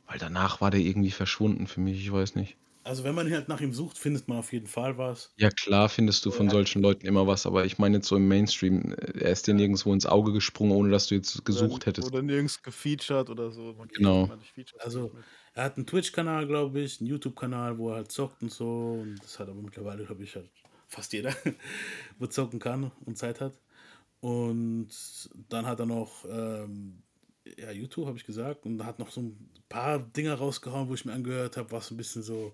Weil danach war der irgendwie verschwunden für mich. Ich weiß nicht. Also wenn man halt nach ihm sucht, findet man auf jeden Fall was. Ja, klar findest du von solchen Leuten immer was, aber ich meine jetzt so im Mainstream, äh, er ist dir nirgendwo ins Auge gesprungen, ohne dass du jetzt gesucht hättest. Oder nirgends gefeatured oder so. Man Genau. Also er hat einen Twitch-Kanal, glaube ich, einen YouTube-Kanal, wo er halt zockt und so. Und das hat aber mittlerweile, glaube ich, halt fast jeder, wo zocken kann und Zeit hat. Und dann hat er noch ähm, ja, YouTube, habe ich gesagt, und hat noch so ein paar Dinge rausgehauen, wo ich mir angehört habe, was ein bisschen so,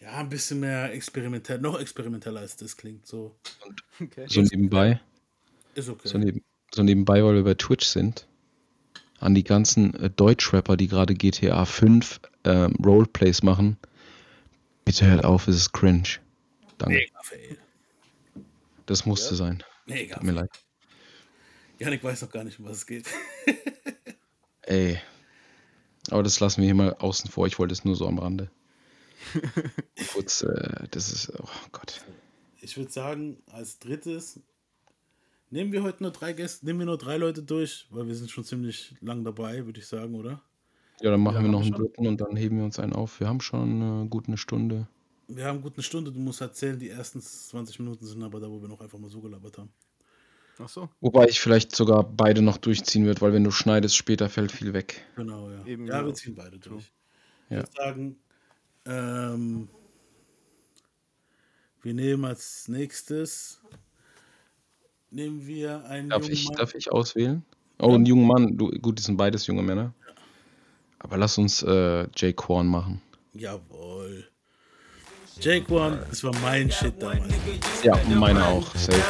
ja, ein bisschen mehr experimentell, noch experimenteller als das klingt. So, Okay. So nebenbei, ist okay. so, neben, so nebenbei, weil wir bei Twitch sind, an die ganzen äh, Deutschrapper, die gerade GTA 5 ähm, Roleplays machen, bitte hört auf, es ist cringe. Danke. Mega fail. Das musste sein. Mega Tut mir leid. Janik weiß noch gar nicht, um was es geht. Ey. Aber das lassen wir hier mal außen vor. Ich wollte es nur so am Rande. Kurz, äh, das ist, oh Gott. Ich würde sagen, als drittes nehmen wir heute nur drei Gäste, nehmen wir nur drei Leute durch, weil wir sind schon ziemlich lang dabei, würde ich sagen, oder? Ja, dann machen Ja, wir haben noch wir einen schon. dritten und dann heben wir uns einen auf. Wir haben schon äh, gut eine Stunde. Wir haben gut eine Stunde, du musst erzählen, die ersten 20 Minuten sind aber da, wo wir noch einfach mal so gelabert haben. Ach so. Wobei ich vielleicht sogar beide noch durchziehen würde, weil wenn du schneidest, später fällt viel weg. Genau, ja. Eben, ja, ja. wir ziehen beide durch. Ich Ja. würde sagen, ähm, wir nehmen als nächstes, nehmen wir einen Darf jungen ich, Mann. darf ich auswählen? Oh, ein junger Mann. Du, gut, das sind beides junge Männer. Aber lass uns äh, Jay Korn machen. Jawohl. Jake One, das war mein Shit damals. Ja, meine auch. Safe.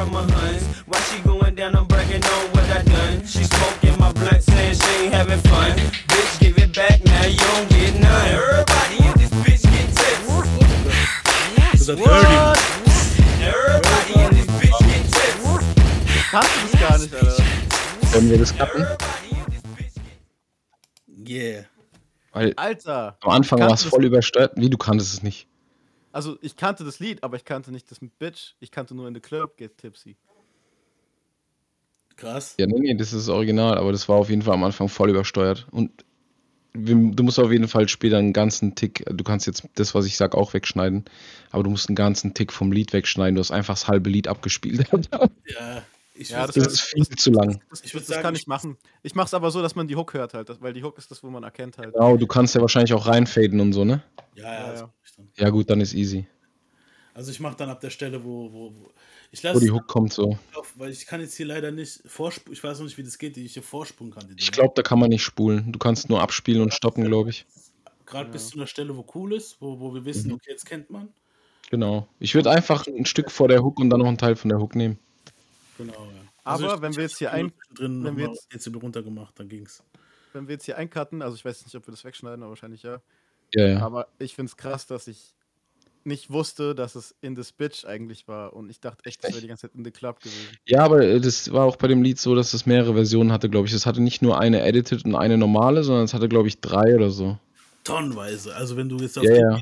From my huns. While she going down, I'm bragging on what I done. She smoking my blunt, saying she ain't having fun. Bitch, give it back now, you don't get none. Everybody in this bitch get tips. Everybody in this bitch get tips. Kannst du das gar nicht, Alter? Können wir das cutten? Yeah. Weil Alter! am Anfang war es voll übersteuert. Wie, du kanntest es nicht? Also, ich kannte das Lied, aber ich kannte nicht das mit Bitch. Ich kannte nur in the Club Get Tipsy. Krass. Ja, nee, nee, das ist das Original, aber das war auf jeden Fall am Anfang voll übersteuert. Und du musst auf jeden Fall später einen ganzen Tick, du kannst jetzt das, was ich sag, auch wegschneiden, aber du musst einen ganzen Tick vom Lied wegschneiden. Du hast einfach das halbe Lied abgespielt. Ja, ich Ja, das Das ist viel zu lang. Das, Ich würd das sagen, kann ich- ich machen. Ich mach's aber so, dass man die Hook hört halt, weil die Hook ist das, wo man erkennt halt. Genau, du kannst ja wahrscheinlich auch reinfaden und so, ne? ja, ja, Ja, das ja. mach ich dann. Ja, gut, dann ist easy. Also ich mache dann ab der Stelle, wo, wo, wo ich Wo lasse die Hook kommt so. auf, weil ich kann jetzt hier leider nicht vorspulen. Ich weiß noch nicht, wie das geht, die ich hier vorspulen kann. Ich glaube, da kann man nicht spulen. Du kannst nur abspielen und stoppen, glaube ich. Gerade bis zu einer Stelle, wo cool ist, wo, wo wir wissen, Mhm. okay, jetzt kennt man. Genau. Ich würde einfach ein Stück vor der Hook und dann noch einen Teil von der Hook nehmen. Genau, ja. Aber ich- wenn ich wir jetzt hier ein- drin wenn wir jetzt- Dezibel runtergemacht, dann ging's. Wenn wir jetzt hier eincutten, also ich weiß nicht, ob wir das wegschneiden, aber wahrscheinlich ja. Ja, ja. Aber ich find's krass, dass ich nicht wusste, dass es in this bitch eigentlich war. Und ich dachte echt, das wäre die ganze Zeit in the club gewesen. Ja, aber äh, das war auch bei dem Lied so, dass es mehrere Versionen hatte, glaube ich. Es hatte nicht nur eine edited und eine normale, sondern es hatte, glaube ich, drei oder so. Tonnenweise. Also wenn du jetzt auf, Ja, die- ja.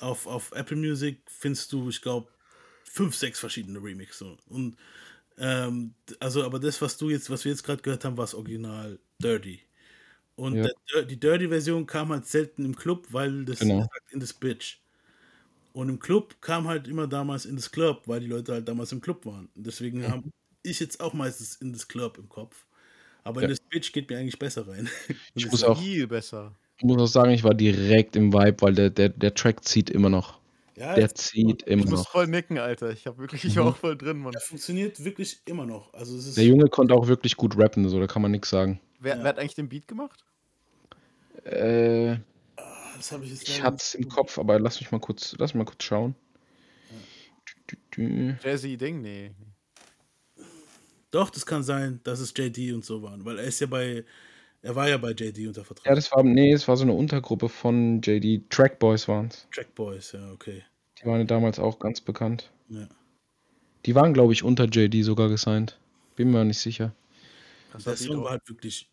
auf, auf Apple Music findest du, ich glaube, fünf, sechs verschiedene Remixe. Und ähm, also, aber das, was du jetzt, was wir jetzt gerade gehört haben, war das Original Dirty. Und Ja. der, die Dirty-Version kam halt selten im Club, weil das Genau. sagt in this bitch. Und im Club kam halt immer damals in das Club, weil die Leute halt damals im Club waren. Und deswegen Mhm. habe ich jetzt auch meistens in das Club im Kopf. Aber Ja. in das Bitch geht mir eigentlich besser rein. Ich muss das- auch, Viel besser. muss auch sagen, ich war direkt im Vibe, weil der, der, der Track zieht immer noch. Ja, Der zieht immer Ich muss noch. voll nicken, Alter. Ich hab wirklich, ich war Mhm. auch voll drin, Mann. der funktioniert wirklich immer noch. Also es ist Der Junge konnte auch wirklich gut rappen, so, da kann man nichts sagen. Wer, Ja. wer hat eigentlich den Beat gemacht? Äh, das habe ich jetzt ich es im Kopf, aber lass mich mal kurz, lass mich mal kurz schauen. Dü. Jazzy Ding? Nee. Doch, das kann sein, dass es JD und so waren, weil er ist ja bei, er war ja bei JD unter Vertrag. Ja, das war, nee, es war so eine Untergruppe von JD. Track Boys waren es. Track Boys, ja, okay. Die waren ja damals auch ganz bekannt. Ja. Die waren, glaube ich, unter JD sogar gesigned. Bin mir nicht sicher. Das Der Song war halt wirklich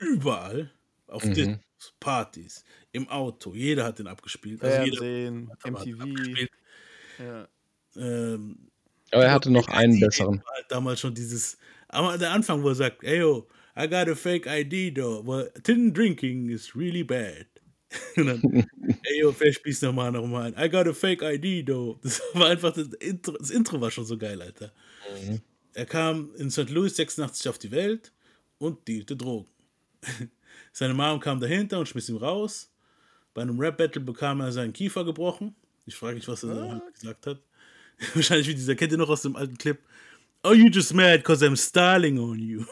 überall, auf Mhm. Discos, Partys, im Auto, jeder hat den abgespielt. Also jeder Fernsehen, MTV. abgespielt. Ja. Ähm, Aber er hatte noch einen besseren. halt damals schon dieses, aber der Anfang, wo er sagt, ey yo, I got a fake ID though, well, tin drinking is really bad. Und dann, ey yo, vielleicht spielst du nochmal nochmal ein. I got a fake ID though. Das war einfach, das Intro, das Intro war schon so geil, Alter. Er kam in St. Louis 86 auf die Welt und dealte Drogen. Seine Mom kam dahinter und schmiss ihn raus. Bei einem Rap-Battle bekam er seinen Kiefer gebrochen. Ich frage mich, was er da gesagt hat. Wahrscheinlich wie dieser, kennt ihr noch aus dem alten Clip? Oh, you just mad cause I'm styling on you.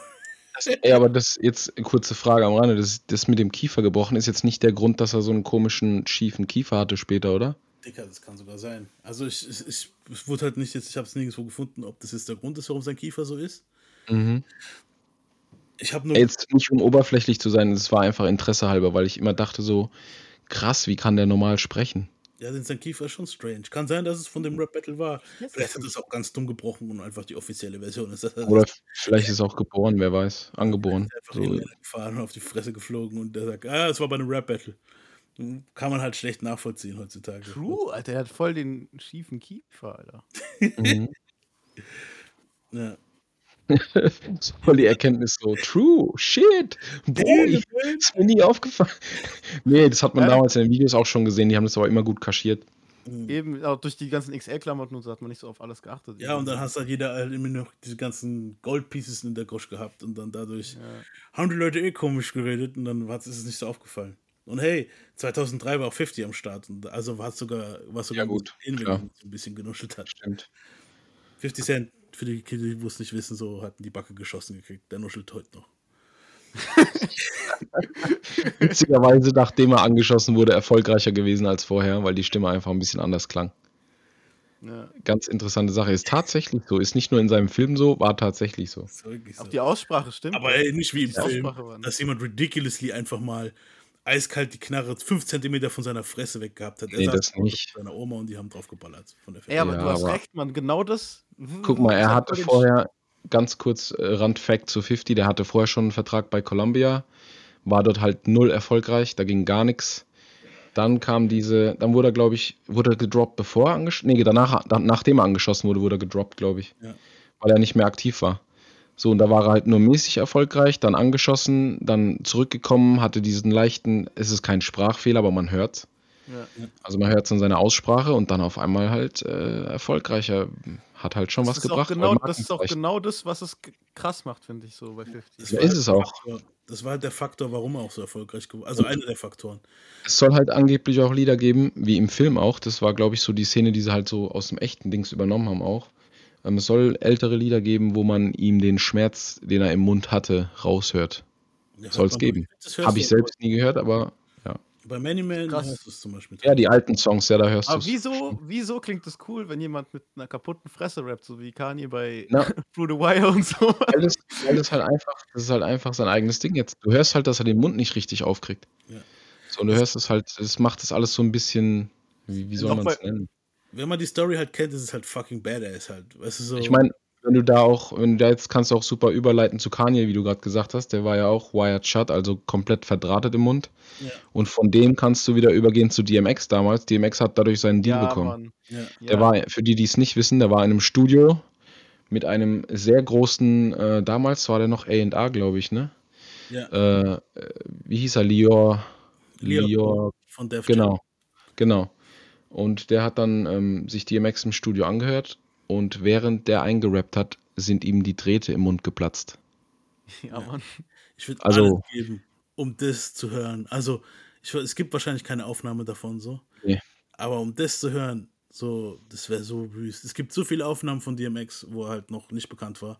Ja, aber das jetzt kurze Frage am Rande. Das, das mit dem Kiefer gebrochen ist jetzt nicht der Grund, dass er so einen komischen, schiefen Kiefer hatte später, oder? Dicker, das kann sogar sein. Also ich, ich, ich, wurde halt nicht jetzt, ich habe es nirgendwo gefunden, ob das jetzt der Grund ist, warum sein Kiefer so ist. Mhm. Ich habe nur Jetzt nicht um oberflächlich zu sein, es war einfach Interesse halber, weil ich immer dachte so, krass, wie kann der normal sprechen? Ja, denn sein Kiefer ist schon strange. Kann sein, dass es von dem Rap-Battle war. Vielleicht hat es auch ganz dumm gebrochen und einfach die offizielle Version ist. er Oder vielleicht ist er auch geboren, wer weiß, angeboren. einfach So, gefahren und auf die Fresse geflogen und der sagt, ah, es war bei einem Rap-Battle. Kann man halt schlecht nachvollziehen heutzutage. True, Alter, der hat voll den schiefen Kiefer, Alter. mhm. Ja. Voll die Erkenntnis so, true, shit, boah, ich, ist mir nie aufgefallen. nee, das hat man Ja. damals in den Videos auch schon gesehen, die haben das aber immer gut kaschiert. Eben, auch durch die ganzen XL-Klamotten und so hat man nicht so auf alles geachtet. ja, und dann hast halt jeder halt immer noch diese ganzen Gold-Pieces in der Gosch gehabt und dann dadurch haben die Leute eh komisch geredet und dann ist es nicht so aufgefallen. Und hey, 2003 war auch 50 am Start und also war es sogar, war es sogar Ja, gut, in, wenn so ein bisschen genuschelt hat. Stimmt. 50 Cent, für die Kinder, die es nicht wissen, so hatten die Backe geschossen gekriegt. Der nuschelt heute noch. Witzigerweise, nachdem er angeschossen wurde, erfolgreicher gewesen als vorher, weil die Stimme einfach ein bisschen anders klang. Ja. Ganz interessante Sache. Ist tatsächlich so. Ist nicht nur in seinem Film so, war tatsächlich so. Auch die Aussprache stimmt. Aber ey, nicht wie im Die Film, dass jemand ridiculously einfach mal eiskalt die Knarre 5 cm von seiner Fresse weggehabt hat. Er Nee, saß das nicht. seiner Oma und die haben draufgeballert von der Ey, aber Ja, du hast aber- recht, Mann. Genau das. Guck mal, er hatte vorher, ganz kurz äh, Randfact zu 50, der hatte vorher schon einen Vertrag bei Columbia, war dort halt null erfolgreich, da ging gar nichts. Dann kam diese, dann wurde er, glaube ich, wurde er gedroppt, bevor er angeschossen, nee, danach, dann, nachdem er angeschossen wurde, wurde er gedroppt, glaube ich. Ja. Weil er nicht mehr aktiv war. So, und da war er halt nur mäßig erfolgreich, dann angeschossen, dann zurückgekommen, hatte diesen leichten, es ist kein Sprachfehler, aber man hört Ja. Also man hört es in seiner Aussprache und dann auf einmal halt äh, erfolgreicher. Hat halt schon Das was ist, auch gebracht. genau, das ist auch genau das, was es krass macht, finde ich so bei 50. Das Ja, war ist halt es der auch. Faktor, das war halt der Faktor, warum er auch so erfolgreich geworden Also einer der Faktoren. Es soll halt angeblich auch Lieder geben, wie im Film auch. Das war, glaube ich, so die Szene, die sie halt so aus dem echten Dings übernommen haben auch. Ähm, es soll ältere Lieder geben, wo man ihm den Schmerz, den er im Mund hatte, raushört. Ja, Soll es geben. Habe ich selbst nie gehört, aber. Bei Many Man Krass. hörst du es zum Beispiel. Ja, die alten Songs, ja, da hörst du Aber es. wieso, wieso klingt es cool, wenn jemand mit einer kaputten Fresse rappt, so wie Kanye bei. Through the Wire und so? Weil das, weil das halt einfach, das ist halt einfach sein eigenes Ding jetzt. Du hörst halt, dass er den Mund nicht richtig aufkriegt. Ja. So, und du hörst es halt, das macht das alles so ein bisschen, wie, wie soll man es nennen? Wenn man die Story halt kennt, ist es halt fucking badass halt. Weißt du, so. Ich meine, wenn du da auch, wenn du da jetzt kannst du auch super überleiten zu Kanye, wie du gerade gesagt hast, der war ja auch wired shut, also komplett verdrahtet im Mund. Ja. Und von dem kannst du wieder übergehen zu DMX damals. DMX hat dadurch seinen Deal bekommen. Mann. ja. Der war, für die, die es nicht wissen, der war in einem Studio mit einem sehr großen, äh, damals war der noch A&R, glaube ich, ne? Ja. Äh, wie hieß er? Lior. Lior. Lior. Von Def Genau. Genau. Und der hat dann ähm, sich DMX im Studio angehört und während der eingerappt hat, sind ihm die Drähte im Mund geplatzt. Ja, Mann. Ich würde Also- alles geben, um das zu hören. Also, ich, es gibt wahrscheinlich keine Aufnahme davon so. Nee. Aber um das zu hören, so, das wäre so wüst. Es gibt so viele Aufnahmen von DMX, wo er halt noch nicht bekannt war.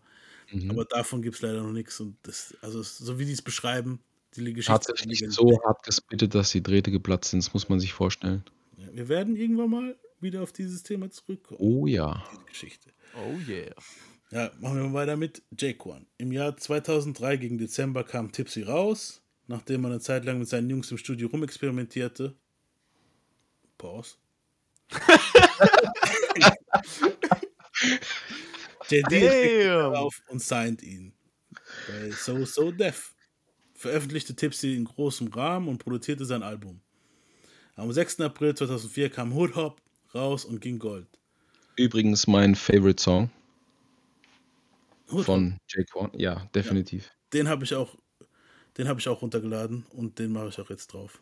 Mhm. Aber davon gibt es leider noch nichts. Und das, also es- so wie die es beschreiben, die Geschichte. Tatsächlich so hart gespittet, dass die Drähte geplatzt sind. Das muss man sich vorstellen. Ja, wir werden irgendwann mal wieder auf dieses Thema zurückkommen. Oh ja. Diese Geschichte. Oh yeah. Ja, machen wir mal weiter mit Jaquan. Im Jahr 2003 gegen Dezember kam Tipsy raus, nachdem er eine Zeit lang mit seinen Jungs im Studio rumexperimentierte. Pause. JD darauf und signed ihn. Bei So So Def veröffentlichte Tipsy in großem Rahmen und produzierte sein Album. Am 6. April 2004 kam Hood Hop raus und ging Gold. Übrigens mein Favorite Song Hood Hop, von Jake One. Ja, definitiv. den habe ich auch, den habe ich auch runtergeladen und den mache ich auch jetzt drauf.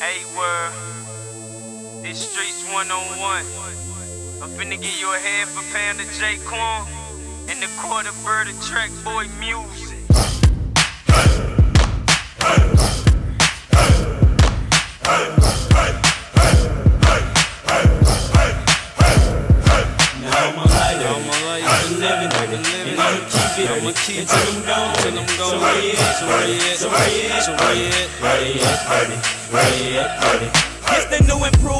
Hey, word. This streets one on one. I'm finna give you a half a pound of J. Quan and the quarter bird of track boy music. So where you at? Where you at? Party, where you at? Party. It's the new improved hood hop.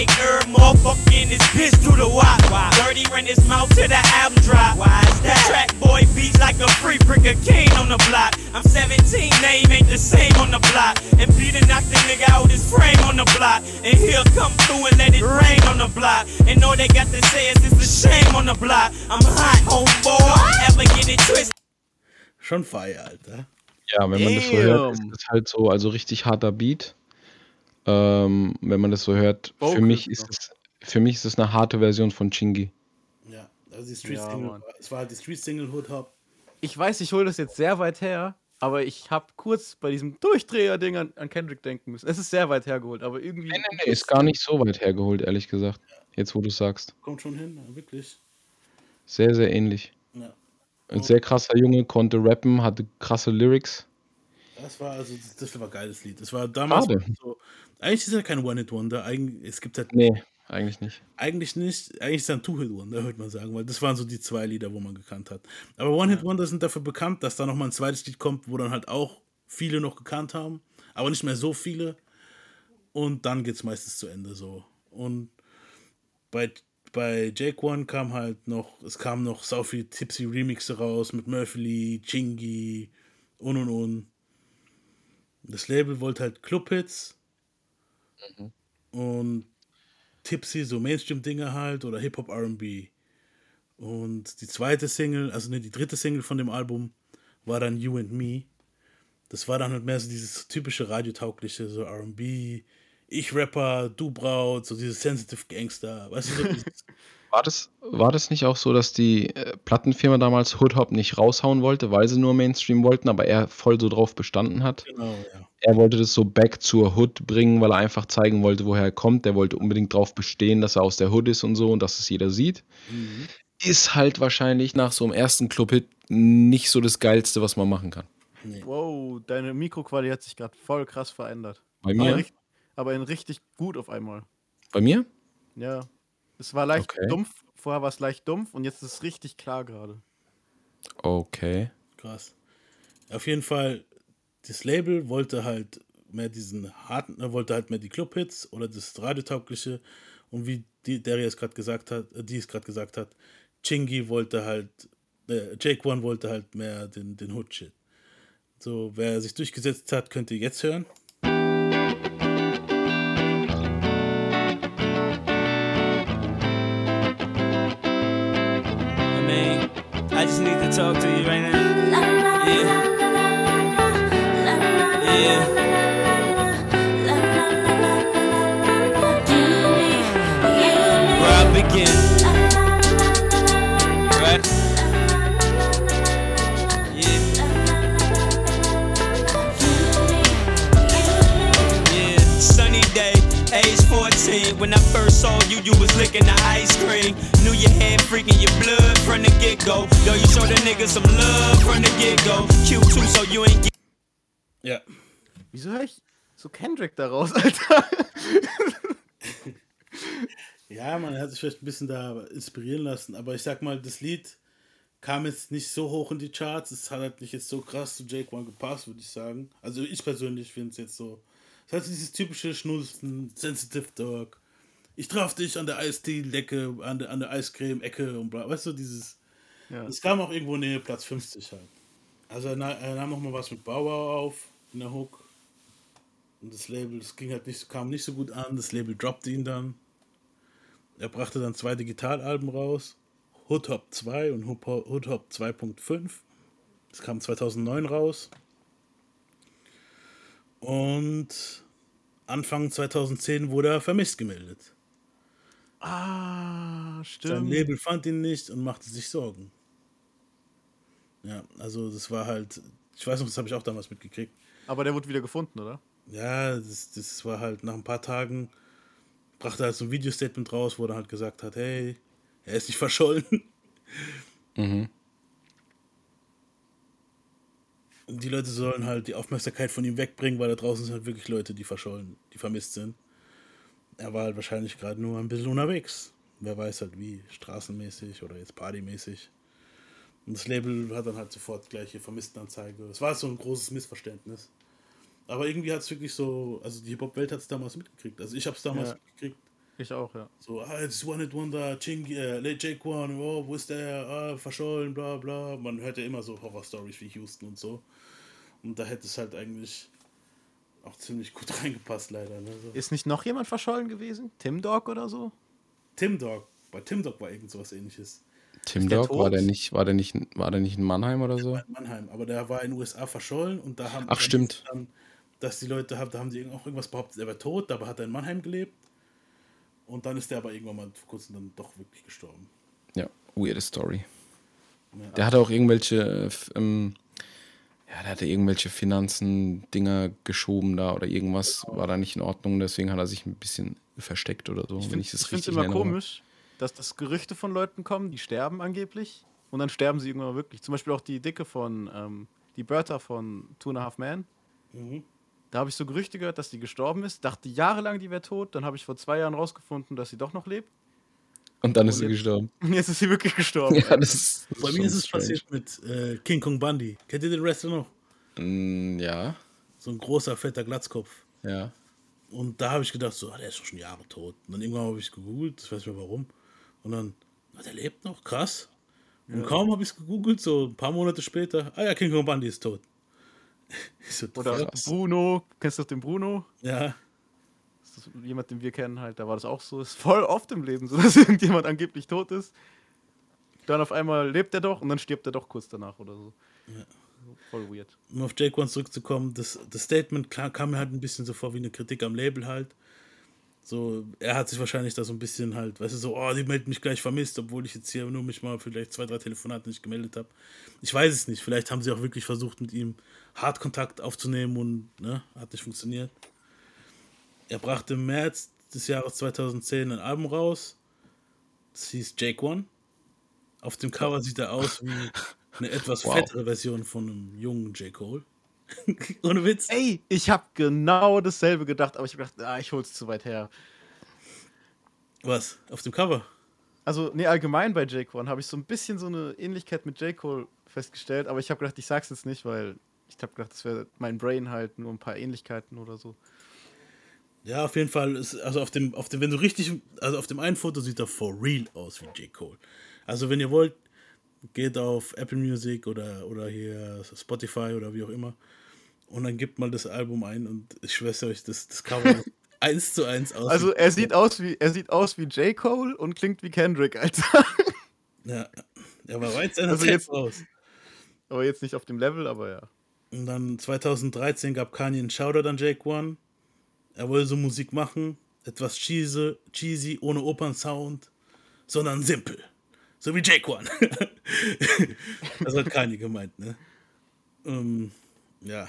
I make her motherfucking this bitch through the wop. Dirty ran his mouth to the album drop. Why is that? Track boy beats like a free brick of cane on the block. I'm 17, name ain't the same on the block. And Peter knocked the nigga out his frame on the block. And he'll come through and let it rain on the block. And all they got to say is it's a shame on the block. I'm hot, homeboy. Ever get it twisted? Schon feier, Alter. Ja, wenn man das so hört, ist Damn. das halt so, also richtig harter Beat. Ähm, wenn man das so hört, für Vocals mich ist es, für mich ist es eine harte Version von Chingy. Ja, also die Street Ja, Single, es war halt die Street Single Hood Hop. Ich weiß, ich hole das jetzt sehr weit her, aber ich habe kurz bei diesem Durchdreher-Ding an, an Kendrick denken müssen. Es ist sehr weit hergeholt, aber irgendwie. Nee, nee, nee, ist gar nicht so weit hergeholt, ehrlich gesagt. Jetzt, wo du sagst. Kommt schon hin, ja, wirklich. Sehr, sehr ähnlich. Ja. Ein sehr krasser Junge, konnte rappen, hatte krasse Lyrics. Das war also, das, das war ein geiles Lied. Das war damals Schade. so. Eigentlich ist er kein One-Hit-Wonder. Es gibt halt Nee, eigentlich nicht. eigentlich nicht, eigentlich ist er ein Two-Hit-Wonder, würde man sagen, weil das waren so die zwei Lieder, wo man gekannt hat. Aber One-Hit-Wonder sind dafür bekannt, dass da nochmal ein zweites Lied kommt, wo dann halt auch viele noch gekannt haben, aber nicht mehr so viele. Und dann geht es meistens zu Ende so. Und bei, bei Jake One kam halt noch, es kamen noch so viele Tipsy Remixe raus mit Murphy Lee, Chingy und und und. Das Label wollte halt Clubhits und Tipsy, so Mainstream-Dinge halt oder Hip-Hop RB. Und die zweite Single, also ne, die dritte Single von dem Album war dann You and Me. Das war dann halt mehr so dieses typische radiotaugliche, so RB, ich Rapper, du Braut, so dieses Sensitive Gangster, weißt du, so dieses, War das, war das nicht auch so, dass die äh, Plattenfirma damals Hood Hop nicht raushauen wollte, weil sie nur Mainstream wollten, aber er voll so drauf bestanden hat? genau, ja. Er wollte das so back zur Hood bringen, weil er einfach zeigen wollte, woher er kommt. Er wollte unbedingt drauf bestehen, dass er aus der Hood ist und so und dass es jeder sieht. Ist halt wahrscheinlich nach so einem ersten Club-Hit nicht so das Geilste, was man machen kann. Wow, deine Mikroqualität hat sich gerade voll krass verändert. Bei mir? aber in richtig gut auf einmal. Bei mir? Ja. Es war leicht Okay. dumpf, vorher war es leicht dumpf und jetzt ist es richtig klar gerade. Okay. Krass. Auf jeden Fall, das Label wollte halt mehr diesen harten, äh, wollte halt mehr die Clubhits oder das radiotaugliche. Und wie die Derry es gerade gesagt hat, äh, die es gerade gesagt hat, Chingy wollte halt, äh, Jake One wollte halt mehr den, den Hood-Shit. So, wer sich durchgesetzt hat, könnt ihr jetzt hören. You, was licking the ice cream. Knew you had freaking your blood from the get go. Yo, you showed a nigga some love from the get go. Q2, so you ain't get Ja. Wieso höre ich so Kendrick daraus, Alter? Ja, man hat sich vielleicht ein bisschen da inspirieren lassen, aber ich sag mal, das Lied kam jetzt nicht so hoch in die Charts. Es hat halt nicht jetzt so krass zu Jake One gepasst, würde ich sagen. Also ich persönlich finde es jetzt so. Es hat dieses typische Schnulzen, Sensitive Dog. Ich traf dich an der Eistee-Lecke, an der, an der Eiscreme-Ecke und bla. Weißt du, dieses. Ja. Es kam auch irgendwo nähe Platz 50 halt. Also er, na- er nahm nochmal was mit Bauer auf in der Hook. Und das Label, das ging halt nicht, kam nicht so gut an. Das Label droppte ihn dann. Er brachte dann zwei Digitalalben raus. Hood Hop 2 und Hood Hop 2.5. Das kam 2009 raus. Und Anfang 2010 wurde er vermisst gemeldet. Ah, Sein stimmt. Label fand ihn nicht und machte sich Sorgen. Ja, also das war halt, ich weiß noch, das habe ich auch damals mitgekriegt. Aber der wurde wieder gefunden, oder? Ja, das, das war halt nach ein paar Tagen, brachte er halt so ein Video-Statement raus, wo er halt gesagt hat, hey, er ist nicht verschollen. Mhm. Und die Leute sollen halt die Aufmerksamkeit von ihm wegbringen, weil da draußen sind halt wirklich Leute, die verschollen, die vermisst sind. Er war halt wahrscheinlich gerade nur ein bisschen unterwegs. Wer weiß halt wie, straßenmäßig oder jetzt partymäßig. Und das Label hat dann halt sofort gleiche Vermisstenanzeige. Es war so ein großes Missverständnis. Aber irgendwie hat es wirklich so, also die Hip-Hop-Welt hat es damals mitgekriegt. Also ich habe es damals Ja. mitgekriegt. Ich auch, ja. So, ah, it's One It Wonder, Ching, äh, Late Jake One, oh, wo ist der, ah, verschollen, bla bla. Man hört ja immer so Horror-Stories wie Houston und so. Und da hätte es halt eigentlich auch ziemlich gut reingepasst, leider. Ne? So. Ist nicht noch jemand verschollen gewesen? Tim Dog oder so? Tim Dog, bei Tim Dog war irgend sowas ähnliches. Tim der Dog, war der nicht, war der nicht, war der nicht in Mannheim oder so? Bei Mannheim, aber der war in den USA verschollen und da haben Ach, stimmt. Dann, dass die Leute haben, da haben die auch irgendwas behauptet, er wäre tot, dabei hat er in Mannheim gelebt. Und dann ist er aber irgendwann mal vor kurzem dann doch wirklich gestorben. Ja, weirde Story. Ja. Der hatte auch irgendwelche, äh, ähm, ja, der hatte irgendwelche Finanzen-Dinger geschoben da oder irgendwas war da nicht in Ordnung, deswegen hat er sich ein bisschen versteckt oder so, Ich finde ich das es richtig immer erinnere. komisch, dass das Gerüchte von Leuten kommen, die sterben angeblich. Und dann sterben sie irgendwann wirklich. Zum Beispiel auch die Dicke von, ähm, die Bertha von Two and a Half Men. Mhm. Da habe ich so Gerüchte gehört, dass die gestorben ist. Dachte jahrelang, die wäre tot. Dann habe ich vor zwei Jahren rausgefunden, dass sie doch noch lebt. Und dann ist Und er jetzt- gestorben. Und jetzt ist sie wirklich gestorben. Ja, das ist, das Bei ist mir ist es strange. passiert mit äh, King Kong Bundy. Kennt ihr den Wrestler noch? Mm, ja, So ein großer, fetter Glatzkopf. ja. Und da habe ich gedacht, so, ah, der ist doch schon Jahre tot. Und dann irgendwann habe ich gegoogelt, ich weiß nicht mehr warum. Und dann, ah, der lebt noch, krass. Und kaum habe ich es gegoogelt, so ein paar Monate später, ah ja, King Kong Bundy ist tot. So, Oder Krass. Bruno. Kennst du den Bruno? ja, Das jemand, den wir kennen halt. Da war das auch so. Ist voll oft im Leben so, dass irgendjemand angeblich tot ist. Dann auf einmal lebt er doch und dann stirbt er doch kurz danach oder so. Voll weird. um auf Jake One zurückzukommen, das, das Statement kam mir halt ein bisschen so vor wie eine Kritik am Label halt. So, er hat sich wahrscheinlich da so ein bisschen halt, weißt du, so, oh, die melden mich gleich vermisst, obwohl ich jetzt hier nur mich mal vielleicht zwei, drei Telefonate nicht gemeldet habe. Ich weiß es nicht. Vielleicht haben sie auch wirklich versucht, mit ihm hart Kontakt aufzunehmen und ne, hat nicht funktioniert. Er brachte im März des Jahres 2010 ein Album raus. Das hieß Jake One. Auf dem Cover sieht er aus wie eine etwas Wow. fettere Version von einem jungen J. Cole. Ohne Witz. Ey, ich habe genau dasselbe gedacht, aber ich habe gedacht, ah, ich hol's zu weit her. Was? Auf dem Cover? Also, nee, allgemein bei J. Cole habe ich so ein bisschen so eine Ähnlichkeit mit J. Cole festgestellt, aber ich habe gedacht, ich sag's jetzt nicht, weil ich habe gedacht, das wäre mein Brain halt nur ein paar Ähnlichkeiten oder so. Ja, auf jeden Fall. Ist, also auf dem, auf dem, wenn du richtig, also auf dem einen Foto sieht er for real aus wie J. Cole. Also wenn ihr wollt, geht auf Apple Music oder, oder hier Spotify oder wie auch immer und dann gebt mal das Album ein und ich schwöre euch, das, das Cover eins zu eins aus. Also, er sieht aus wie er sieht aus wie J. Cole und klingt wie Kendrick, Alter. Ja, er war weit seiner Also jetzt- aus. aber jetzt nicht auf dem Level, aber ja. Und dann 2013 gab Kanye einen Shoutout an Jake One. Er wollte so Musik machen, etwas cheesy, cheesy ohne Opernsound, sondern simpel. So wie Jake One. das hat Kanye gemeint, ne? Ähm, ja.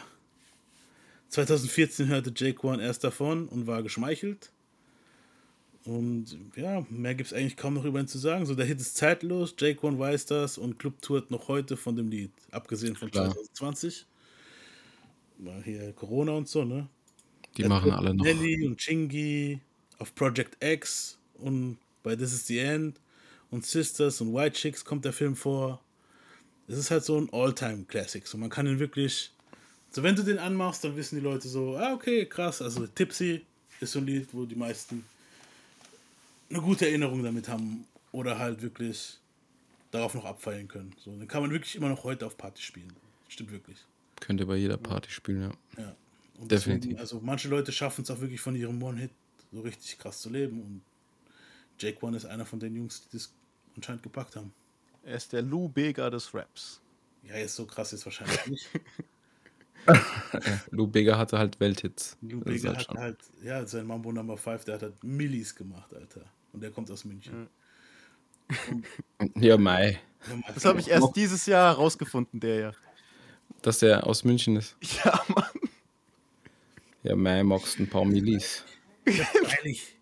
2014 hörte Jake One erst davon und war geschmeichelt. Und ja, mehr gibt es eigentlich kaum noch über ihn zu sagen. So, der Hit ist zeitlos, Jake One weiß das und Club tourt noch heute von dem Lied. Abgesehen von Klar. 2020. War hier Corona und so, ne? Die machen alle noch. Nelly und Chingy auf Project X und bei This is the End und Sisters und White Chicks kommt der Film vor. Es ist halt so ein All-Time-Classic. So, man kann ihn wirklich. So, wenn du den anmachst, dann wissen die Leute so, ah, okay, krass. Also, Tipsy ist so ein Lied, wo die meisten eine gute Erinnerung damit haben oder halt wirklich darauf noch abfeiern können. So, den kann man wirklich immer noch heute auf Party spielen. Stimmt wirklich. Könnt ihr bei jeder Party spielen, ja. Ja. Und Definitiv. Deswegen, also manche Leute schaffen es auch wirklich von ihrem One-Hit so richtig krass zu leben. Und Jake One ist einer von den Jungs, die das anscheinend gepackt haben. Er ist der Lou Bega des Raps. Ja, jetzt so krass ist wahrscheinlich nicht. Lou Bega hatte halt Welthits. Lou Bega halt hat schon- halt, ja, sein Mambo Number 5, der hat halt Millis gemacht, Alter. Und der kommt aus München. Ja, Mai. Das habe ich erst dieses Jahr herausgefunden, der ja. Dass der aus München ist. Ja, Mann. Ja, Mai magst ein paar Millis. Freilich.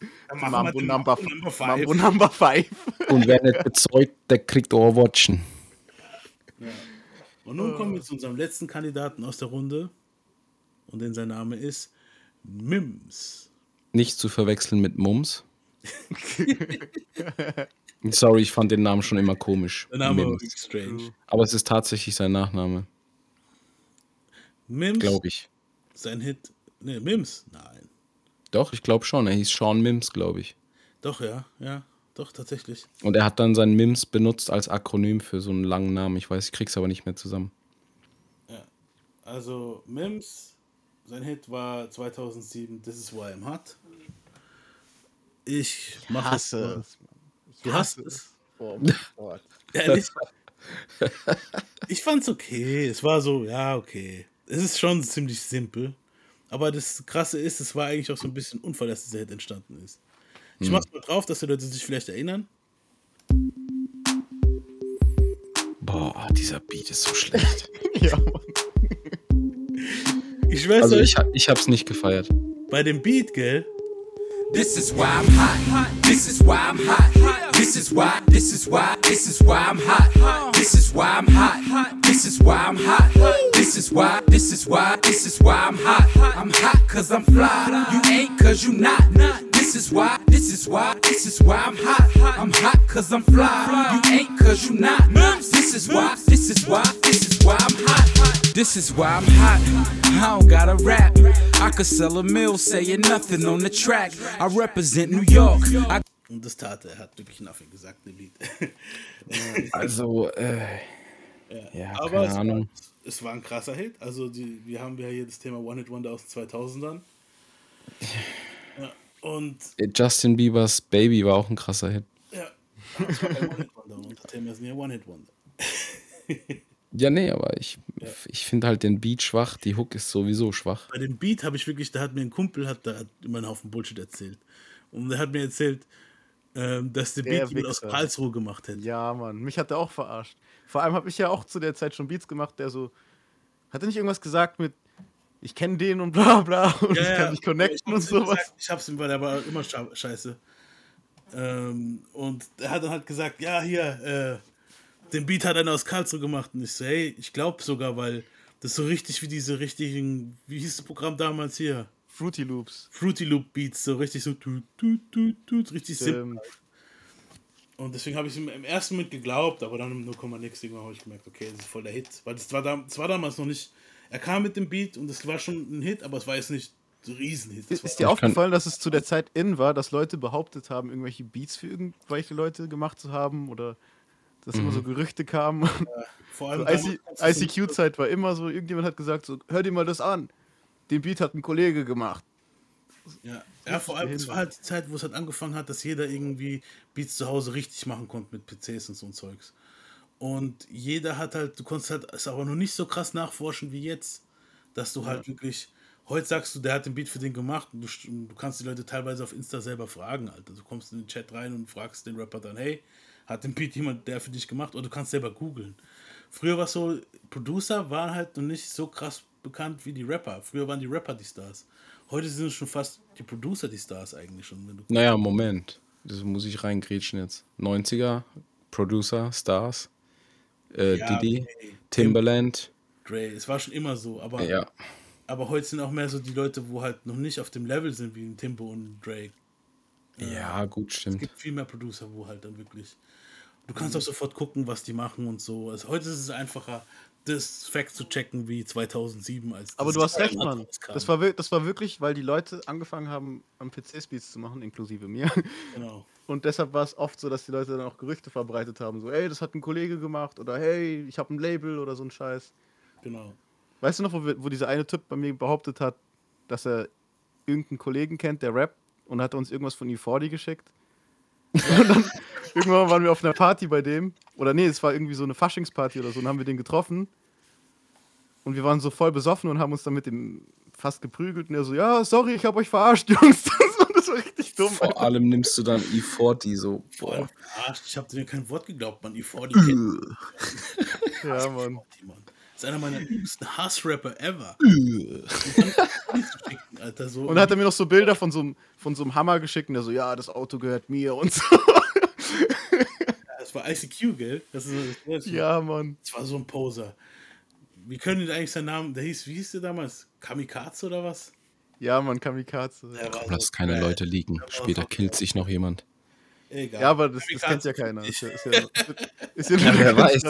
Wir Mambo Number, Number 5. Mambo Number 5. Und wer nicht bezeugt, der kriegt auch Watchen. Und nun kommen wir zu unserem letzten Kandidaten aus der Runde. Und denn sein Name ist Mims. Nicht zu verwechseln mit Mums. Sorry, ich fand den Namen schon immer komisch. Der Name Mims. strange. Aber es ist tatsächlich sein Nachname, Mims, glaube ich. Sein Hit. Ne, Mims. Nein. Doch, ich glaube schon. Er hieß Sean Mims, glaube ich. Doch, ja, ja. Doch, tatsächlich. Und er hat dann sein Mims benutzt als Akronym für so einen langen Namen. Ich weiß, ich krieg's aber nicht mehr zusammen. Also, Mims, sein Hit war 2007 This is Why I'm Hot. Ich mache es. Hasse es. Du hast es. Oh mein Gott. Ehrlich? ich fand's okay. Es war so, ja, okay. Es ist schon ziemlich simpel. Aber das Krasse ist, es war eigentlich auch so ein bisschen Unfall, dass dieser Hit entstanden ist. Ich mach's mal drauf, dass die Leute sich vielleicht erinnern. Boah, dieser Beat ist so schlecht. Ja, Mann. Ich weiß Also euch, ich, ich hab's nicht gefeiert. bei dem Beat, gell? This is why I'm hot. This is why I'm hot. This is why. This is why. This is why I'm hot. This is why I'm hot. This is why I'm hot. This is why. This is why. This is why I'm hot. I'm hot cause I'm fly. You ain't cause you not. This is why. This is why. This is why I'm hot. I'm hot cause I'm fly. You ain't cause you not. This is why. This is why. This is why I'm hot. This is why I'm hot. I don't gotta rap. I could sell a mill saying nothing on the track. I represent New York. I Und das tat er. Er hat wirklich nothing gesagt im Lied. Also, äh, ja, Aber keine es Ahnung. war, es war ein krasser Hit. Also, die, wir haben ja hier das Thema One Hit Wonder aus den 2000ern. Ja, und Justin Biebers Baby war auch ein krasser Hit. ja, es war ein One Hit Wonder. Und Thema ist ja One Hit Wonder. Ja, nee, aber ich, ich finde halt den Beat schwach. Die Hook ist sowieso schwach. Bei dem Beat habe ich wirklich, da hat mir ein Kumpel, hat, da hat immer einen Haufen Bullshit erzählt. Und der hat mir erzählt, ähm, dass der, Der Beat jemand aus. Karlsruhe gemacht hätte. Ja, Mann. Mich hat er auch verarscht. Vor allem habe ich ja auch zu der Zeit schon Beats gemacht, der so. Hat er nicht irgendwas gesagt mit. Ich kenne den und bla bla und ich kann mich connecten und sowas. Gesagt, ich hab's ihm, weil der war immer scheiße. Ähm, und er hat dann halt gesagt, ja, hier, äh, den Beat hat einer aus Karlsruhe gemacht. Und ich so, hey, ich glaube sogar, weil das so richtig wie diese richtigen, wie hieß das Programm damals hier? Fruity Loops. Fruity Loop Beats, so richtig so tut, tut, tut, tut, richtig simpel. Und deswegen habe ich ihm im ersten Moment geglaubt, aber dann im 0, nix irgendwann habe ich gemerkt, okay, das ist voll der Hit. Weil das war, da, das war damals noch nicht, er kam mit dem Beat und es war schon ein Hit, aber es war jetzt nicht so ein Riesenhit. Das ist, dir aufgefallen, dass es zu der Zeit in war, dass Leute behauptet haben, irgendwelche Beats für irgendwelche Leute gemacht zu haben oder dass immer so Gerüchte kamen? vor So allem es so- ICQ-Zeit war immer so, irgendjemand hat gesagt, so, hör dir mal das an. Den Beat hat ein Kollege gemacht. Ja, ja vor allem, es war halt die Zeit, wo es halt angefangen hat, dass jeder irgendwie Beats zu Hause richtig machen konnte mit PCs und so ein Zeugs. Und jeder hat halt, du konntest halt es aber noch nicht so krass nachforschen wie jetzt, dass du halt wirklich, heute sagst du, der hat den Beat für den gemacht und du, du kannst die Leute teilweise auf Insta selber fragen, Alter. Du kommst in den Chat rein und fragst den Rapper dann, hey, hat den Beat jemand der für dich gemacht? Oder du kannst selber googeln. Früher war es so, Producer waren halt noch nicht so krass bekannt wie die Rapper. Früher waren die Rapper die Stars. Heute sind es schon fast die Producer, die Stars eigentlich schon. Wenn du Naja, Moment. Das muss ich reingrätschen jetzt. 90er, Producer, Stars, äh, Ja, Diddy, okay. Timberland. Dre, es war schon immer so, aber, Ja. aber heute sind auch mehr so die Leute, wo halt noch nicht auf dem Level sind wie ein Timbo und Drake. Ja, gut, Es stimmt. gibt viel mehr Producer, wo halt dann wirklich. Du kannst auch sofort gucken, was die machen und so. Also heute ist es einfacher, das Fact zu checken wie 2007 als Aber du hast recht, Mann. Das war, das war wirklich, weil die Leute angefangen haben, am PC Speeds zu machen, inklusive mir. Genau. Und deshalb war es oft so, dass die Leute dann auch Gerüchte verbreitet haben. So, ey, das hat ein Kollege gemacht. Oder hey, ich habe ein Label oder so ein Scheiß. Genau. Weißt du noch, wo, wir, wo dieser eine Typ bei mir behauptet hat, dass er irgendeinen Kollegen kennt, der rappt und hat uns irgendwas von E40 geschickt? Und dann irgendwann waren wir auf einer Party bei dem. Oder nee, es war irgendwie so eine Faschingsparty oder so. Und haben wir den getroffen. Und wir waren so voll besoffen und haben uns dann mit dem fast geprügelt. Und er so, ja, sorry, ich hab euch verarscht, Jungs. Das war richtig dumm. Vor allem nimmst du dann E40 so. Boah, verarscht. ich habe dir kein Wort geglaubt, man. E40 kennt Ja, Mann. Ist einer meiner liebsten Hassrapper ever. Alter, so. Und hat er mir noch so Bilder von so einem, von so einem Hammer geschickt. Und er so, ja, das Auto gehört mir und so. das war ICQ, gell? Das, ist, das, Ja, Mann. das war so ein Poser. Wie können denn eigentlich seinen Namen? Der hieß, wie hieß der damals? Kamikaze oder was? Ja, Mann, Kamikaze. Der war Lass so keine geil. Leute liegen. Später killt sich noch jemand. Egal. Ja, aber das, das kennt ja keiner. Ist ich. ja, ist ja, ist ja Ja, wer weiß.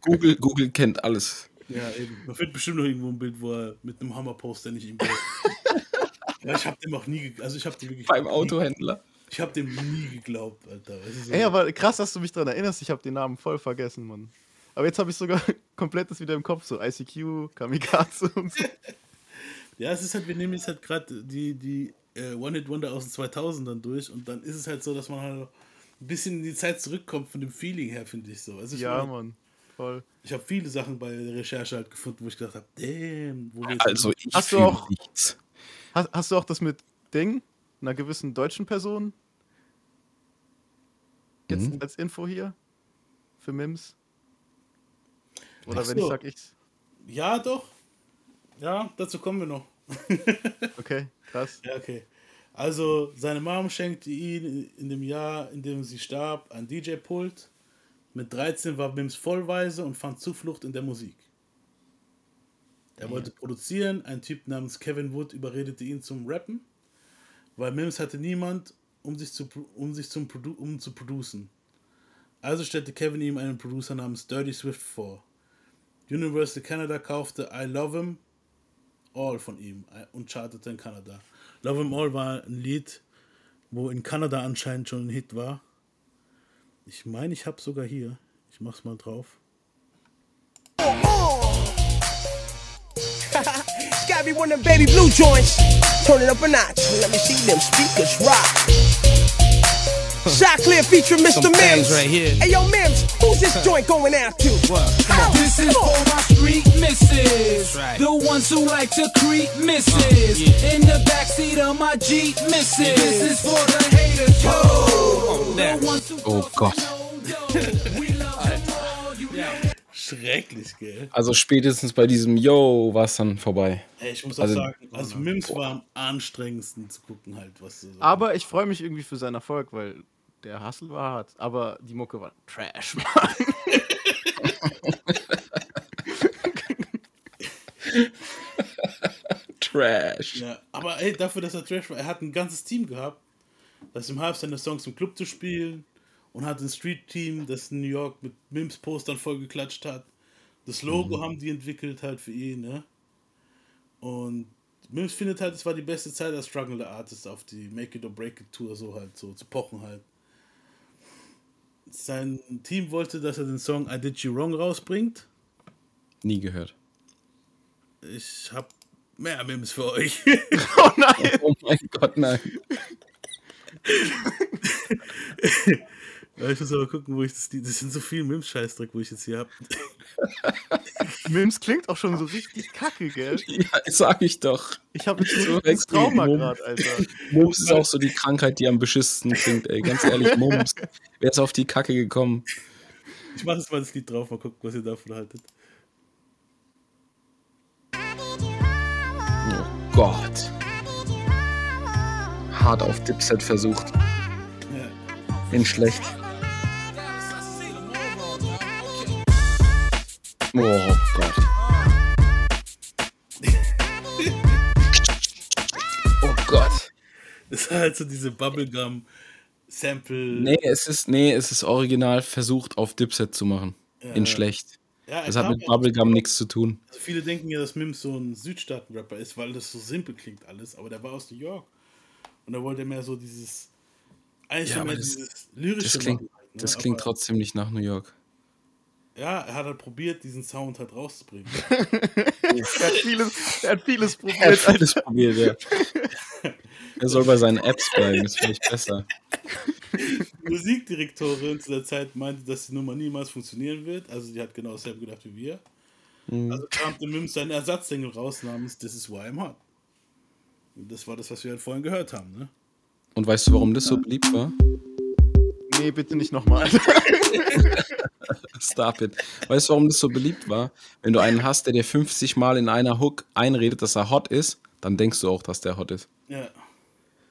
Google, Google kennt alles. Ja, eben. Man findet bestimmt noch irgendwo ein Bild, wo er mit einem Hammer postet, nicht ihm geht. ja, ich habe dem auch nie, also ich habe dem wirklich Beim Autohändler. Ich habe dem nie geglaubt, Alter. So- Ey, aber krass, dass du mich daran erinnerst. Ich habe den Namen voll vergessen, Mann. Aber jetzt habe ich sogar komplett das wieder im Kopf. So ICQ, Kamikaze und so. Ja, es ist halt, wir nehmen jetzt halt gerade die, die äh, One-Hit-Wonder aus den 2000ern durch und dann ist es halt so, dass man halt ein bisschen in die Zeit zurückkommt von dem Feeling her, finde ich so. Also ich, Ja, meine, Mann. Voll. ich habe viele Sachen bei der Recherche halt gefunden, wo ich gedacht habe, damn, wo wir Also ich Hast du auch- nichts. Hast, hast du auch das mit Ding, einer gewissen deutschen Person? Jetzt Mhm. als Info hier? Für Mims? Oder Ach wenn ich so. sag ich's. Ja, doch. Ja, dazu kommen wir noch. Okay, krass. Ja, okay. Also, seine Mom schenkte ihn in dem Jahr, in dem sie starb, ein DJ-Pult. Mit 13 war Mims vollweise und fand Zuflucht in der Musik. Er wollte produzieren, ein Typ namens Kevin Wood überredete ihn zum Rappen, weil Mims hatte niemand, um sich zu, um sich zum Produ um zu producen. Also stellte Kevin ihm einen Producer namens Dirty Swift vor. Universal Canada kaufte I Love Him All von ihm äh, und chartete in Kanada. Love Him All war ein Lied, wo in Kanada anscheinend schon ein Hit war. Ich meine, ich habe sogar hier. Ich mach's mal drauf. Gotta be one of baby blue joints. Turn it up a notch. Let me see them speakers rock. Shot clear featuring Mr. Some Mims. right here. Hey yo, Mims, who's this joint going out to? Come This is for my street misses. The ones who like to creep misses. Uh, In the backseat of my Jeep misses. This is for the haters. Yo. The oh, ones who Oh Gott. Schrecklich, gell? Also spätestens bei diesem Yo war es dann vorbei. Ey, ich muss auch Also- sagen, also Mims war am anstrengendsten zu gucken, halt, was so. Aber ich freue mich irgendwie für seinen Erfolg, weil der Hustle war hart. Aber die Mucke war Trash, Mann. Trash. Ja, aber ey, dafür, dass er Trash war, er hat ein ganzes Team gehabt, das ihm half, seine Songs im Club zu spielen und hat ein Street-Team, das in New York mit Mims-Postern vollgeklatscht hat. Das Logo haben die entwickelt halt für ihn, ne? Und Mims findet halt, es war die beste Zeit als Struggle Artist auf die Make It or Break It Tour, so halt, so zu pochen halt. Sein Team wollte, dass er den Song I Did You Wrong rausbringt. Nie gehört. Ich hab mehr Mims für euch. oh nein. Oh mein Gott, nein. Ja, ich muss aber gucken, wo ich das. Das sind so viel Mims-Scheißdreck, wo ich jetzt hier hab. Mims klingt auch schon so richtig kacke, gell? Ja, sag ich doch. Ich habe jetzt so ein Trauma gerade, Alter. Mums ist auch so die Krankheit, die am beschissensten klingt, ey. Ganz ehrlich, Mums. Wer ist auf die Kacke gekommen? Ich mach jetzt mal das Lied drauf, mal gucken, was ihr davon haltet. Oh Gott. hart auf Dipset versucht. In schlecht. Oh Gott. Oh Gott. Das ist halt so diese Bubblegum-Sample. Nee, es ist, nee, es ist original versucht auf Dipset zu machen. Ja. In schlecht. Ja, Das hat mit ja- Bubblegum nichts zu tun. Also viele denken ja, dass Mims so ein Südstaaten-Rapper ist, weil das so simpel klingt alles, aber der war aus New York. Und da wollte er mehr so dieses, eigentlich Ja, mehr das- dieses lyrische Das klingt, machen ne? das klingt aber, trotzdem nicht nach New York. Ja, er hat halt probiert, diesen Sound halt rauszubringen. Er hat vieles, er hat vieles Er hat probiert. vieles probiert, ja. Er soll bei seinen Apps bleiben, ist vielleicht besser. Die Musikdirektorin zu der Zeit meinte, dass die Nummer niemals funktionieren wird. Also die hat genau dasselbe gedacht wie wir. Mhm. Also kam der Mims seinen Ersatzsingle raus namens This is why I'm hot. Und das war das, was wir halt vorhin gehört haben, ne? Und weißt du, warum das so beliebt war? Nee, bitte nicht nochmal. Stop it. Weißt du, warum das so beliebt war? Wenn du einen hast, der dir 50 Mal in einer Hook einredet, dass er hot ist, dann denkst du auch, dass der hot ist. Ja.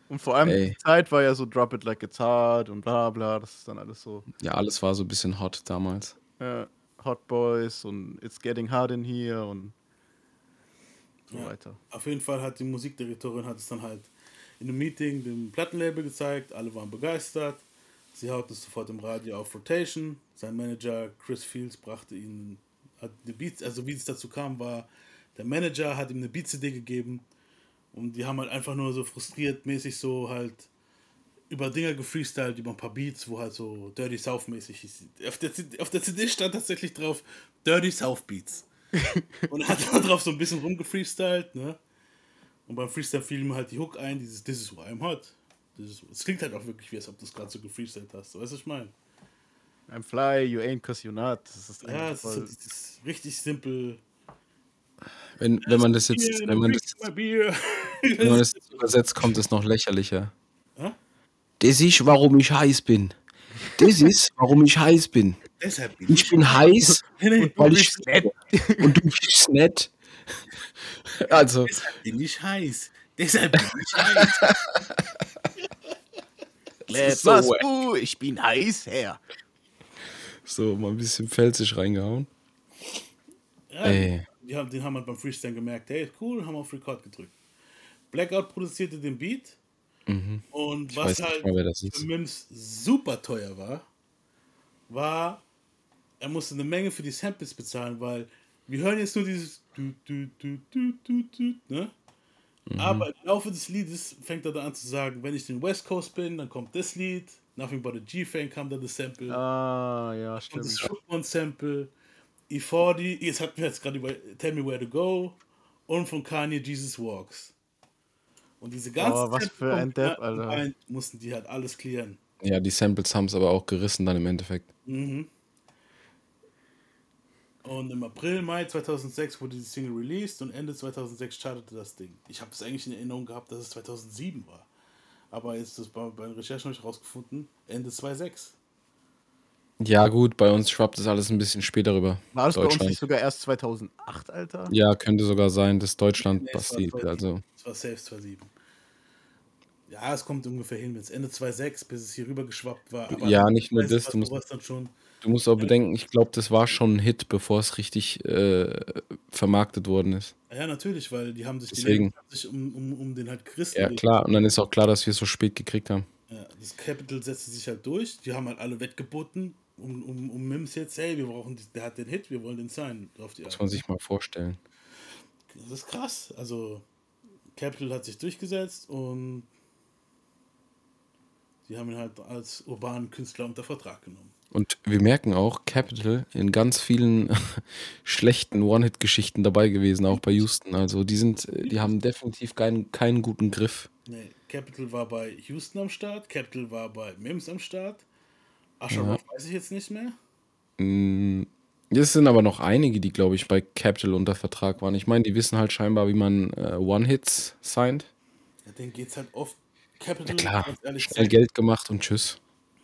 Und vor allem Ey. die Zeit war ja so Drop It Like It's Hard und bla bla. Das ist dann alles so Ja, alles war so ein bisschen hot damals. äh, Hot Boys und It's Getting Hard in Here und so Ja. weiter. Auf jeden Fall hat die Musikdirektorin hat es dann halt in einem Meeting dem Plattenlabel gezeigt, alle waren begeistert. Sie hauten es sofort im Radio auf Rotation. Sein Manager Chris Fields brachte ihnen eine Beats, also wie es dazu kam, war der Manager hat ihm eine Beat-CD gegeben und die haben halt einfach nur so frustriert mäßig so halt über Dinger gefreestylt, über ein paar Beats, wo halt so Dirty South mäßig ist. Auf der, CD auf der CD stand tatsächlich drauf Dirty South Beats. Und er hat da drauf so ein bisschen rumgefreestylt, ne? Und beim Freestyle fiel ihm halt die Hook ein, dieses This is why I'm hot. Es klingt halt auch wirklich, wie als ob du es gerade so gefreestylt hast. Weißt du, was ich meine? I'm fly, you ain't cause you're not. Das ist Ja, es ist so voll. dieses richtig simpel. Wenn, wenn man das jetzt, wenn man das, wenn man das jetzt übersetzt, kommt es noch lächerlicher. Hä? Das ist, warum ich heiß bin. Das ist, warum ich heiß bin. Deshalb bin Ich bin heiß, nee, weil ich und du bist nett. Also, deshalb bin ich heiß. Deshalb bin ich heiß. Let's so was, uh, ich bin heiß her. so mal ein bisschen felsig reingehauen. Ja, Ey. die haben, den haben wir beim Freestyle gemerkt, hey, cool, haben auf Record gedrückt. Blackout produzierte den Beat und Ich was halt mal, für Mims super teuer war, war, er musste eine Menge für die Samples bezahlen, weil wir hören jetzt nur dieses du, du, du, du, du, du, ne? Mhm. Aber im Laufe des Liedes fängt er dann an zu sagen, wenn ich den West Coast bin, dann kommt das Lied, Nothing But a G-Fan kam dann das Sample. Ah, ja, Und stimmt. das Schuppmann-Sample, E40, jetzt hatten wir jetzt gerade über Tell Me Where to Go und von Kanye Jesus Walks. Und diese ganzen Oh, was für ein Depp, Alter. Mussten die halt alles klären. Ja, die Samples haben es aber auch gerissen dann im Endeffekt. Mhm. Und im April, Mai 2006 wurde die Single released und Ende 2006 startete das Ding. Ich habe es eigentlich in Erinnerung gehabt, dass es 2007 war. Aber jetzt ist bei, bei den Recherchen habe ich rausgefunden, Ende 2006. Ja, gut, bei uns schwappt das alles ein bisschen später rüber. War das bei uns nicht sogar erst 2008, Alter? Ja, könnte sogar sein, dass Deutschland Nee, es war passiert. 2007. Also, Es war safe 2007. Ja, es kommt ungefähr hin, wenn es Ende 2006, bis es hier rüber geschwappt war. Ja, nicht nur das, du musst- dann schon. Du musst auch bedenken, ich glaube, das war schon ein Hit, bevor es richtig äh, vermarktet worden ist. Ja, natürlich, weil die haben sich, die Deswegen. Länder haben sich um, um, um den halt Christen. Ja, klar. Und dann ist auch klar, dass wir es so spät gekriegt haben. Ja, das Capital setzte sich halt durch. Die haben halt alle wettgeboten um, um, um Mims jetzt. Hey, wir brauchen, die- der hat den Hit, wir wollen den sein. Auf die Muss man sich mal vorstellen. Das ist krass. Also, Capital hat sich durchgesetzt und die haben ihn halt als urbanen Künstler unter Vertrag genommen. Und wir merken auch, Capital in ganz vielen schlechten One-Hit-Geschichten dabei gewesen, auch bei Houston. Also die sind, die haben definitiv keinen, keinen guten Griff. Nee, Capital war bei Houston am Start, Capital war bei Mims am Start. Ascherov weiß ich jetzt nicht mehr. Mm, Es sind aber noch einige, die, glaube ich, bei Capital unter Vertrag waren. Ich meine, die wissen halt scheinbar, wie man äh, One-Hits signed. Ja, denen geht's halt oft. Capital, Ja, klar, ganz ehrlich, schnell Geld gemacht und tschüss.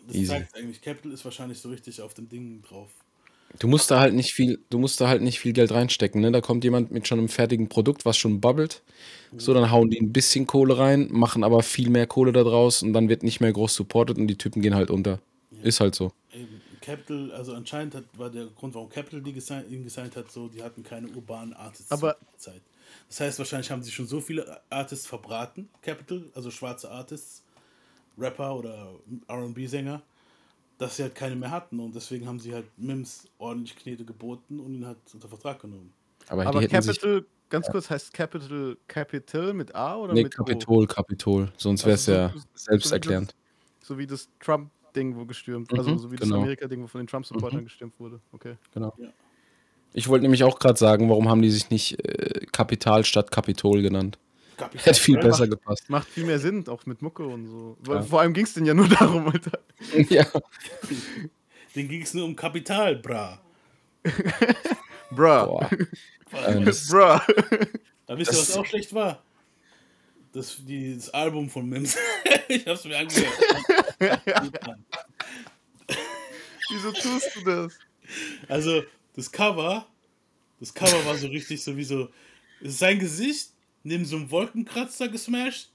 Das easy. zeigt eigentlich. Capital ist wahrscheinlich so richtig auf dem Ding drauf. Du musst da halt nicht viel, du musst da halt nicht viel Geld reinstecken, ne? Da kommt jemand mit schon einem fertigen Produkt, was schon bubbelt. So, dann hauen die ein bisschen Kohle rein, machen aber viel mehr Kohle da draus und dann wird nicht mehr groß supported und die Typen gehen halt unter. Ist halt so. Eben, Capital, also anscheinend hat, war der Grund, warum Capital die gesigned, ihn gesigned hat, so, die hatten keine urbanen Artists Aber- zur Zeit. Das heißt, wahrscheinlich haben sie schon so viele Artists verbraten, Capital, also schwarze Artists, Rapper oder RB-Sänger, dass sie halt keine mehr hatten und deswegen haben sie halt Mims ordentlich Knete geboten und ihn halt unter Vertrag genommen. Aber, Aber. Capital, ganz kurz, heißt Capital Capital mit A oder Nee, mit O? Kapitol, Kapitol. Sonst wäre es Also so- ja so wie selbsterklärend. das- So wie das Trump-Ding, wo gestürmt, Mhm, also so wie das genau. Amerika-Ding, wo von den Trump-Supportern gestürmt wurde. Okay. Genau. Ja. Ich wollte nämlich auch gerade sagen, warum haben die sich nicht äh, Kapital statt Kapitol genannt? Hätte viel Ja, besser macht- gepasst. Macht viel mehr Sinn, auch mit Mucke und so. Ja. Vor allem ging es denn ja nur darum, Alter. ja. Den ging es nur um Kapital, bra. Bruh. Boah. Ähm, Bruh. Da wisst ihr, was auch schlecht war? Das, die, das Album von Mims. ich hab's mir angehört. Wieso tust du das? Also, das Cover, das Cover war so richtig so wie so, es ist sein Gesicht neben so einem Wolkenkratzer gesmashed,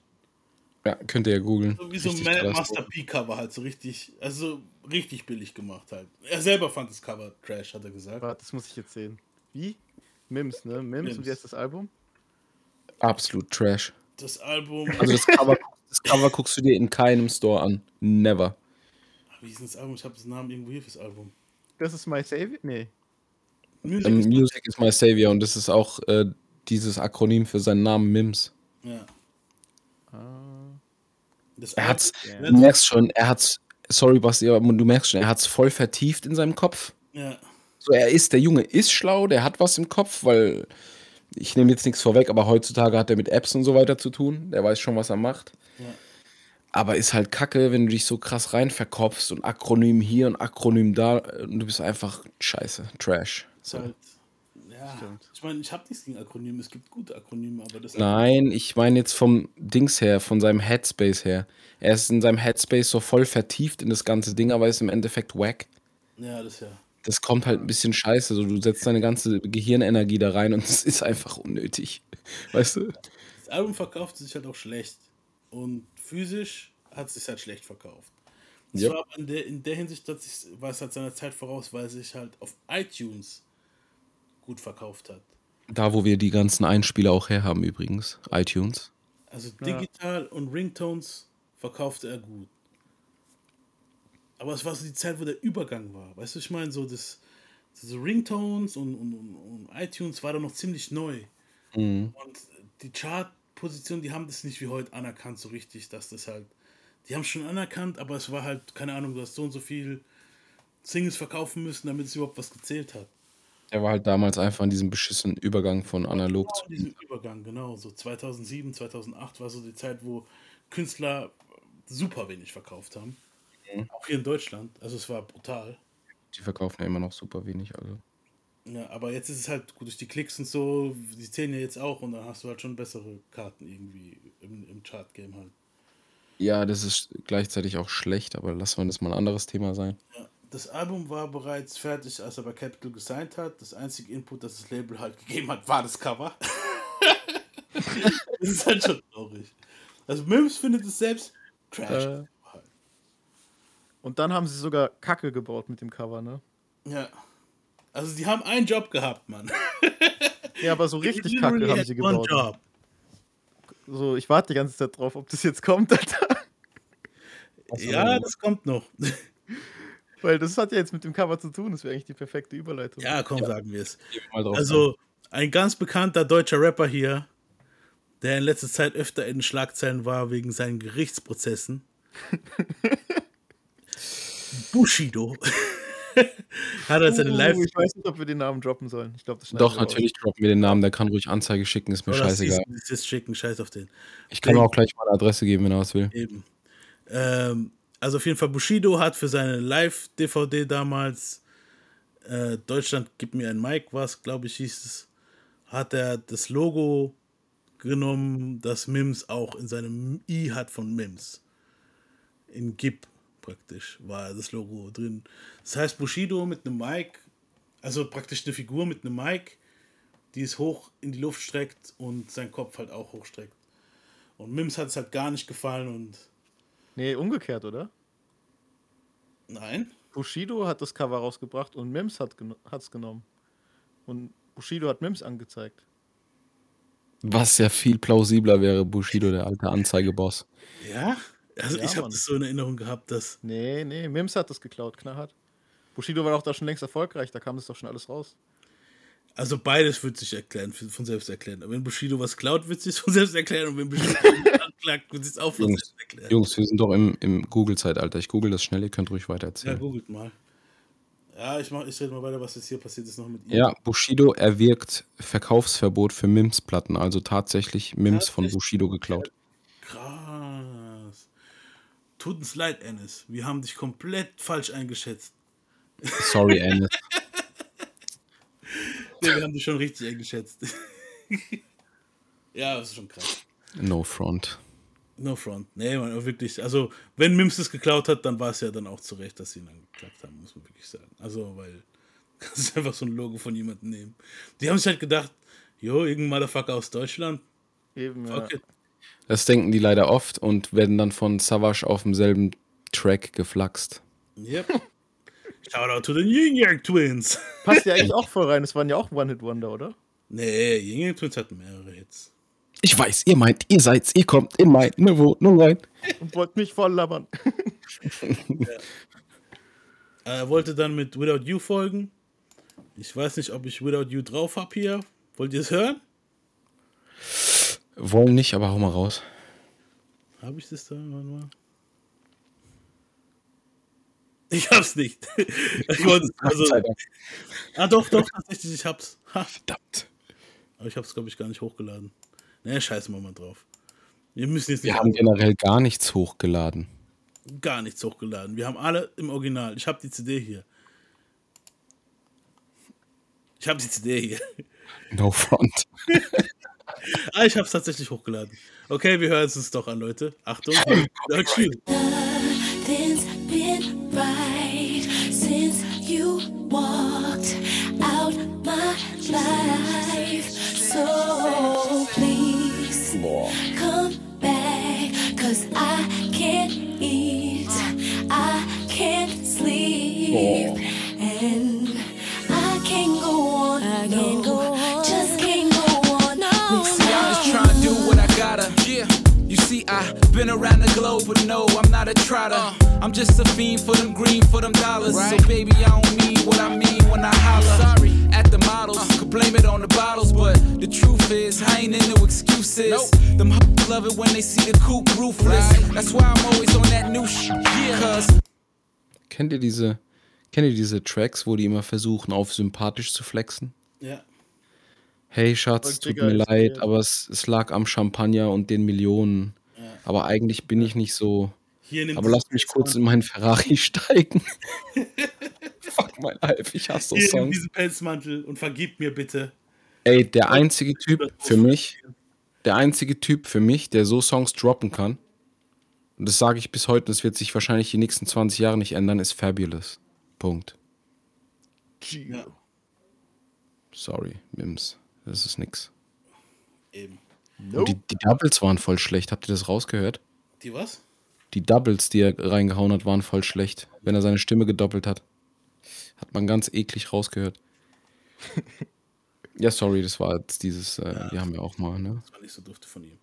ja, könnt ihr ja googeln. so wie so ein. Master P Cover halt, so richtig, also richtig billig gemacht halt. Er selber fand das Cover Trash, hat er gesagt. Warte, das muss ich jetzt sehen. Wie? Mims, ne? Mims, Mims. und wie heißt das Album? Absolut Trash. Das Album, Also das Cover, das Cover guckst du dir in keinem Store an. Never. wie hieß denn das Album? Ich habe das Namen irgendwo hier fürs Album. Das ist My Savior? Nee. Music Ähm, is- Music is my savior und das ist auch äh, dieses Akronym für seinen Namen Mims. ja. Ah. Das Er hat's, Album- du merkst schon, er hat's, sorry Basti, aber du merkst schon, er hat's voll vertieft in seinem Kopf. Ja. So, er ist, der Junge ist schlau, der hat was im Kopf, weil ich nehme jetzt nichts vorweg, aber heutzutage hat er mit Apps und so weiter zu tun. Der weiß schon, was er macht. Ja. Aber ist halt kacke, wenn du dich so krass rein verkopfst und Akronym hier und Akronym da und du bist einfach scheiße, Trash. So. Halt, ja, Stimmt. ich meine, ich habe nichts gegen Akronyme, es gibt gute Akronyme, aber das Nein, ich meine jetzt vom Dings her, von seinem Headspace her. Er ist in seinem Headspace so voll vertieft in das ganze Ding, aber ist im Endeffekt wack. Ja, das ja. Das kommt halt ein bisschen scheiße. So, du setzt deine ganze Gehirnenergie da rein und es ist einfach unnötig. Weißt du? Das Album verkauft sich halt auch schlecht. Und physisch hat es sich halt schlecht verkauft. Das Yep. war aber in der, in der Hinsicht dass sich, war es halt seiner Zeit voraus, weil es sich halt auf iTunes gut verkauft hat. Da, wo wir die ganzen Einspieler auch herhaben, übrigens. iTunes. Also digital und Ringtones verkaufte er gut. Aber es war so die Zeit, wo der Übergang war. Weißt du, ich meine, so das, diese Ringtones und, und, und, und iTunes war da noch ziemlich neu. Und die Chartpositionen, die haben das nicht wie heute anerkannt, so richtig, dass das halt. Die haben es schon anerkannt, aber es war halt, keine Ahnung, du hast so und so viel Singles verkaufen müssen, damit es überhaupt was gezählt hat. Er war halt damals einfach in diesem beschissenen Übergang von analog Genau zu. in diesem Übergang, genau. So 2007, 2008 war so die Zeit, wo Künstler super wenig verkauft haben. Auch hier in Deutschland. Also es war brutal. Die verkaufen ja immer noch super wenig. Also. Ja, aber jetzt ist es halt gut durch die Klicks und so, die zählen ja jetzt auch und dann hast du halt schon bessere Karten irgendwie im, im Chart-Game halt. Ja, das ist gleichzeitig auch schlecht, aber lassen wir das mal ein anderes Thema sein. Ja, das Album war bereits fertig, als er bei Capital gesigned hat. Das einzige Input, das das Label halt gegeben hat, war das Cover. das ist halt schon traurig. Also Mims findet es selbst trash. Äh. Und dann haben sie sogar Kacke gebaut mit dem Cover, ne? Ja. Also die haben einen Job gehabt, Mann. Ja, aber so richtig Kacke haben had sie gebaut. job. So, ich warte die ganze Zeit drauf, ob das jetzt kommt, Alter. Ja, das kommt noch. Weil das hat ja jetzt mit dem Cover zu tun. Das wäre eigentlich die perfekte Überleitung. Ja, komm, sagen wir es. Also, ein ganz bekannter deutscher Rapper hier, der in letzter Zeit öfter in den Schlagzeilen war wegen seinen Gerichtsprozessen. Bushido. Hat er seine Uh, Live. ich weiß nicht, ob wir den Namen droppen sollen. Ich glaube, das Doch, natürlich droppen wir den Namen, der kann ruhig Anzeige schicken, ist mir Oder scheißegal. du, das schicken, scheiß auf den. Ich kann ihm auch gleich mal eine Adresse geben, wenn er was will. Eben. Ähm, also auf jeden Fall, Bushido hat für seine Live-DVD damals äh, Deutschland gib mir ein Mic, was glaube ich hieß es, hat er das Logo genommen, das Mims auch in seinem I hat von Mims. In Gib praktisch war das Logo drin. Das heißt, Bushido mit einem Mic Also praktisch eine Figur mit einem Mic, die es hoch in die Luft streckt und seinen Kopf halt auch hochstreckt. Und Mims hat es halt gar nicht gefallen und Nee, umgekehrt, oder? nein. Bushido hat das Cover rausgebracht und Mims hat hat's genommen. Und Bushido hat Mims angezeigt. Was ja viel plausibler wäre, Bushido, der alte Anzeigeboss. Ja? Also Ja, ich habe das so in Erinnerung gehabt, dass. Nee, nee, Mims hat das geklaut, knallhart. Bushido war doch da schon längst erfolgreich, da kam das doch schon alles raus. Also beides wird sich erklären, von selbst erklären. Wenn Bushido was klaut, wird sich von selbst erklären. Und wenn Bushido anklagt, wird sich auch von Jungs, selbst erklären. Jungs, wir sind doch im, im Google-Zeitalter. Ich google das schnell, ihr könnt ruhig weiter Ja, erzählen. googelt mal. Ja, ich, mach, ich rede mal weiter, was jetzt hier passiert ist noch mit ihm. Ja, Bushido erwirkt Verkaufsverbot für Mims-Platten, also tatsächlich Mims von? Bushido geklaut. Krass. Tut uns leid, Ennis. Wir haben dich komplett falsch eingeschätzt. Sorry, Ennis. Nee, wir haben dich schon richtig eingeschätzt. ja, das ist schon krass. No front. No front. Nee, man, wirklich. Also, wenn Mims es geklaut hat, dann war es ja dann auch zu Recht, dass sie ihn dann geklagt haben, muss man wirklich sagen. Also, weil du kannst einfach so ein Logo von jemandem nehmen. Die haben sich halt gedacht, jo, irgendein Motherfucker aus Deutschland. Eben, ja. Okay. Das denken die leider oft und werden dann von Savage auf demselben Track geflaxt. Yep. Shoutout to the Yin Yang Twins. Passt ja eigentlich auch voll rein, das waren ja auch One-Hit-Wonder, oder? Nee, Yin Yang Twins hatten mehrere Hits. Ich weiß, ihr meint, ihr seid's, ihr kommt in meine Wohnung rein. Und wollt mich voll labern. Er wollte dann mit Without You folgen. Ich weiß nicht, ob ich Without You drauf habe hier. Wollt ihr es hören? Wollen nicht, aber hau mal raus. Habe ich das da? Warte mal. Ich hab's nicht. Ich wollte also, ah, doch, doch, tatsächlich, ich hab's. Ha. Verdammt. Aber ich hab's, glaube ich, gar nicht hochgeladen. Ne, scheißen wir mal drauf. Wir müssen jetzt nicht Wir haben generell gar nichts hochgeladen. gar nichts hochgeladen. Wir haben alle im Original. Ich habe die CD hier. Ich habe die CD hier. No front. Ah, ich habe es tatsächlich hochgeladen. Okay, wir hören es uns doch an, Leute. Achtung. Without been around the globe, but no, I'm not a trotter. I'm just a fiend for them green, for them dollars. So, baby, I don't mean what I mean when I holler. Sorry, at the models, could blame it on the bottles, but the truth is, I ain't into excuses. Them hoes love it when they see the coupe roofless. That's why I'm always on that new shit. Yeah. Cause Kennt ihr diese, kennt ihr diese Tracks, wo die immer versuchen, auf sympathisch zu flexen? Ja. Hey Schatz, tut mir leid, aber es, es lag am Champagner und den Millionen. Aber eigentlich bin ich nicht so. Aber lass mich kurz in meinen Ferrari steigen. Fuck my life, ich hasse so Hier Songs. diesen Pelzmantel und vergib mir bitte. Ey, der einzige Typ für mich, der einzige Typ für mich, der so Songs droppen kann, und das sage ich bis heute, das wird sich wahrscheinlich die nächsten 20 Jahre nicht ändern, ist Fabulous. Punkt. Ja, Sorry, Mims. Das ist nix. eben. Und die, die Doubles waren voll schlecht. Habt ihr das rausgehört? Die was? Die Doubles, die er reingehauen hat, waren voll schlecht. Wenn er seine Stimme gedoppelt hat. Hat man ganz eklig rausgehört. ja, sorry, das war jetzt dieses, äh, wir haben ja auch mal, ne? Das war nicht so dufte von ihm.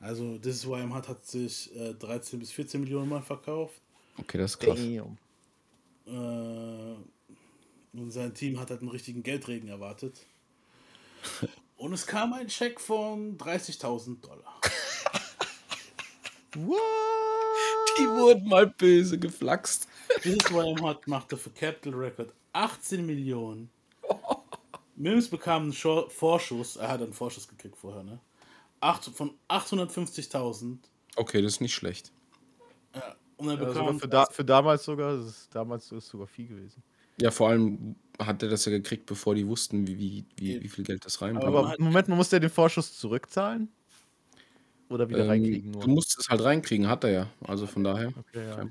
Also, This is Why I'm Hot hat sich äh, 13 bis 14 Millionen Mal verkauft. Okay, das ist krass. Damn. Äh, und sein Team hat halt einen richtigen Geldregen erwartet. Und es kam ein Scheck von 30.000 Dollar. What? Die wurden mal böse geflaxt. I'm Hot machte für Capital Record 18 Millionen. Mims bekam einen Schor- Vorschuss, er hat einen Vorschuss gekriegt vorher, ne? Acht, von 850.000. Okay, das ist nicht schlecht. Ja, und er Ja, sogar bekam für, da, für damals sogar, das ist, damals ist es sogar viel gewesen. Ja, vor allem hat er das ja gekriegt, bevor die wussten, wie, wie, wie, wie viel Geld das reinbringt. Aber Moment, man muss ja den Vorschuss zurückzahlen? Oder wieder reinkriegen? ähm, Nur? du musst es halt reinkriegen, hat er ja. Also von daher. Okay, ja.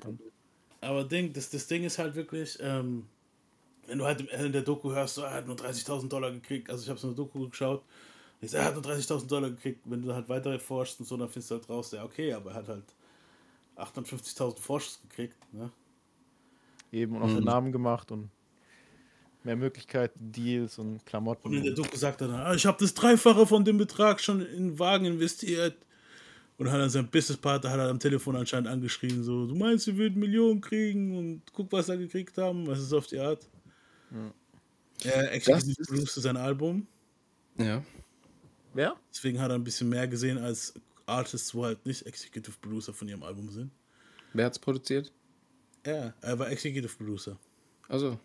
Aber Ding, das, das Ding ist halt wirklich, ähm, wenn du halt im- in der Doku hörst, so, er hat nur 30.000 Dollar gekriegt, also ich habe so eine Doku geschaut, ich sag, er hat nur 30.000 Dollar gekriegt, wenn du halt weiter forschst und so, dann findest du halt raus, ja okay, aber er hat halt 850.000 Vorschuss gekriegt, ne? Eben und auch den Namen gemacht und mehr Möglichkeiten, Deals und Klamotten. Und in der Doku sagt er dann, ah, ich habe das Dreifache von dem Betrag schon in Wagen investiert. Und hat dann sein Businesspartner hat er am Telefon anscheinend angeschrien, so, du meinst, wir würden Millionen kriegen und guck, was er gekriegt haben, was ist auf die Art. Er exekutiert ist- produziert sein Album, Ja. Wer? deswegen hat er ein bisschen mehr gesehen als Artists, wo halt nicht Executive Producer von ihrem Album sind. Wer hat's produziert? Ja, er war Executive Producer, Also.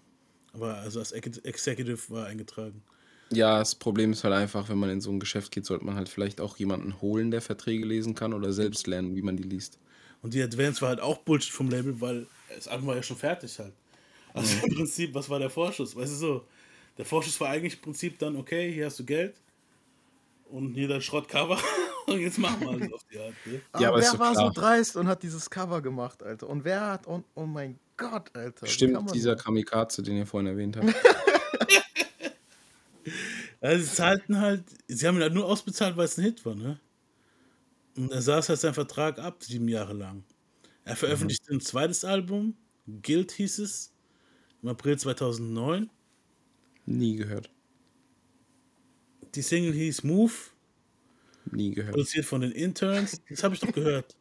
aber also als Ex- Executive war eingetragen. Ja, das Problem ist halt einfach, wenn man in so ein Geschäft geht, sollte man halt vielleicht auch jemanden holen, der Verträge lesen kann oder selbst lernen, wie man die liest. Und die Advance war halt auch Bullshit vom Label, weil das Album war ja schon fertig halt. Also im Prinzip, was war der Vorschuss? Weißt du so, der Vorschuss war eigentlich im Prinzip dann, okay, hier hast du Geld und hier dein Schrottcover und jetzt machen wir alles auf die Art. Ne? Aber aber wer so war so klar. dreist und hat dieses Cover gemacht, Alter? Und wer hat, und, oh mein Gott, Alter. Stimmt, dieser nur? Kamikaze, den ihr vorhin erwähnt habt. Also sie zahlten halt, sie haben ihn halt nur ausbezahlt, weil es ein Hit war, ne? Und er saß halt seinen Vertrag ab, sieben Jahre lang. Er veröffentlichte ein zweites Album, Guild hieß es, im April 2009. Nie gehört. Die Single hieß Move, Nie gehört. produziert von den Interns. Das habe ich doch gehört.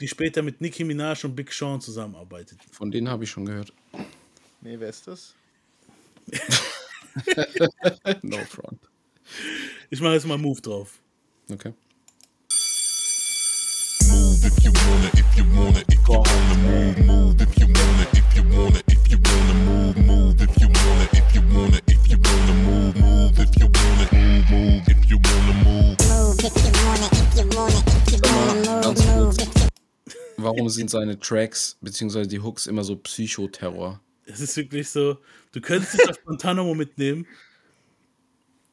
Die später mit Nicki Minaj und Big Sean zusammenarbeitet. Von denen habe ich schon gehört. Nee, wer ist das? No front. Ich mache jetzt mal Move drauf. Okay. Move if you wanna, if you wanna, if you wanna move, move if you wanna, if you wanna, Warum sind seine Tracks bzw. die Hooks immer so Psychoterror? Es ist wirklich so, du könntest dich auf Guantanamo mitnehmen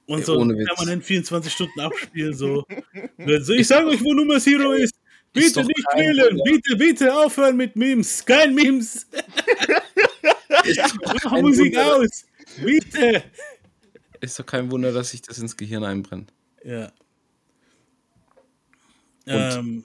und Ey, so Witz. permanent 24 Stunden abspielen. So. so ich sage euch, wo Nummer Zero ist. Bitte doch nicht wählen. Wunder. Bitte, bitte aufhören mit Memes. Kein Memes. Mach Musik Wunder. aus. Bitte. Ist doch kein Wunder, dass sich das ins Gehirn einbrennt. Ja. Ähm,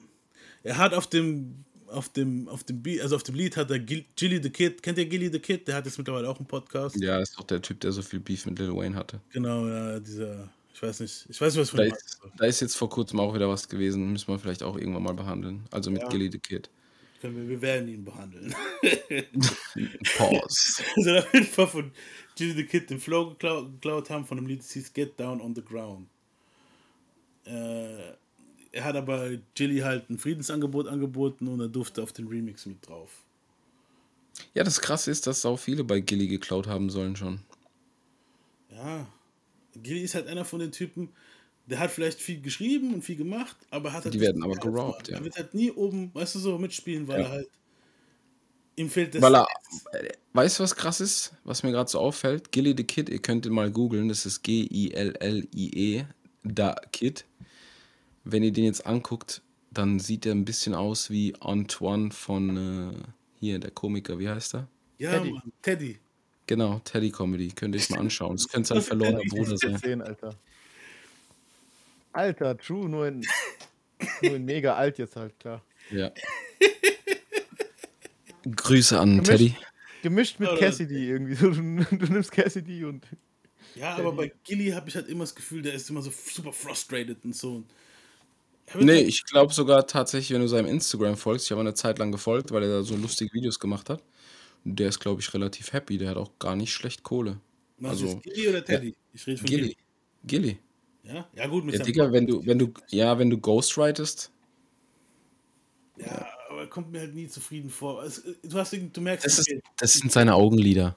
er hat auf dem auf dem auf dem Beat, also auf dem Lied hat er Gil- Gilly the Kid. Kennt ihr Gilly the Kid? Der hat jetzt mittlerweile auch einen Podcast. Ja, ist doch der Typ, der so viel Beef mit Lil Wayne hatte. Genau, ja, dieser, ich weiß nicht, ich weiß nicht, was für Da ist, da ist jetzt vor kurzem auch wieder was gewesen, müssen wir vielleicht auch irgendwann mal behandeln. Also mit Ja. Gilly the Kid. Wir, wir werden ihn behandeln. Pause. also auf jeden Fall von Gilly the Kid den Flow geklau geklaut haben von dem Lied, das hieß Get Down on the Ground. Äh, er hat aber Gilly halt ein Friedensangebot angeboten und er durfte auf den Remix mit drauf. Ja, das krasse ist, dass auch viele bei Gilly geklaut haben sollen schon. Ja, Gilly ist halt einer von den Typen, der hat vielleicht viel geschrieben und viel gemacht, aber hat halt Die werden aber geraubt, ja. Er wird halt nie oben, weißt du, so mitspielen, weil Ja. er halt. Ihm fehlt das. Weil er, äh, weißt du, was krass ist, was mir gerade so auffällt? Gilly the Kid, ihr könnt ihn mal googeln, das ist G-I-L-L-I-E, da Kid. Wenn ihr den jetzt anguckt, dann sieht er ein bisschen aus wie Antoine von äh, hier, der Komiker, wie heißt er? ja, Teddy. Mann, Teddy. Genau, Teddy Comedy, könnt ihr euch mal anschauen. Das könnte sein verlorener Teddy? Bruder sein. 10, Alter. Alter, true, nur in, nur in mega alt jetzt halt, klar. Ja. Grüße an Gemischt. Teddy. Gemischt mit Cassidy irgendwie. So, Du, du nimmst Cassidy und. Ja, aber bei Gilly habe ich halt immer das Gefühl, der ist immer so super frustrated und so. Er Nee, ich glaube sogar tatsächlich, wenn du seinem Instagram folgst, ich habe eine Zeit lang gefolgt, weil er da so lustige Videos gemacht hat. Und der ist, glaube ich, relativ happy. Der hat auch gar nicht schlecht Kohle. Meinst du also- jetzt Gilly oder Teddy? Ich rede von Gilly. Gilly. Gilly. Ja, ja gut, mit Ja, seinem Digga, wenn du, wenn du, ja, wenn du ghostwritest, Ja, aber er kommt mir halt nie zufrieden vor. Es, du, hast, du merkst, das, ist, okay, das sind seine Augenlider.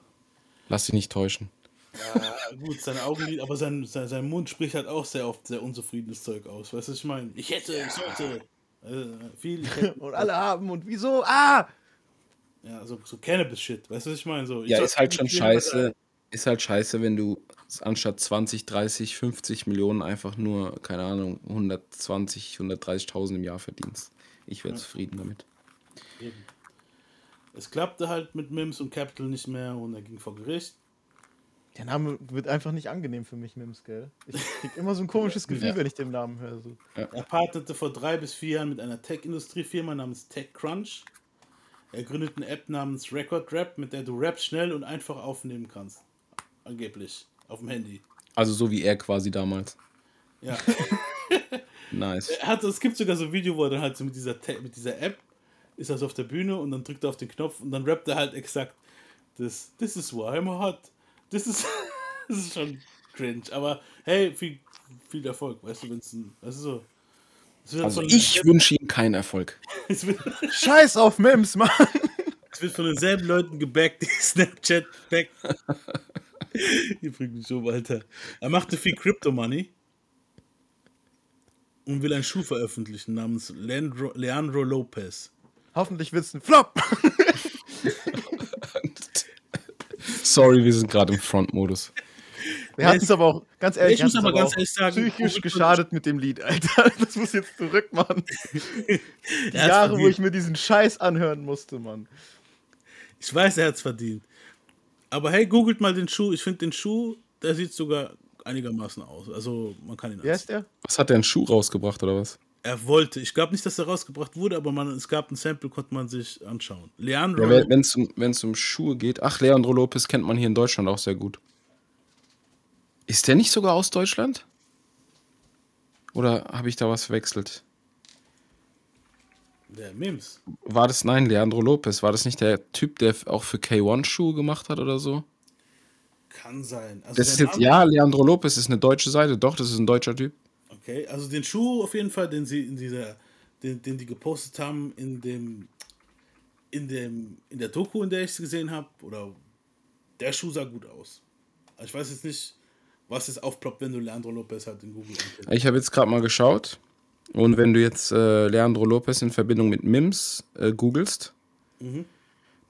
Lass dich nicht täuschen. Ja, gut, seine Augenlid, aber sein, sein, sein Mund spricht halt auch sehr oft sehr unzufriedenes Zeug aus. Weißt du, was ich meine? Ich hätte, ich sollte. Also, viel, hätte, Und alle haben und wieso? Ah! ja, so, so Cannabis-Shit. Weißt du, was ich meine? So, ich Ja, ist halt schon scheiße. Ist halt scheiße, wenn du anstatt 20, 30, 50 Millionen einfach nur, keine Ahnung, 120, 130.000 im Jahr verdienst. Ich wäre zufrieden damit. Eben. Es klappte halt mit Mims und Capital nicht mehr und er ging vor Gericht. Der Name wird einfach nicht angenehm für mich, Mims, gell? Ich krieg immer so ein komisches Gefühl, Ja. wenn ich den Namen höre. So. Er partnerte vor drei bis vier Jahren mit einer Tech-Industriefirma namens TechCrunch. Er gründet eine App namens Record Rap, mit der du Raps schnell und einfach aufnehmen kannst. Angeblich. Auf dem Handy. Also so wie er quasi damals. Ja. Nice. Er hat, es gibt sogar so ein Video, wo er dann halt so mit dieser, mit dieser App ist er so auf der Bühne und dann drückt er auf den Knopf und dann rappt er halt exakt das This is why I'm hot. Das ist, das ist schon cringe. Aber hey, viel, viel Erfolg, weißt du, wenn es ein. Weißt du so. Es wird Also ich wünsche ihm keinen Erfolg. es wird, Scheiß auf Mims, Mann! es wird von denselben Leuten gebackt, die Snapchat back. Ihr bringt mich um, Alter. Er machte viel Crypto Money und will einen Schuh veröffentlichen namens Leandro, Leandro Lopez. Hoffentlich wird's ein Flop! Sorry, wir sind gerade im Front-Modus. Wir hatten es aber auch, ganz ehrlich, Ich muss aber ganz ehrlich sagen, psychisch geschadet mit dem Lied, Alter. Das muss jetzt zurück, Mann. Die Er hat's Jahre, wo verdient. ich mir diesen Scheiß anhören musste, Mann. Ich weiß, er hat es verdient. Aber hey, googelt mal den Schuh. Ich finde den Schuh, der sieht sogar einigermaßen aus. Also man kann ihn Wie heißt der? Was hat der einen Schuh rausgebracht oder was? Er wollte. Ich glaube nicht, dass er rausgebracht wurde, aber man, es gab ein Sample, konnte man sich anschauen. Leandro. Ja, wenn es um, wenn's um Schuhe geht. Ach, Leandro Lopez kennt man hier in Deutschland auch sehr gut. Ist der nicht sogar aus Deutschland? Oder habe ich da was verwechselt? der Mims. War das, nein, Leandro Lopez, war das nicht der Typ, der auch für K1 Schuhe gemacht hat oder so? Kann sein. Also Das ist jetzt, ja, Leandro Lopez ist eine deutsche Seite, doch, das ist ein deutscher Typ. Okay, also den Schuh auf jeden Fall, den sie in dieser, den, den die gepostet haben in dem, in dem, in der Doku, in der ich es gesehen habe, oder der Schuh sah gut aus. Also ich weiß jetzt nicht, was jetzt aufploppt, wenn du Leandro Lopez halt in Google eingibst. Ich habe jetzt gerade mal geschaut. Und wenn du jetzt äh, Leandro Lopez in Verbindung mit Mims äh, googelst, Mhm.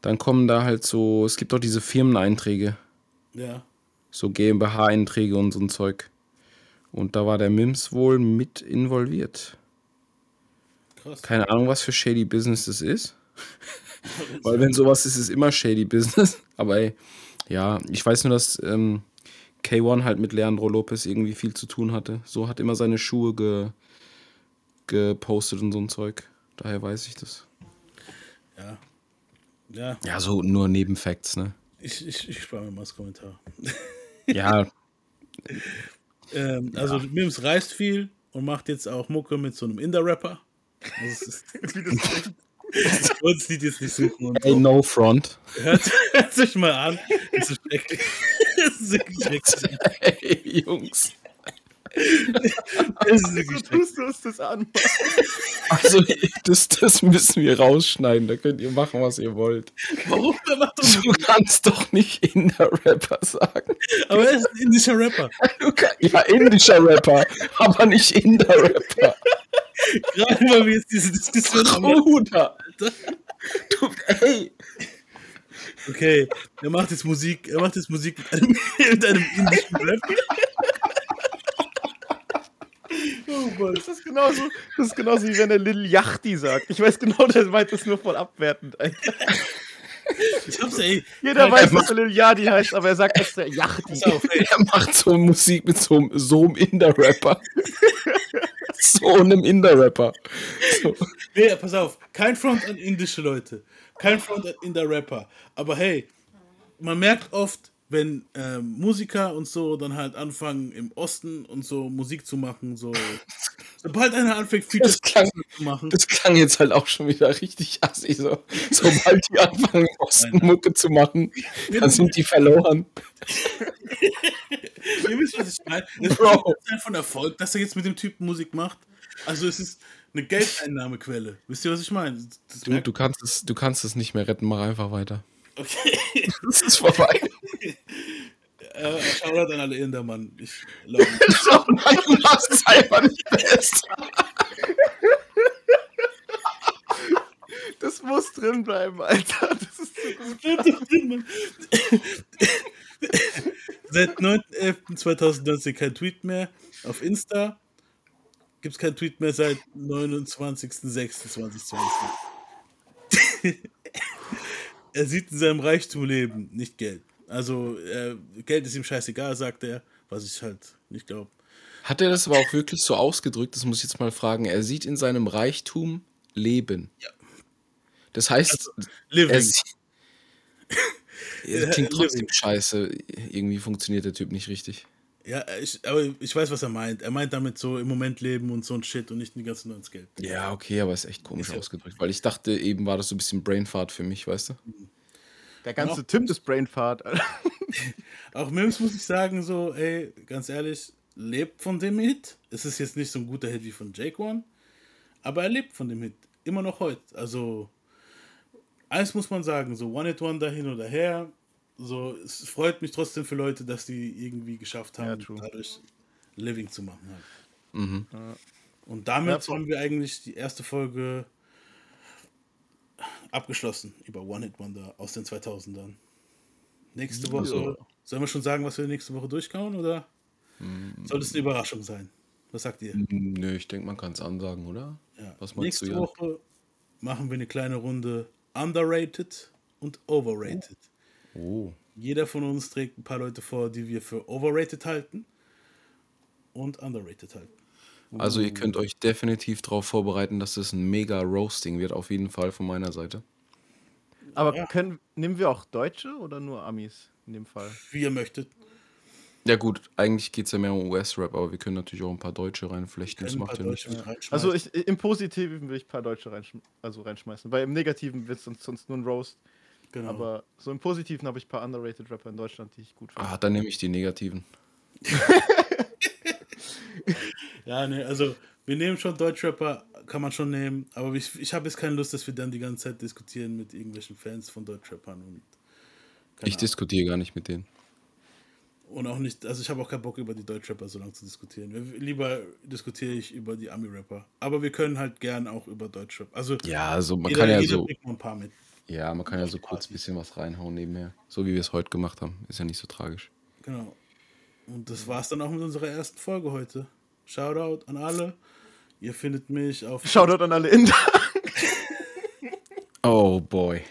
dann kommen da halt so, es gibt auch diese Firmeneinträge, Ja. so GmbH-Einträge und so ein Zeug. Und da war der Mims wohl mit involviert. Krass. Keine Ahnung, was für Shady Business das ist. Weil wenn sowas ist, ist immer Shady Business. Aber ey, ja, ich weiß nur, dass ähm, K1 halt mit Leandro Lopez irgendwie viel zu tun hatte. So hat immer seine Schuhe ge gepostet und so ein Zeug. Daher weiß ich das. Ja. Ja, Ja, so nur Nebenfacts, ne? ich, ich, ich spare mir mal das Kommentar. Ja, Ähm, also Mims reist viel und macht jetzt auch Mucke mit so einem Inder-Rapper. Ist, das klingt. ich wollte das nicht suchen. Und ey, so. no front. Hört, hört sich mal an. Das ist schrecklich. Das ist wirklich schrecklich. Ey, Jungs. Das ist So schrecklich. tust du uns das an. Also, das, das müssen wir rausschneiden. Da könnt ihr machen, was ihr wollt. Warum? Du kannst doch nicht Inder-Rapper sagen. Aber er ist ein indischer Rapper. Ja, indischer Rapper, aber nicht Inder-Rapper. Gerade weil wir jetzt diese Diskussion haben. Bruder. Du, ey. Okay, er macht jetzt Musik, er macht jetzt Musik mit einem, mit einem indischen Rapper. Oh. Das ist genauso, das ist genauso wie wenn er Lil Yachty sagt. Ich weiß genau, der meint das nur voll abwertend. Alter. Ich hab's, ey. Jeder weiß, dass er Lil Yachty heißt, aber er sagt extra Yachty. Pass auf. Er macht so Musik mit so, einem- so einem Inder-Rapper. so einem Inder-Rapper. So. Nee, pass auf. Kein Front an indische Leute. Kein Front an Inder-Rapper. Aber hey, man merkt oft, wenn ähm, Musiker und so dann halt anfangen im Osten und so Musik zu machen, so. Sobald einer anfängt, Features Das klang, zu machen, das klang jetzt halt auch schon wieder richtig assi. So. Sobald die anfangen, im Osten Mucke zu machen, dann sind die verloren. ihr wisst, was ich meine. Das Bro. ist einfach von Erfolg, dass er jetzt mit dem Typen Musik macht. Also es ist eine Geldeinnahmequelle. Wisst ihr, was ich meine? Das Du, du, kannst es, du kannst es nicht mehr retten, mach einfach weiter. Okay. Das ist vorbei. äh, Shoutout an alle Inder, Mann. Ich glaube. Nein, du machst es einfach nicht besser. Das muss drin bleiben, Alter. Das ist so gut. Seit 9.11.2019 kein Tweet mehr. Auf Insta gibt es kein Tweet mehr seit 29.06.2020. er sieht in seinem Reichtum leben, nicht Geld. Also, äh, Geld ist ihm scheißegal, sagt er, was ich halt nicht glaube. Hat er das aber auch wirklich so ausgedrückt? Das muss ich jetzt mal fragen. Er sieht in seinem Reichtum Leben. Ja. Das heißt, living. er es klingt Living. trotzdem scheiße. Irgendwie funktioniert der Typ nicht richtig. Ja, ich, aber ich weiß, was er meint. Er meint damit so im Moment leben und so ein Shit und nicht die ganze Zeit ins Geld. Ja, okay, aber ist echt komisch Ist ja- ausgedrückt. Weil ich dachte, eben war das so ein bisschen Brainfart für mich, weißt du? Der ganze Noch- Tim ist Brainfart. Auch Mims muss ich sagen, so, ey, ganz ehrlich, lebt von dem Hit. Es ist jetzt nicht so ein guter Hit wie von Jake One, aber er lebt von dem Hit. Immer noch heute. Also, eins muss man sagen, so One Hit Wonder hin oder her. So, es freut mich trotzdem für Leute, dass die irgendwie geschafft Ja, haben, true. dadurch Living zu machen. Halt. Mhm. Und damit Ja, haben wir eigentlich die erste Folge abgeschlossen über One Hit Wonder aus den 2000ern. Nächste Woche, Also- sollen wir schon sagen, was wir nächste Woche durchkauen oder soll es eine Überraschung sein? Was sagt ihr? Nö, ich denke, man kann es ansagen, oder? Ja. Was meinst Nächste du? Woche machen wir eine kleine Runde Underrated und Overrated. Oh. Jeder von uns trägt ein paar Leute vor, die wir für Overrated halten und Underrated halten. Also ihr könnt euch definitiv darauf vorbereiten, dass es ein mega Roasting wird, auf jeden Fall von meiner Seite. Aber Ja. können, nehmen wir auch Deutsche oder nur Amis in dem Fall? Wie ihr möchtet. Ja gut, eigentlich geht es ja mehr um US-Rap, aber wir können natürlich auch ein paar Deutsche reinflechten. Das macht ja nichts. Reinschmeißen. Also ich, im Positiven will ich ein paar Deutsche reinschm also reinschmeißen, weil im Negativen wird es sonst, sonst nur ein Roast. Genau. Aber so im Positiven habe ich ein paar underrated Rapper in Deutschland, die ich gut finde. Ah, dann nehme ich die negativen. Ja, ne, also wir nehmen schon Deutschrapper, kann man schon nehmen, aber ich, ich habe jetzt keine Lust, dass wir dann die ganze Zeit diskutieren mit irgendwelchen Fans von Deutschrappern und, Ich diskutiere gar nicht mit denen. und auch nicht, also ich habe auch keinen Bock über die Deutschrapper so lange zu diskutieren. Lieber diskutiere ich über die Ami-Rapper. Aber wir können halt gern auch über Deutschrap. Also Ja, also man jeder, kann ja jeder so, ein paar mit. Ja, man kann ja so kurz ein bisschen was reinhauen nebenher. So wie wir es heute gemacht haben. Ist ja nicht so tragisch. Genau. Und das war's dann auch mit unserer ersten Folge heute. Shoutout an alle. Ihr findet mich auf Shoutout an alle Inder. Oh boy.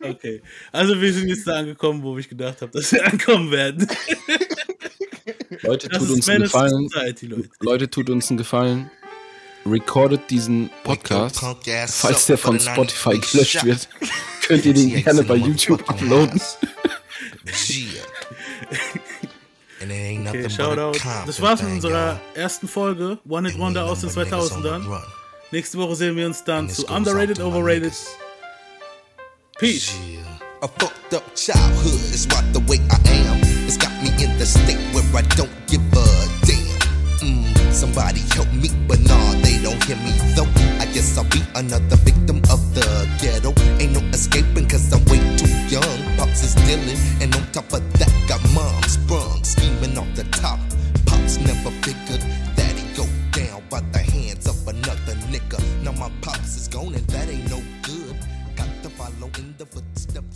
Okay. Also wir sind jetzt da angekommen, wo ich gedacht habe, dass wir ankommen werden. Leute, Das tut uns einen Gefallen. Society, Leute. Leute, tut uns einen Gefallen. Recordet diesen Podcast. Falls der von Spotify gelöscht wird, könnt ihr den gerne bei YouTube uploaden. Okay, Shoutout. Das war's mit unserer ersten Folge One Hit Wonder aus den 2000ern. Nächste Woche sehen wir uns dann zu Underrated, Overrated. Peace. A fucked up childhood is right the way I am. It's got me in the state where I don't give a damn. Mm, somebody help me, but nah, they don't hear me though. I guess I'll be another victim of the ghetto. Ain't no escaping cause I'm way too young. Pops is dealing, and on top of that, got mom sprung, scheming off the top. Pops never figured that he go down by the hands of another nigga. Now my pops is gone, and that ain't no good. Got to follow in the footsteps.